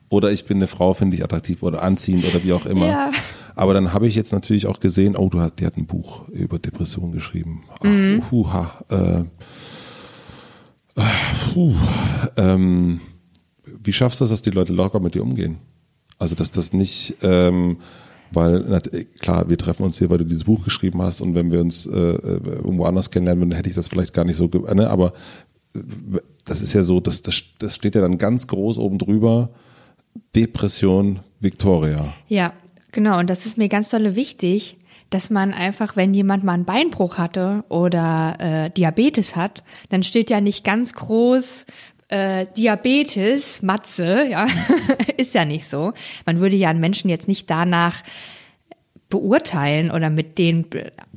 Oder ich bin eine Frau, finde ich attraktiv oder anziehend oder wie auch immer. Ja. Aber dann habe ich jetzt natürlich auch gesehen, oh, du hast, die hat ein Buch über Depressionen geschrieben. Ach, mhm. Huha. Äh, äh, puh, ähm, wie schaffst du das, dass die Leute locker mit dir umgehen? Also, dass das nicht, ähm, weil klar, wir treffen uns hier, weil du dieses Buch geschrieben hast und wenn wir uns äh, irgendwo anders kennenlernen würden, hätte ich das vielleicht gar nicht so, ne, aber äh, das ist ja so, das, das, das steht ja dann ganz groß oben drüber, Depression Victoria. Ja, genau, und das ist mir ganz dolle wichtig, dass man einfach, wenn jemand mal einen Beinbruch hatte oder äh, Diabetes hat, dann steht ja nicht ganz groß äh, Diabetes, Matze, ja, ist ja nicht so. Man würde ja einen Menschen jetzt nicht danach beurteilen oder mit denen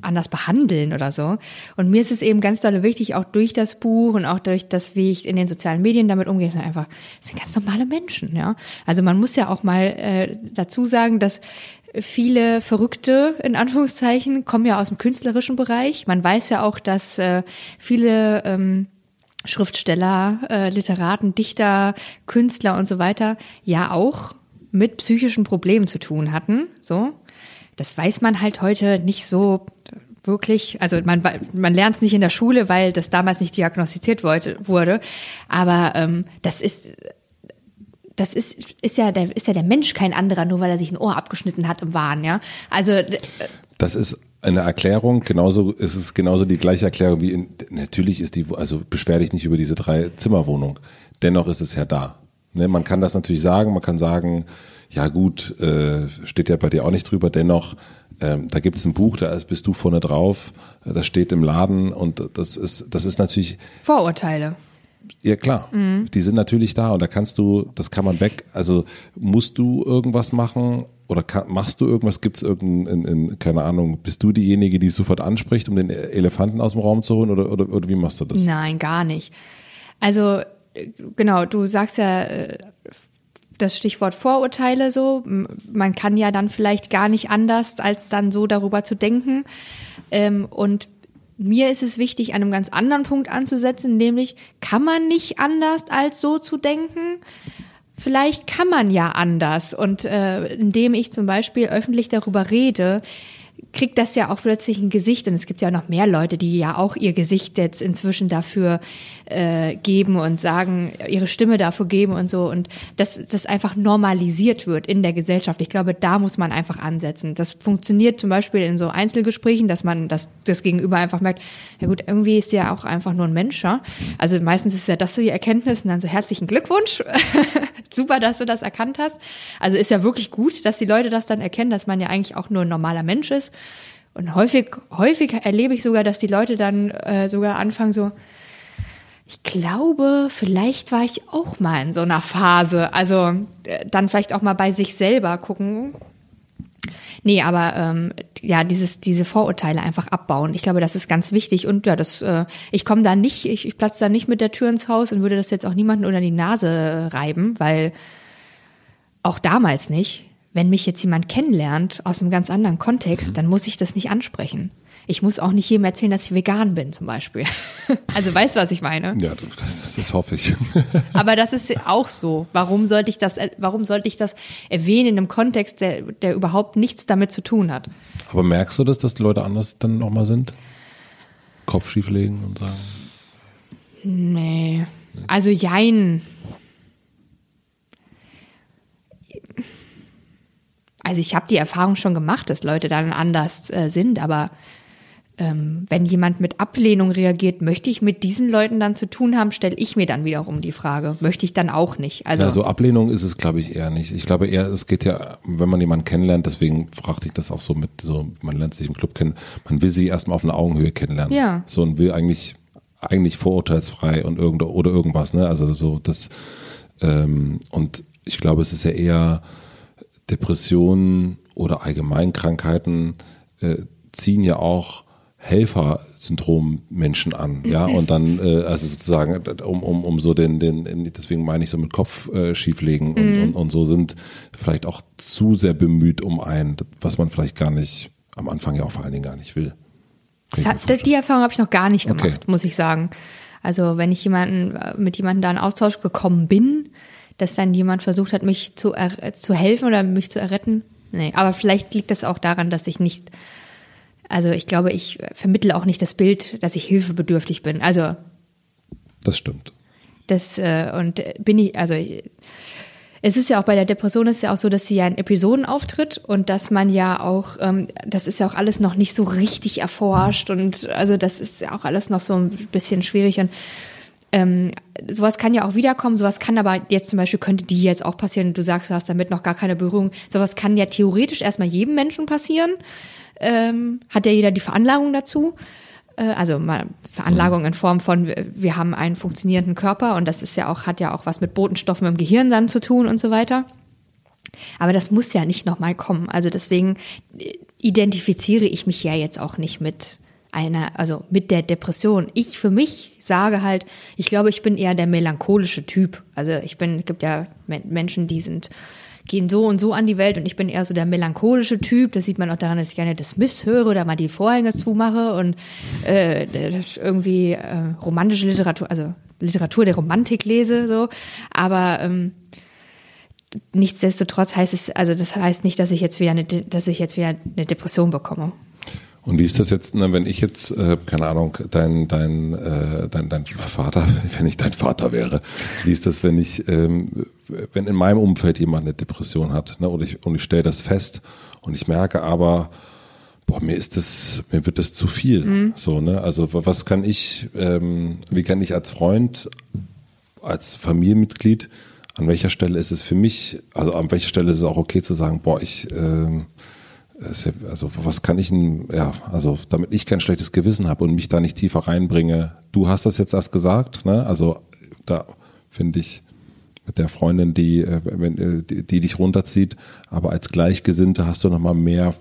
anders behandeln oder so. Und mir ist es eben ganz doll wichtig, auch durch das Buch und auch durch das, wie ich in den sozialen Medien damit umgehe, sind einfach, sind ganz normale Menschen, ja. Also man muss ja auch mal äh, dazu sagen, dass viele Verrückte, in Anführungszeichen, kommen ja aus dem künstlerischen Bereich. Man weiß ja auch, dass äh, viele ähm, Schriftsteller, äh, Literaten, Dichter, Künstler und so weiter ja auch mit psychischen Problemen zu tun hatten. So, das weiß man halt heute nicht so wirklich. Also man man lernt es nicht in der Schule, weil das damals nicht diagnostiziert wurde. Aber ähm, das ist das ist, ist ja der, ist ja der Mensch kein anderer, nur weil er sich ein Ohr abgeschnitten hat im Wahn, ja. Also, das ist eine Erklärung, genauso ist es genauso die gleiche Erklärung wie in, natürlich ist die, also beschwer dich nicht über diese drei Zimmerwohnung. Dennoch ist es ja da. Ne, man kann das natürlich sagen, man kann sagen, ja gut, äh, steht ja bei dir auch nicht drüber, dennoch, ähm, da gibt es ein Buch, da bist du vorne drauf, das steht im Laden und das ist, das ist natürlich. Vorurteile. Ja klar, mhm. die sind natürlich da und da kannst du, das kann man weg. Also musst du irgendwas machen oder kann, machst du irgendwas? Gibt es irgendein, in, in, keine Ahnung, bist du diejenige, die sofort anspricht, um den Elefanten aus dem Raum zu holen oder, oder, oder wie machst du das? Nein, gar nicht. Also genau, du sagst ja äh, das Stichwort Vorurteile so. Man kann ja dann vielleicht gar nicht anders, als dann so darüber zu denken. Ähm, und mir ist es wichtig, an einem ganz anderen Punkt anzusetzen, nämlich kann man nicht anders als so zu denken? Vielleicht kann man ja anders. Und äh, indem ich zum Beispiel öffentlich darüber rede, kriegt das ja auch plötzlich ein Gesicht und es gibt ja noch mehr Leute, die ja auch ihr Gesicht jetzt inzwischen dafür äh, geben und sagen, ihre Stimme dafür geben und so und dass das einfach normalisiert wird in der Gesellschaft. Ich glaube, da muss man einfach ansetzen. Das funktioniert zum Beispiel in so Einzelgesprächen, dass man das, das Gegenüber einfach merkt, ja gut, irgendwie ist ja auch einfach nur ein Mensch. Ja? Also meistens ist ja das so die Erkenntnis und dann so herzlichen Glückwunsch super, dass du das erkannt hast. Also ist ja wirklich gut, dass die Leute das dann erkennen, dass man ja eigentlich auch nur ein normaler Mensch ist. Und häufig, häufig erlebe ich sogar, dass die Leute dann äh, sogar anfangen so, ich glaube, vielleicht war ich auch mal in so einer Phase. Also äh, dann vielleicht auch mal bei sich selber gucken. Nee, aber ähm, ja, dieses, diese Vorurteile einfach abbauen. Ich glaube, das ist ganz wichtig. Und ja, das, äh, ich komme da nicht, ich, ich platze da nicht mit der Tür ins Haus und würde das jetzt auch niemanden unter die Nase reiben, weil auch damals nicht. Wenn mich jetzt jemand kennenlernt aus einem ganz anderen Kontext, mhm. dann muss ich das nicht ansprechen. Ich muss auch nicht jedem erzählen, dass ich vegan bin, zum Beispiel. Also weißt du, was ich meine? Ja, das, das hoffe ich. Aber das ist auch so. Warum sollte ich das, warum sollte ich das erwähnen in einem Kontext, der, der überhaupt nichts damit zu tun hat? Aber merkst du das, dass die Leute anders dann nochmal sind? Kopf schieflegen und sagen? Nee. Also jein. Also ich habe die Erfahrung schon gemacht, dass Leute dann anders äh, sind, aber ähm, wenn jemand mit Ablehnung reagiert, möchte ich mit diesen Leuten dann zu tun haben, stelle ich mir dann wiederum die Frage. Möchte ich dann auch nicht. Also, also Ablehnung ist es, glaube ich, eher nicht. Ich glaube eher, es geht ja, wenn man jemanden kennenlernt, deswegen fragte ich das auch so mit, so, man lernt sich im Club kennen, man will sie erstmal auf einer Augenhöhe kennenlernen. Ja. So und will eigentlich, eigentlich vorurteilsfrei und irgend, oder irgendwas, ne? Also so das, ähm, und ich glaube, es ist ja eher Depressionen oder Allgemeinkrankheiten äh, ziehen ja auch Helfersyndrom-Menschen an, ja, und dann, äh, also sozusagen, um, um, um so den, den, deswegen meine ich so mit Kopf äh, schieflegen und, mhm. und, und so sind vielleicht auch zu sehr bemüht um ein, was man vielleicht gar nicht, am Anfang ja auch vor allen Dingen gar nicht will. Hat, die Erfahrung habe ich noch gar nicht gemacht, okay. muss ich sagen. Also wenn ich jemanden, mit jemandem da in Austausch gekommen bin, dass dann jemand versucht hat, mich zu, zu helfen oder mich zu erretten. Nee, aber vielleicht liegt das auch daran, dass ich nicht also ich glaube, ich vermittle auch nicht das Bild, dass ich hilfebedürftig bin. Also das stimmt. Das äh, und bin ich, also es ist ja auch bei der Depression ist ja auch so, dass sie ja in Episoden auftritt und dass man ja auch, ähm, das ist ja auch alles noch nicht so richtig erforscht und also das ist ja auch alles noch so ein bisschen schwierig und ähm, sowas kann ja auch wiederkommen, sowas kann aber jetzt zum Beispiel könnte die jetzt auch passieren, du sagst, du hast damit noch gar keine Berührung, sowas kann ja theoretisch erstmal jedem Menschen passieren ähm, hat ja jeder die Veranlagung dazu. Äh, also mal Veranlagung in Form von, wir haben einen funktionierenden Körper und das ist ja auch, hat ja auch was mit Botenstoffen im Gehirn dann zu tun und so weiter. Aber das muss ja nicht nochmal kommen. Also deswegen identifiziere ich mich ja jetzt auch nicht mit einer, also mit der Depression. Ich für mich sage halt, ich glaube, ich bin eher der melancholische Typ. Also ich bin, es gibt ja Menschen, die sind gehen so und so an die Welt und ich bin eher so der melancholische Typ. Das sieht man auch daran, dass ich gerne das Smiths höre oder mal die Vorhänge zumache und äh, irgendwie äh, romantische Literatur, also Literatur der Romantik lese, so. Aber ähm, nichtsdestotrotz heißt es, also das heißt nicht, dass ich jetzt wieder eine, dass ich jetzt wieder eine Depression bekomme. Und wie ist das jetzt, ne, wenn ich jetzt, äh, keine Ahnung, dein, dein, äh, dein, dein Vater, wenn ich dein Vater wäre, wie ist das, wenn ich, ähm, wenn in meinem Umfeld jemand eine Depression hat, ne, und ich, und ich stelle das fest und ich merke aber, boah, mir ist das, mir wird das zu viel. Mhm. So, ne? Also was kann ich, ähm, wie kann ich als Freund, als Familienmitglied, an welcher Stelle ist es für mich, also an welcher Stelle ist es auch okay zu sagen, boah, ich ähm, also was kann ich denn, ja, also damit ich kein schlechtes Gewissen habe und mich da nicht tiefer reinbringe. Du hast das jetzt erst gesagt, ne? Also da finde ich mit der Freundin, die, äh, wenn, äh, die, die dich runterzieht, aber als Gleichgesinnte hast du nochmal mehr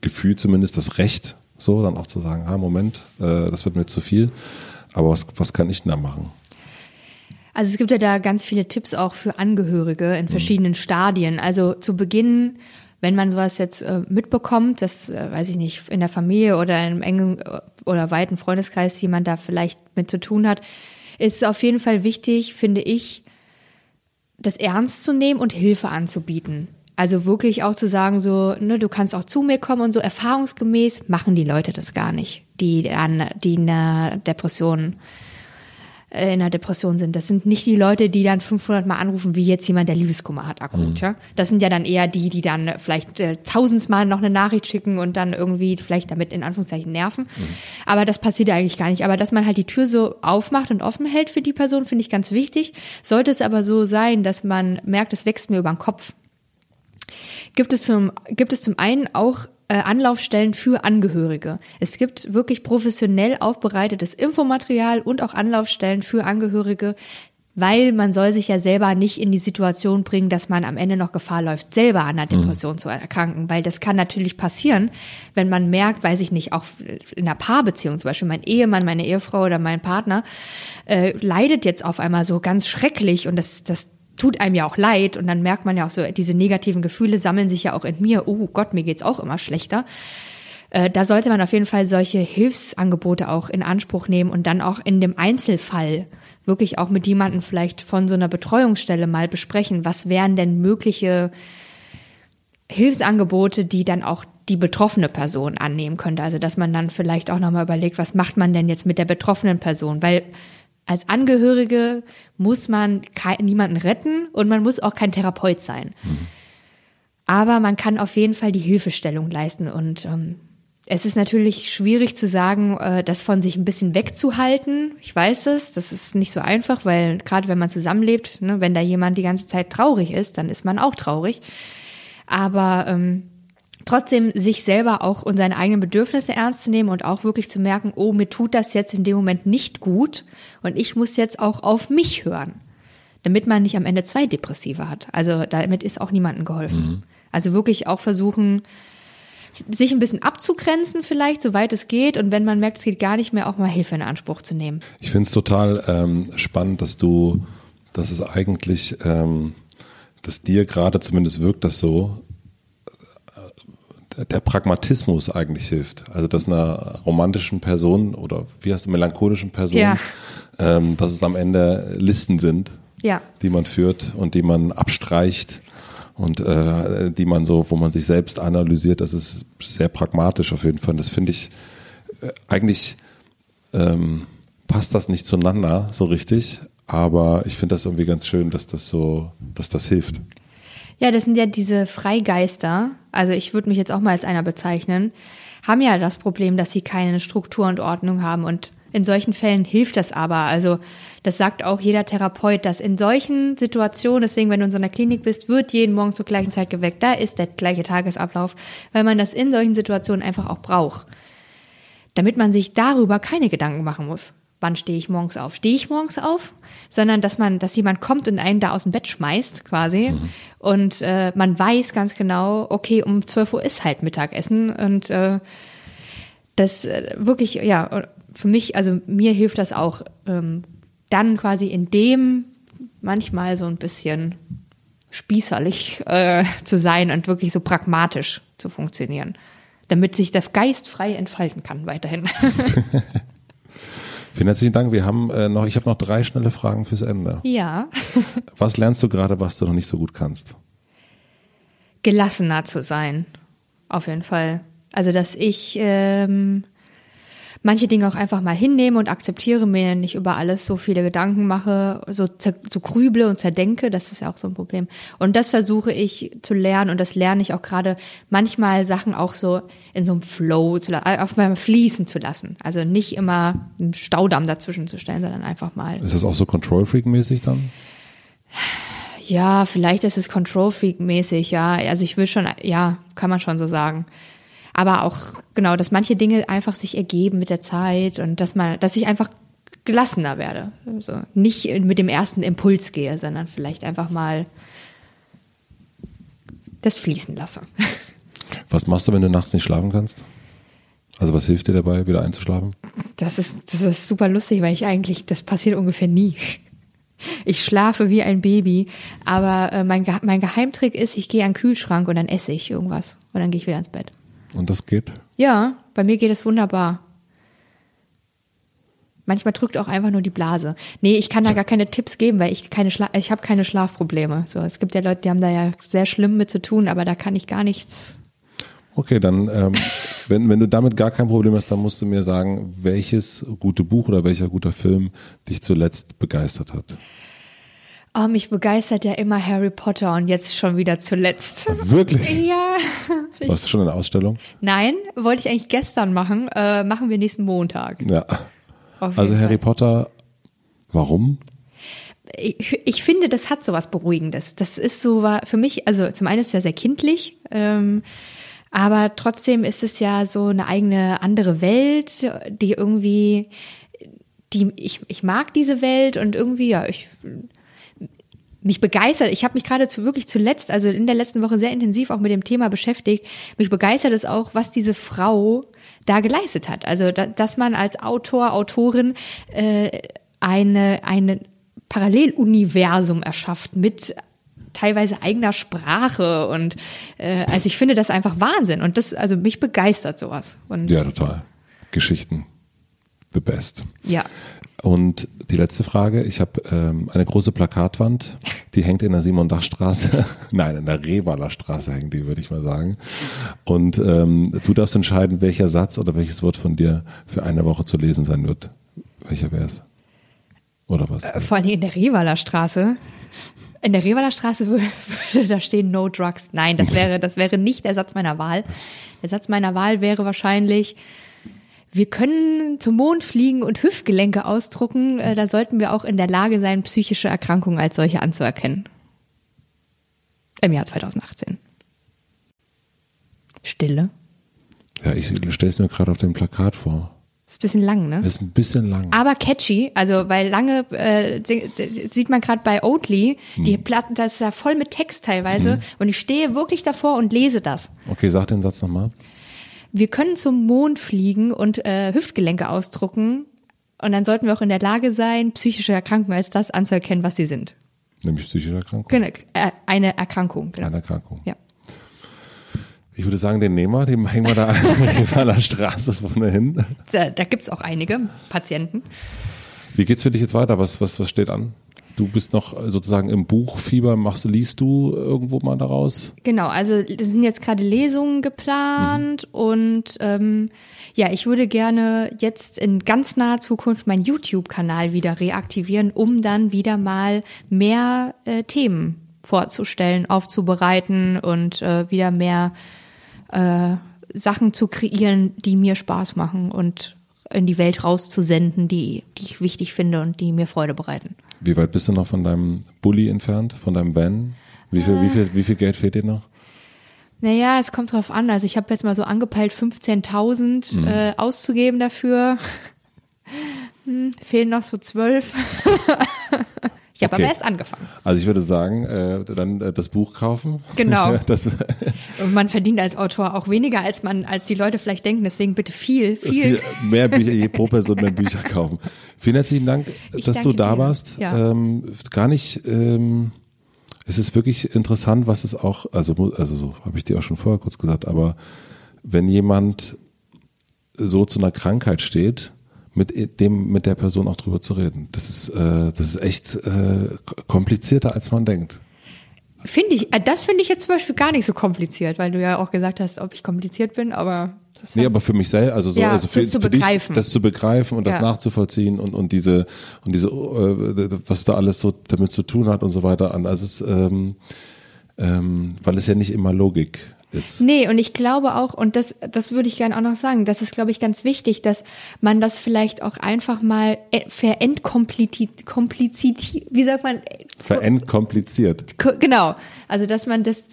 Gefühl, zumindest das Recht, so dann auch zu sagen, ah, Moment, äh, das wird mir zu viel. Aber was, was kann ich denn da machen? Also es gibt ja da ganz viele Tipps auch für Angehörige in verschiedenen mhm. Stadien. Also zu Beginn wenn man sowas jetzt äh, mitbekommt, dass, äh, weiß ich nicht, in der Familie oder in einem engen äh, oder weiten Freundeskreis jemand da vielleicht mit zu tun hat, ist es auf jeden Fall wichtig, finde ich, das ernst zu nehmen und Hilfe anzubieten. Also wirklich auch zu sagen, so, ne, du kannst auch zu mir kommen und so erfahrungsgemäß machen die Leute das gar nicht, die an, die eine Depression äh, in einer Depression sind. Das sind nicht die Leute, die dann 500 Mal anrufen, wie jetzt jemand, der Liebeskummer hat akut. Mhm. Ja? Das sind ja dann eher die, die dann vielleicht äh, tausendmal noch eine Nachricht schicken und dann irgendwie vielleicht damit in Anführungszeichen nerven. Mhm. Aber das passiert ja eigentlich gar nicht. Aber dass man halt die Tür so aufmacht und offen hält für die Person, finde ich ganz wichtig. Sollte es aber so sein, dass man merkt, es wächst mir über den Kopf, gibt es zum, gibt es zum einen auch äh, Anlaufstellen für Angehörige. Es gibt wirklich professionell aufbereitetes Infomaterial und auch Anlaufstellen für Angehörige, weil man soll sich ja selber nicht in die Situation bringen, dass man am Ende noch Gefahr läuft, selber an einer mhm. Depression mhm. zu erkranken, weil das kann natürlich passieren, wenn man merkt, weiß ich nicht, auch in einer Paarbeziehung zum Beispiel, mein Ehemann, meine Ehefrau oder mein Partner äh, leidet jetzt auf einmal so ganz schrecklich und das, das tut einem ja auch leid und dann merkt man ja auch so, diese negativen Gefühle sammeln sich ja auch in mir. Oh Gott, mir geht's auch immer schlechter. Äh, da sollte man auf jeden Fall solche Hilfsangebote auch in Anspruch nehmen und dann auch in dem Einzelfall wirklich auch mit jemandem vielleicht von so einer Betreuungsstelle mal besprechen, was wären denn mögliche Hilfsangebote, die dann auch die betroffene Person annehmen könnte. Also dass man dann vielleicht auch nochmal überlegt, was macht man denn jetzt mit der betroffenen Person? Weil als Angehörige muss man niemanden retten und man muss auch kein Therapeut sein. Mhm. Aber man kann auf jeden Fall die Hilfestellung leisten und ähm, es ist natürlich schwierig zu sagen, äh, das von sich ein bisschen wegzuhalten. Ich weiß es, das ist nicht so einfach, weil gerade wenn man zusammenlebt, ne, wenn da jemand die ganze Zeit traurig ist, dann ist man auch traurig. Aber ähm, trotzdem sich selber auch und seine eigenen Bedürfnisse ernst zu nehmen und auch wirklich zu merken, oh, mir tut das jetzt in dem Moment nicht gut und ich muss jetzt auch auf mich hören, damit man nicht am Ende zwei Depressive hat. Also damit ist auch niemandem geholfen. Mhm. Also wirklich auch versuchen, sich ein bisschen abzugrenzen vielleicht, soweit es geht und wenn man merkt, es geht gar nicht mehr, auch mal Hilfe in Anspruch zu nehmen. Ich finde es total ähm, spannend, dass du, dass es eigentlich, ähm, dass dir gerade zumindest wirkt das so, der Pragmatismus eigentlich hilft. Also dass einer romantischen Person oder wie heißt du, melancholischen Person, ja. ähm, dass es am Ende Listen sind, ja. die man führt und die man abstreicht und äh, die man so, wo man sich selbst analysiert. Das ist sehr pragmatisch auf jeden Fall. Das finde ich äh, eigentlich ähm, passt das nicht zueinander so richtig, aber ich finde das irgendwie ganz schön, dass das so, dass das hilft. Ja, das sind ja diese Freigeister, also ich würde mich jetzt auch mal als einer bezeichnen, haben ja das Problem, dass sie keine Struktur und Ordnung haben. Und in solchen Fällen hilft das aber. Also das sagt auch jeder Therapeut, dass in solchen Situationen, deswegen wenn du in so einer Klinik bist, wird jeden Morgen zur gleichen Zeit geweckt. Da ist der gleiche Tagesablauf, weil man das in solchen Situationen einfach auch braucht. Damit man sich darüber keine Gedanken machen muss wann stehe ich morgens auf? Stehe ich morgens auf? Sondern dass man, dass jemand kommt und einen da aus dem Bett schmeißt, quasi. Mhm. Und äh, man weiß ganz genau, okay, um 12 Uhr ist halt Mittagessen. Und äh, das äh, wirklich, ja, für mich, also mir hilft das auch, ähm, dann quasi in dem manchmal so ein bisschen spießerlich äh, zu sein und wirklich so pragmatisch zu funktionieren, damit sich der Geist frei entfalten kann weiterhin. Vielen herzlichen Dank. Wir haben äh, noch, ich habe noch drei schnelle Fragen fürs Ende. Ja. was lernst du gerade, was du noch nicht so gut kannst? Gelassener zu sein. Auf jeden Fall. Also, dass ich ähm, manche Dinge auch einfach mal hinnehme und akzeptiere, mir nicht über alles so viele Gedanken mache, so, so grüble und zerdenke, das ist ja auch so ein Problem. Und das versuche ich zu lernen und das lerne ich auch gerade manchmal Sachen auch so in so einem Flow zu auf mal fließen zu lassen. Also nicht immer einen Staudamm dazwischen zu stellen, sondern einfach mal. Ist das auch so Control Freak mäßig dann? Ja, vielleicht ist es Control Freak mäßig, ja. Also ich will schon, ja, kann man schon so sagen aber auch genau, dass manche Dinge einfach sich ergeben mit der Zeit und dass man, dass ich einfach gelassener werde. Also nicht mit dem ersten Impuls gehe, sondern vielleicht einfach mal das fließen lasse. Was machst du, wenn du nachts nicht schlafen kannst? Also was hilft dir dabei, wieder einzuschlafen? Das ist, das ist super lustig, weil ich eigentlich, das passiert ungefähr nie. Ich schlafe wie ein Baby, aber äh, mein, mein Geheimtrick ist, ich gehe an den Kühlschrank und dann esse ich irgendwas und dann gehe ich wieder ins Bett. Und das geht? Ja, bei mir geht es wunderbar. Manchmal drückt auch einfach nur die Blase. Nee, ich kann da gar keine Tipps geben, weil ich keine Schla ich habe keine Schlafprobleme. So, es gibt ja Leute, die haben da ja sehr schlimm mit zu tun, aber da kann ich gar nichts. Okay, dann, ähm, wenn, wenn du damit gar kein Problem hast, dann musst du mir sagen, welches gute Buch oder welcher guter Film dich zuletzt begeistert hat. Oh, mich begeistert ja immer Harry Potter und jetzt schon wieder zuletzt. Wirklich? Ja. Warst du schon in der Ausstellung? Nein, wollte ich eigentlich gestern machen. Äh, machen wir nächsten Montag. Ja. Also Harry Fall. Potter, warum? ich, ich finde, das hat so was Beruhigendes. Das ist so, war für mich, also zum einen ist es ja sehr kindlich, ähm, aber trotzdem ist es ja so eine eigene andere Welt, die irgendwie, die ich, ich mag diese Welt und irgendwie, ja, ich mich begeistert. Ich habe mich gerade zu, wirklich zuletzt, also in der letzten Woche sehr intensiv auch mit dem Thema beschäftigt. Mich begeistert es auch, was diese Frau da geleistet hat. Also, da, dass man als Autor, Autorin äh, eine, eine Paralleluniversum erschafft mit teilweise eigener Sprache und äh, also ich finde das einfach Wahnsinn und das also mich begeistert sowas und Ja, total. Geschichten. The best. ja. Und die letzte Frage, ich habe ähm, eine große Plakatwand, die hängt in der Simon-Dach-Straße, nein, in der Revaler Straße hängt die, würde ich mal sagen. Und ähm, du darfst entscheiden, welcher Satz oder welches Wort von dir für eine Woche zu lesen sein wird. Welcher wäre es? Oder was? Vor allem in der Revaler Straße. In der Revaler Straße würde, würde da stehen No Drugs. Nein, das wäre, das wäre nicht der Satz meiner Wahl. Der Satz meiner Wahl wäre wahrscheinlich, wir können zum Mond fliegen und Hüftgelenke ausdrucken. Äh, Da sollten wir auch in der Lage sein, psychische Erkrankungen als solche anzuerkennen. Im Jahr 2018. Stille. Ja, ich stelle es mir gerade auf dem Plakat vor. Ist ein bisschen lang, ne? Ist ein bisschen lang. aber catchy, also weil lange äh, sieht man gerade bei Oatly, die Platten, das ist ja voll mit Text teilweise und ich stehe wirklich davor und lese das. Okay, sag den Satz nochmal. Wir können zum Mond fliegen und äh, Hüftgelenke ausdrucken und dann sollten wir auch in der Lage sein, psychische Erkrankungen als das anzuerkennen, was sie sind. Nämlich psychische Erkrankung. Genau, äh, eine Erkrankung. Genau. Eine Erkrankung. Ja. Ich würde sagen, den nehmen wir, den hängen wir da an der Straße vorne hin. Da, da gibt's auch einige Patienten. Wie geht's für dich jetzt weiter? Was, was, was steht an? Du bist noch sozusagen im Buchfieber. Machst liest du irgendwo mal daraus? Genau, also es sind jetzt gerade Lesungen geplant und ähm, ja, ich würde gerne jetzt in ganz naher Zukunft meinen YouTube-Kanal wieder reaktivieren, um dann wieder mal mehr äh, Themen vorzustellen, aufzubereiten und äh, wieder mehr äh, Sachen zu kreieren, die mir Spaß machen und in die Welt rauszusenden, die, die ich wichtig finde und die mir Freude bereiten. Wie weit bist du noch von deinem Bulli entfernt, von deinem Van? Wie viel, wie viel, wie viel Geld fehlt dir noch? Naja, es kommt drauf an. Also ich habe jetzt mal so angepeilt, 15.000 Mhm. äh, auszugeben dafür. Hm, fehlen noch so 12. ich habe Okay. aber erst angefangen. Also ich würde sagen, äh, dann äh, das Buch kaufen. Genau. das, man verdient als Autor auch weniger, als man, als die Leute vielleicht denken. Deswegen bitte viel, viel. viel, mehr Bücher, je pro Person mehr Bücher kaufen. Vielen herzlichen Dank, Ich dass du da dir. warst. Ja. Ähm, gar nicht, ähm, es ist wirklich interessant, was es auch, also, also so habe ich dir auch schon vorher kurz gesagt, aber wenn jemand so zu einer Krankheit steht, mit dem, mit der Person auch drüber zu reden. Das ist, äh, das ist echt äh, komplizierter, als man denkt. Finde ich, äh, das finde ich jetzt zum Beispiel gar nicht so kompliziert, weil du ja auch gesagt hast, ob ich kompliziert bin, aber das Nee, aber für mich selbst, also so, Ja, also für, das zu für begreifen. dich, das zu begreifen und das Ja. nachzuvollziehen und, und diese, und diese, äh, was da alles so damit zu tun hat und so weiter an. Also es, ähm, ähm, weil es ja nicht immer Logik ist. Nee, und ich glaube auch, und das, das würde ich gerne auch noch sagen, das ist, glaube ich, ganz wichtig, dass man das vielleicht auch einfach mal äh, verentkomplizit, komplizit, wie sagt man, Verentkompliziert. Ko- Genau. Also, dass man das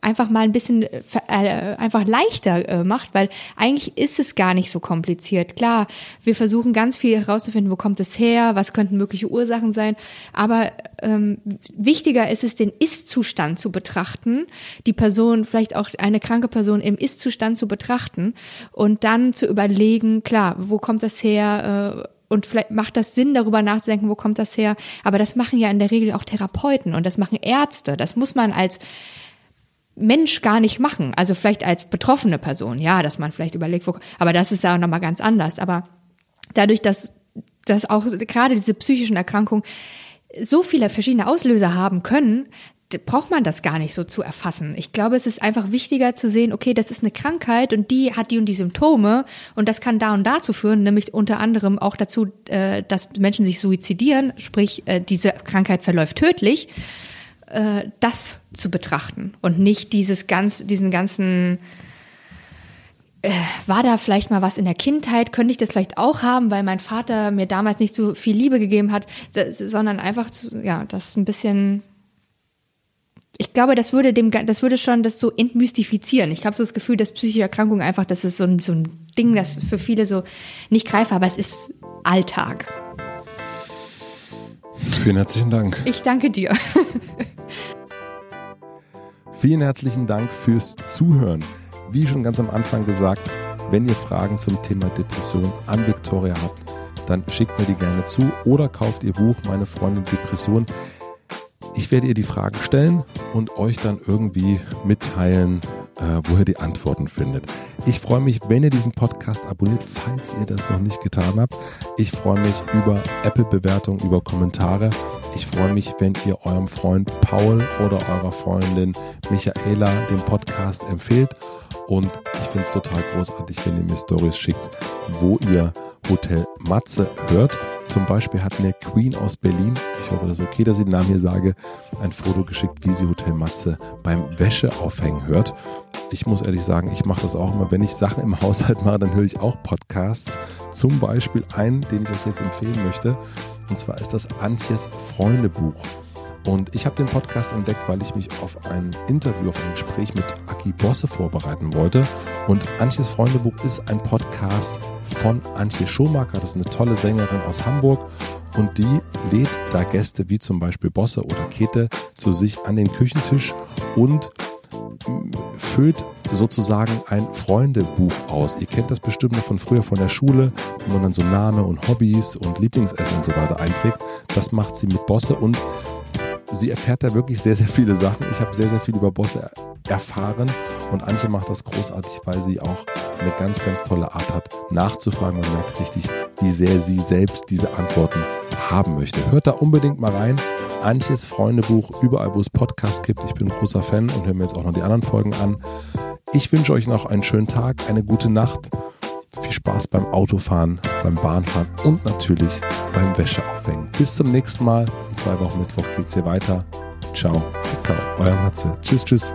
einfach mal ein bisschen äh, äh, einfach leichter äh, macht, weil eigentlich ist es gar nicht so kompliziert. Klar, wir versuchen ganz viel herauszufinden, wo kommt es her, was könnten mögliche Ursachen sein, aber ähm, wichtiger ist es, den Ist-Zustand zu betrachten, die Person, vielleicht auch eine kranke Person im Ist-Zustand zu betrachten und dann zu überlegen, klar, wo kommt das her, äh, und vielleicht macht das Sinn, darüber nachzudenken, wo kommt das her. Aber das machen ja in der Regel auch Therapeuten und das machen Ärzte. Das muss man als Mensch gar nicht machen. Also vielleicht als betroffene Person, ja, dass man vielleicht überlegt, wo, aber das ist ja auch nochmal ganz anders. Aber dadurch, dass, dass auch gerade diese psychischen Erkrankungen so viele verschiedene Auslöser haben können, braucht man das gar nicht so zu erfassen. Ich glaube, es ist einfach wichtiger zu sehen, okay, das ist eine Krankheit und die hat die und die Symptome und das kann da und dazu führen, nämlich unter anderem auch dazu, äh, dass Menschen sich suizidieren, sprich, äh, diese Krankheit verläuft tödlich, äh, das zu betrachten und nicht dieses ganz, diesen ganzen äh, war da vielleicht mal was in der Kindheit? Könnte ich das vielleicht auch haben, weil mein Vater mir damals nicht so viel Liebe gegeben hat, sondern einfach, ja, das ein bisschen ich glaube, das würde dem, das würde schon das so entmystifizieren. Ich habe so das Gefühl, dass psychische Erkrankungen einfach, das ist so ein, so ein Ding, das für viele so nicht greifbar, aber es ist Alltag. Vielen herzlichen Dank. Ich danke dir. Vielen herzlichen Dank fürs Zuhören. Wie schon ganz am Anfang gesagt, wenn ihr Fragen zum Thema Depression an Victoria habt, dann schickt mir die gerne zu oder kauft ihr Buch Meine Freundin Depression. Ich werde ihr die Fragen stellen und euch dann irgendwie mitteilen, äh, wo ihr die Antworten findet. Ich freue mich, wenn ihr diesen Podcast abonniert, falls ihr das noch nicht getan habt. Ich freue mich über Apple-Bewertungen, über Kommentare. Ich freue mich, wenn ihr eurem Freund Paul oder eurer Freundin Michaela den Podcast empfehlt. Und ich finde es total großartig, wenn ihr mir Stories schickt, wo ihr Hotel Matze hört. Zum Beispiel hat mir Queen aus Berlin, ich hoffe, das ist okay, dass ich den Namen hier sage, ein Foto geschickt, wie sie Hotel Matze beim Wäscheaufhängen hört. Ich muss ehrlich sagen, ich mache das auch immer, wenn ich Sachen im Haushalt mache, dann höre ich auch Podcasts. Zum Beispiel einen, den ich euch jetzt empfehlen möchte. Und zwar ist das Antjes Freundebuch. Und ich habe den Podcast entdeckt, weil ich mich auf ein Interview, auf ein Gespräch mit Aki Bosse vorbereiten wollte. Und Antjes Freundebuch ist ein Podcast von Antje Schumacher. Das ist eine tolle Sängerin aus Hamburg. Und die lädt da Gäste wie zum Beispiel Bosse oder Kete zu sich an den Küchentisch und füllt sozusagen ein Freundebuch aus. Ihr kennt das bestimmt noch von früher von der Schule, wo man dann so Name und Hobbys und Lieblingsessen und so weiter einträgt. Das macht sie mit Bosse und sie erfährt da wirklich sehr, sehr viele Sachen. Ich habe sehr, sehr viel über Bosse erfahren und Antje macht das großartig, weil sie auch eine ganz, ganz tolle Art hat, nachzufragen und merkt richtig, wie sehr sie selbst diese Antworten haben möchte. Hört da unbedingt mal rein. Antjes Freundebuch, überall wo es Podcasts gibt. Ich bin ein großer Fan und höre mir jetzt auch noch die anderen Folgen an. Ich wünsche euch noch einen schönen Tag, eine gute Nacht. Viel Spaß beim Autofahren, beim Bahnfahren und natürlich beim Wäscheaufhängen. Bis zum nächsten Mal. In zwei Wochen Mittwoch geht's hier weiter. Ciao, Kakao, euer Matze. Tschüss, tschüss.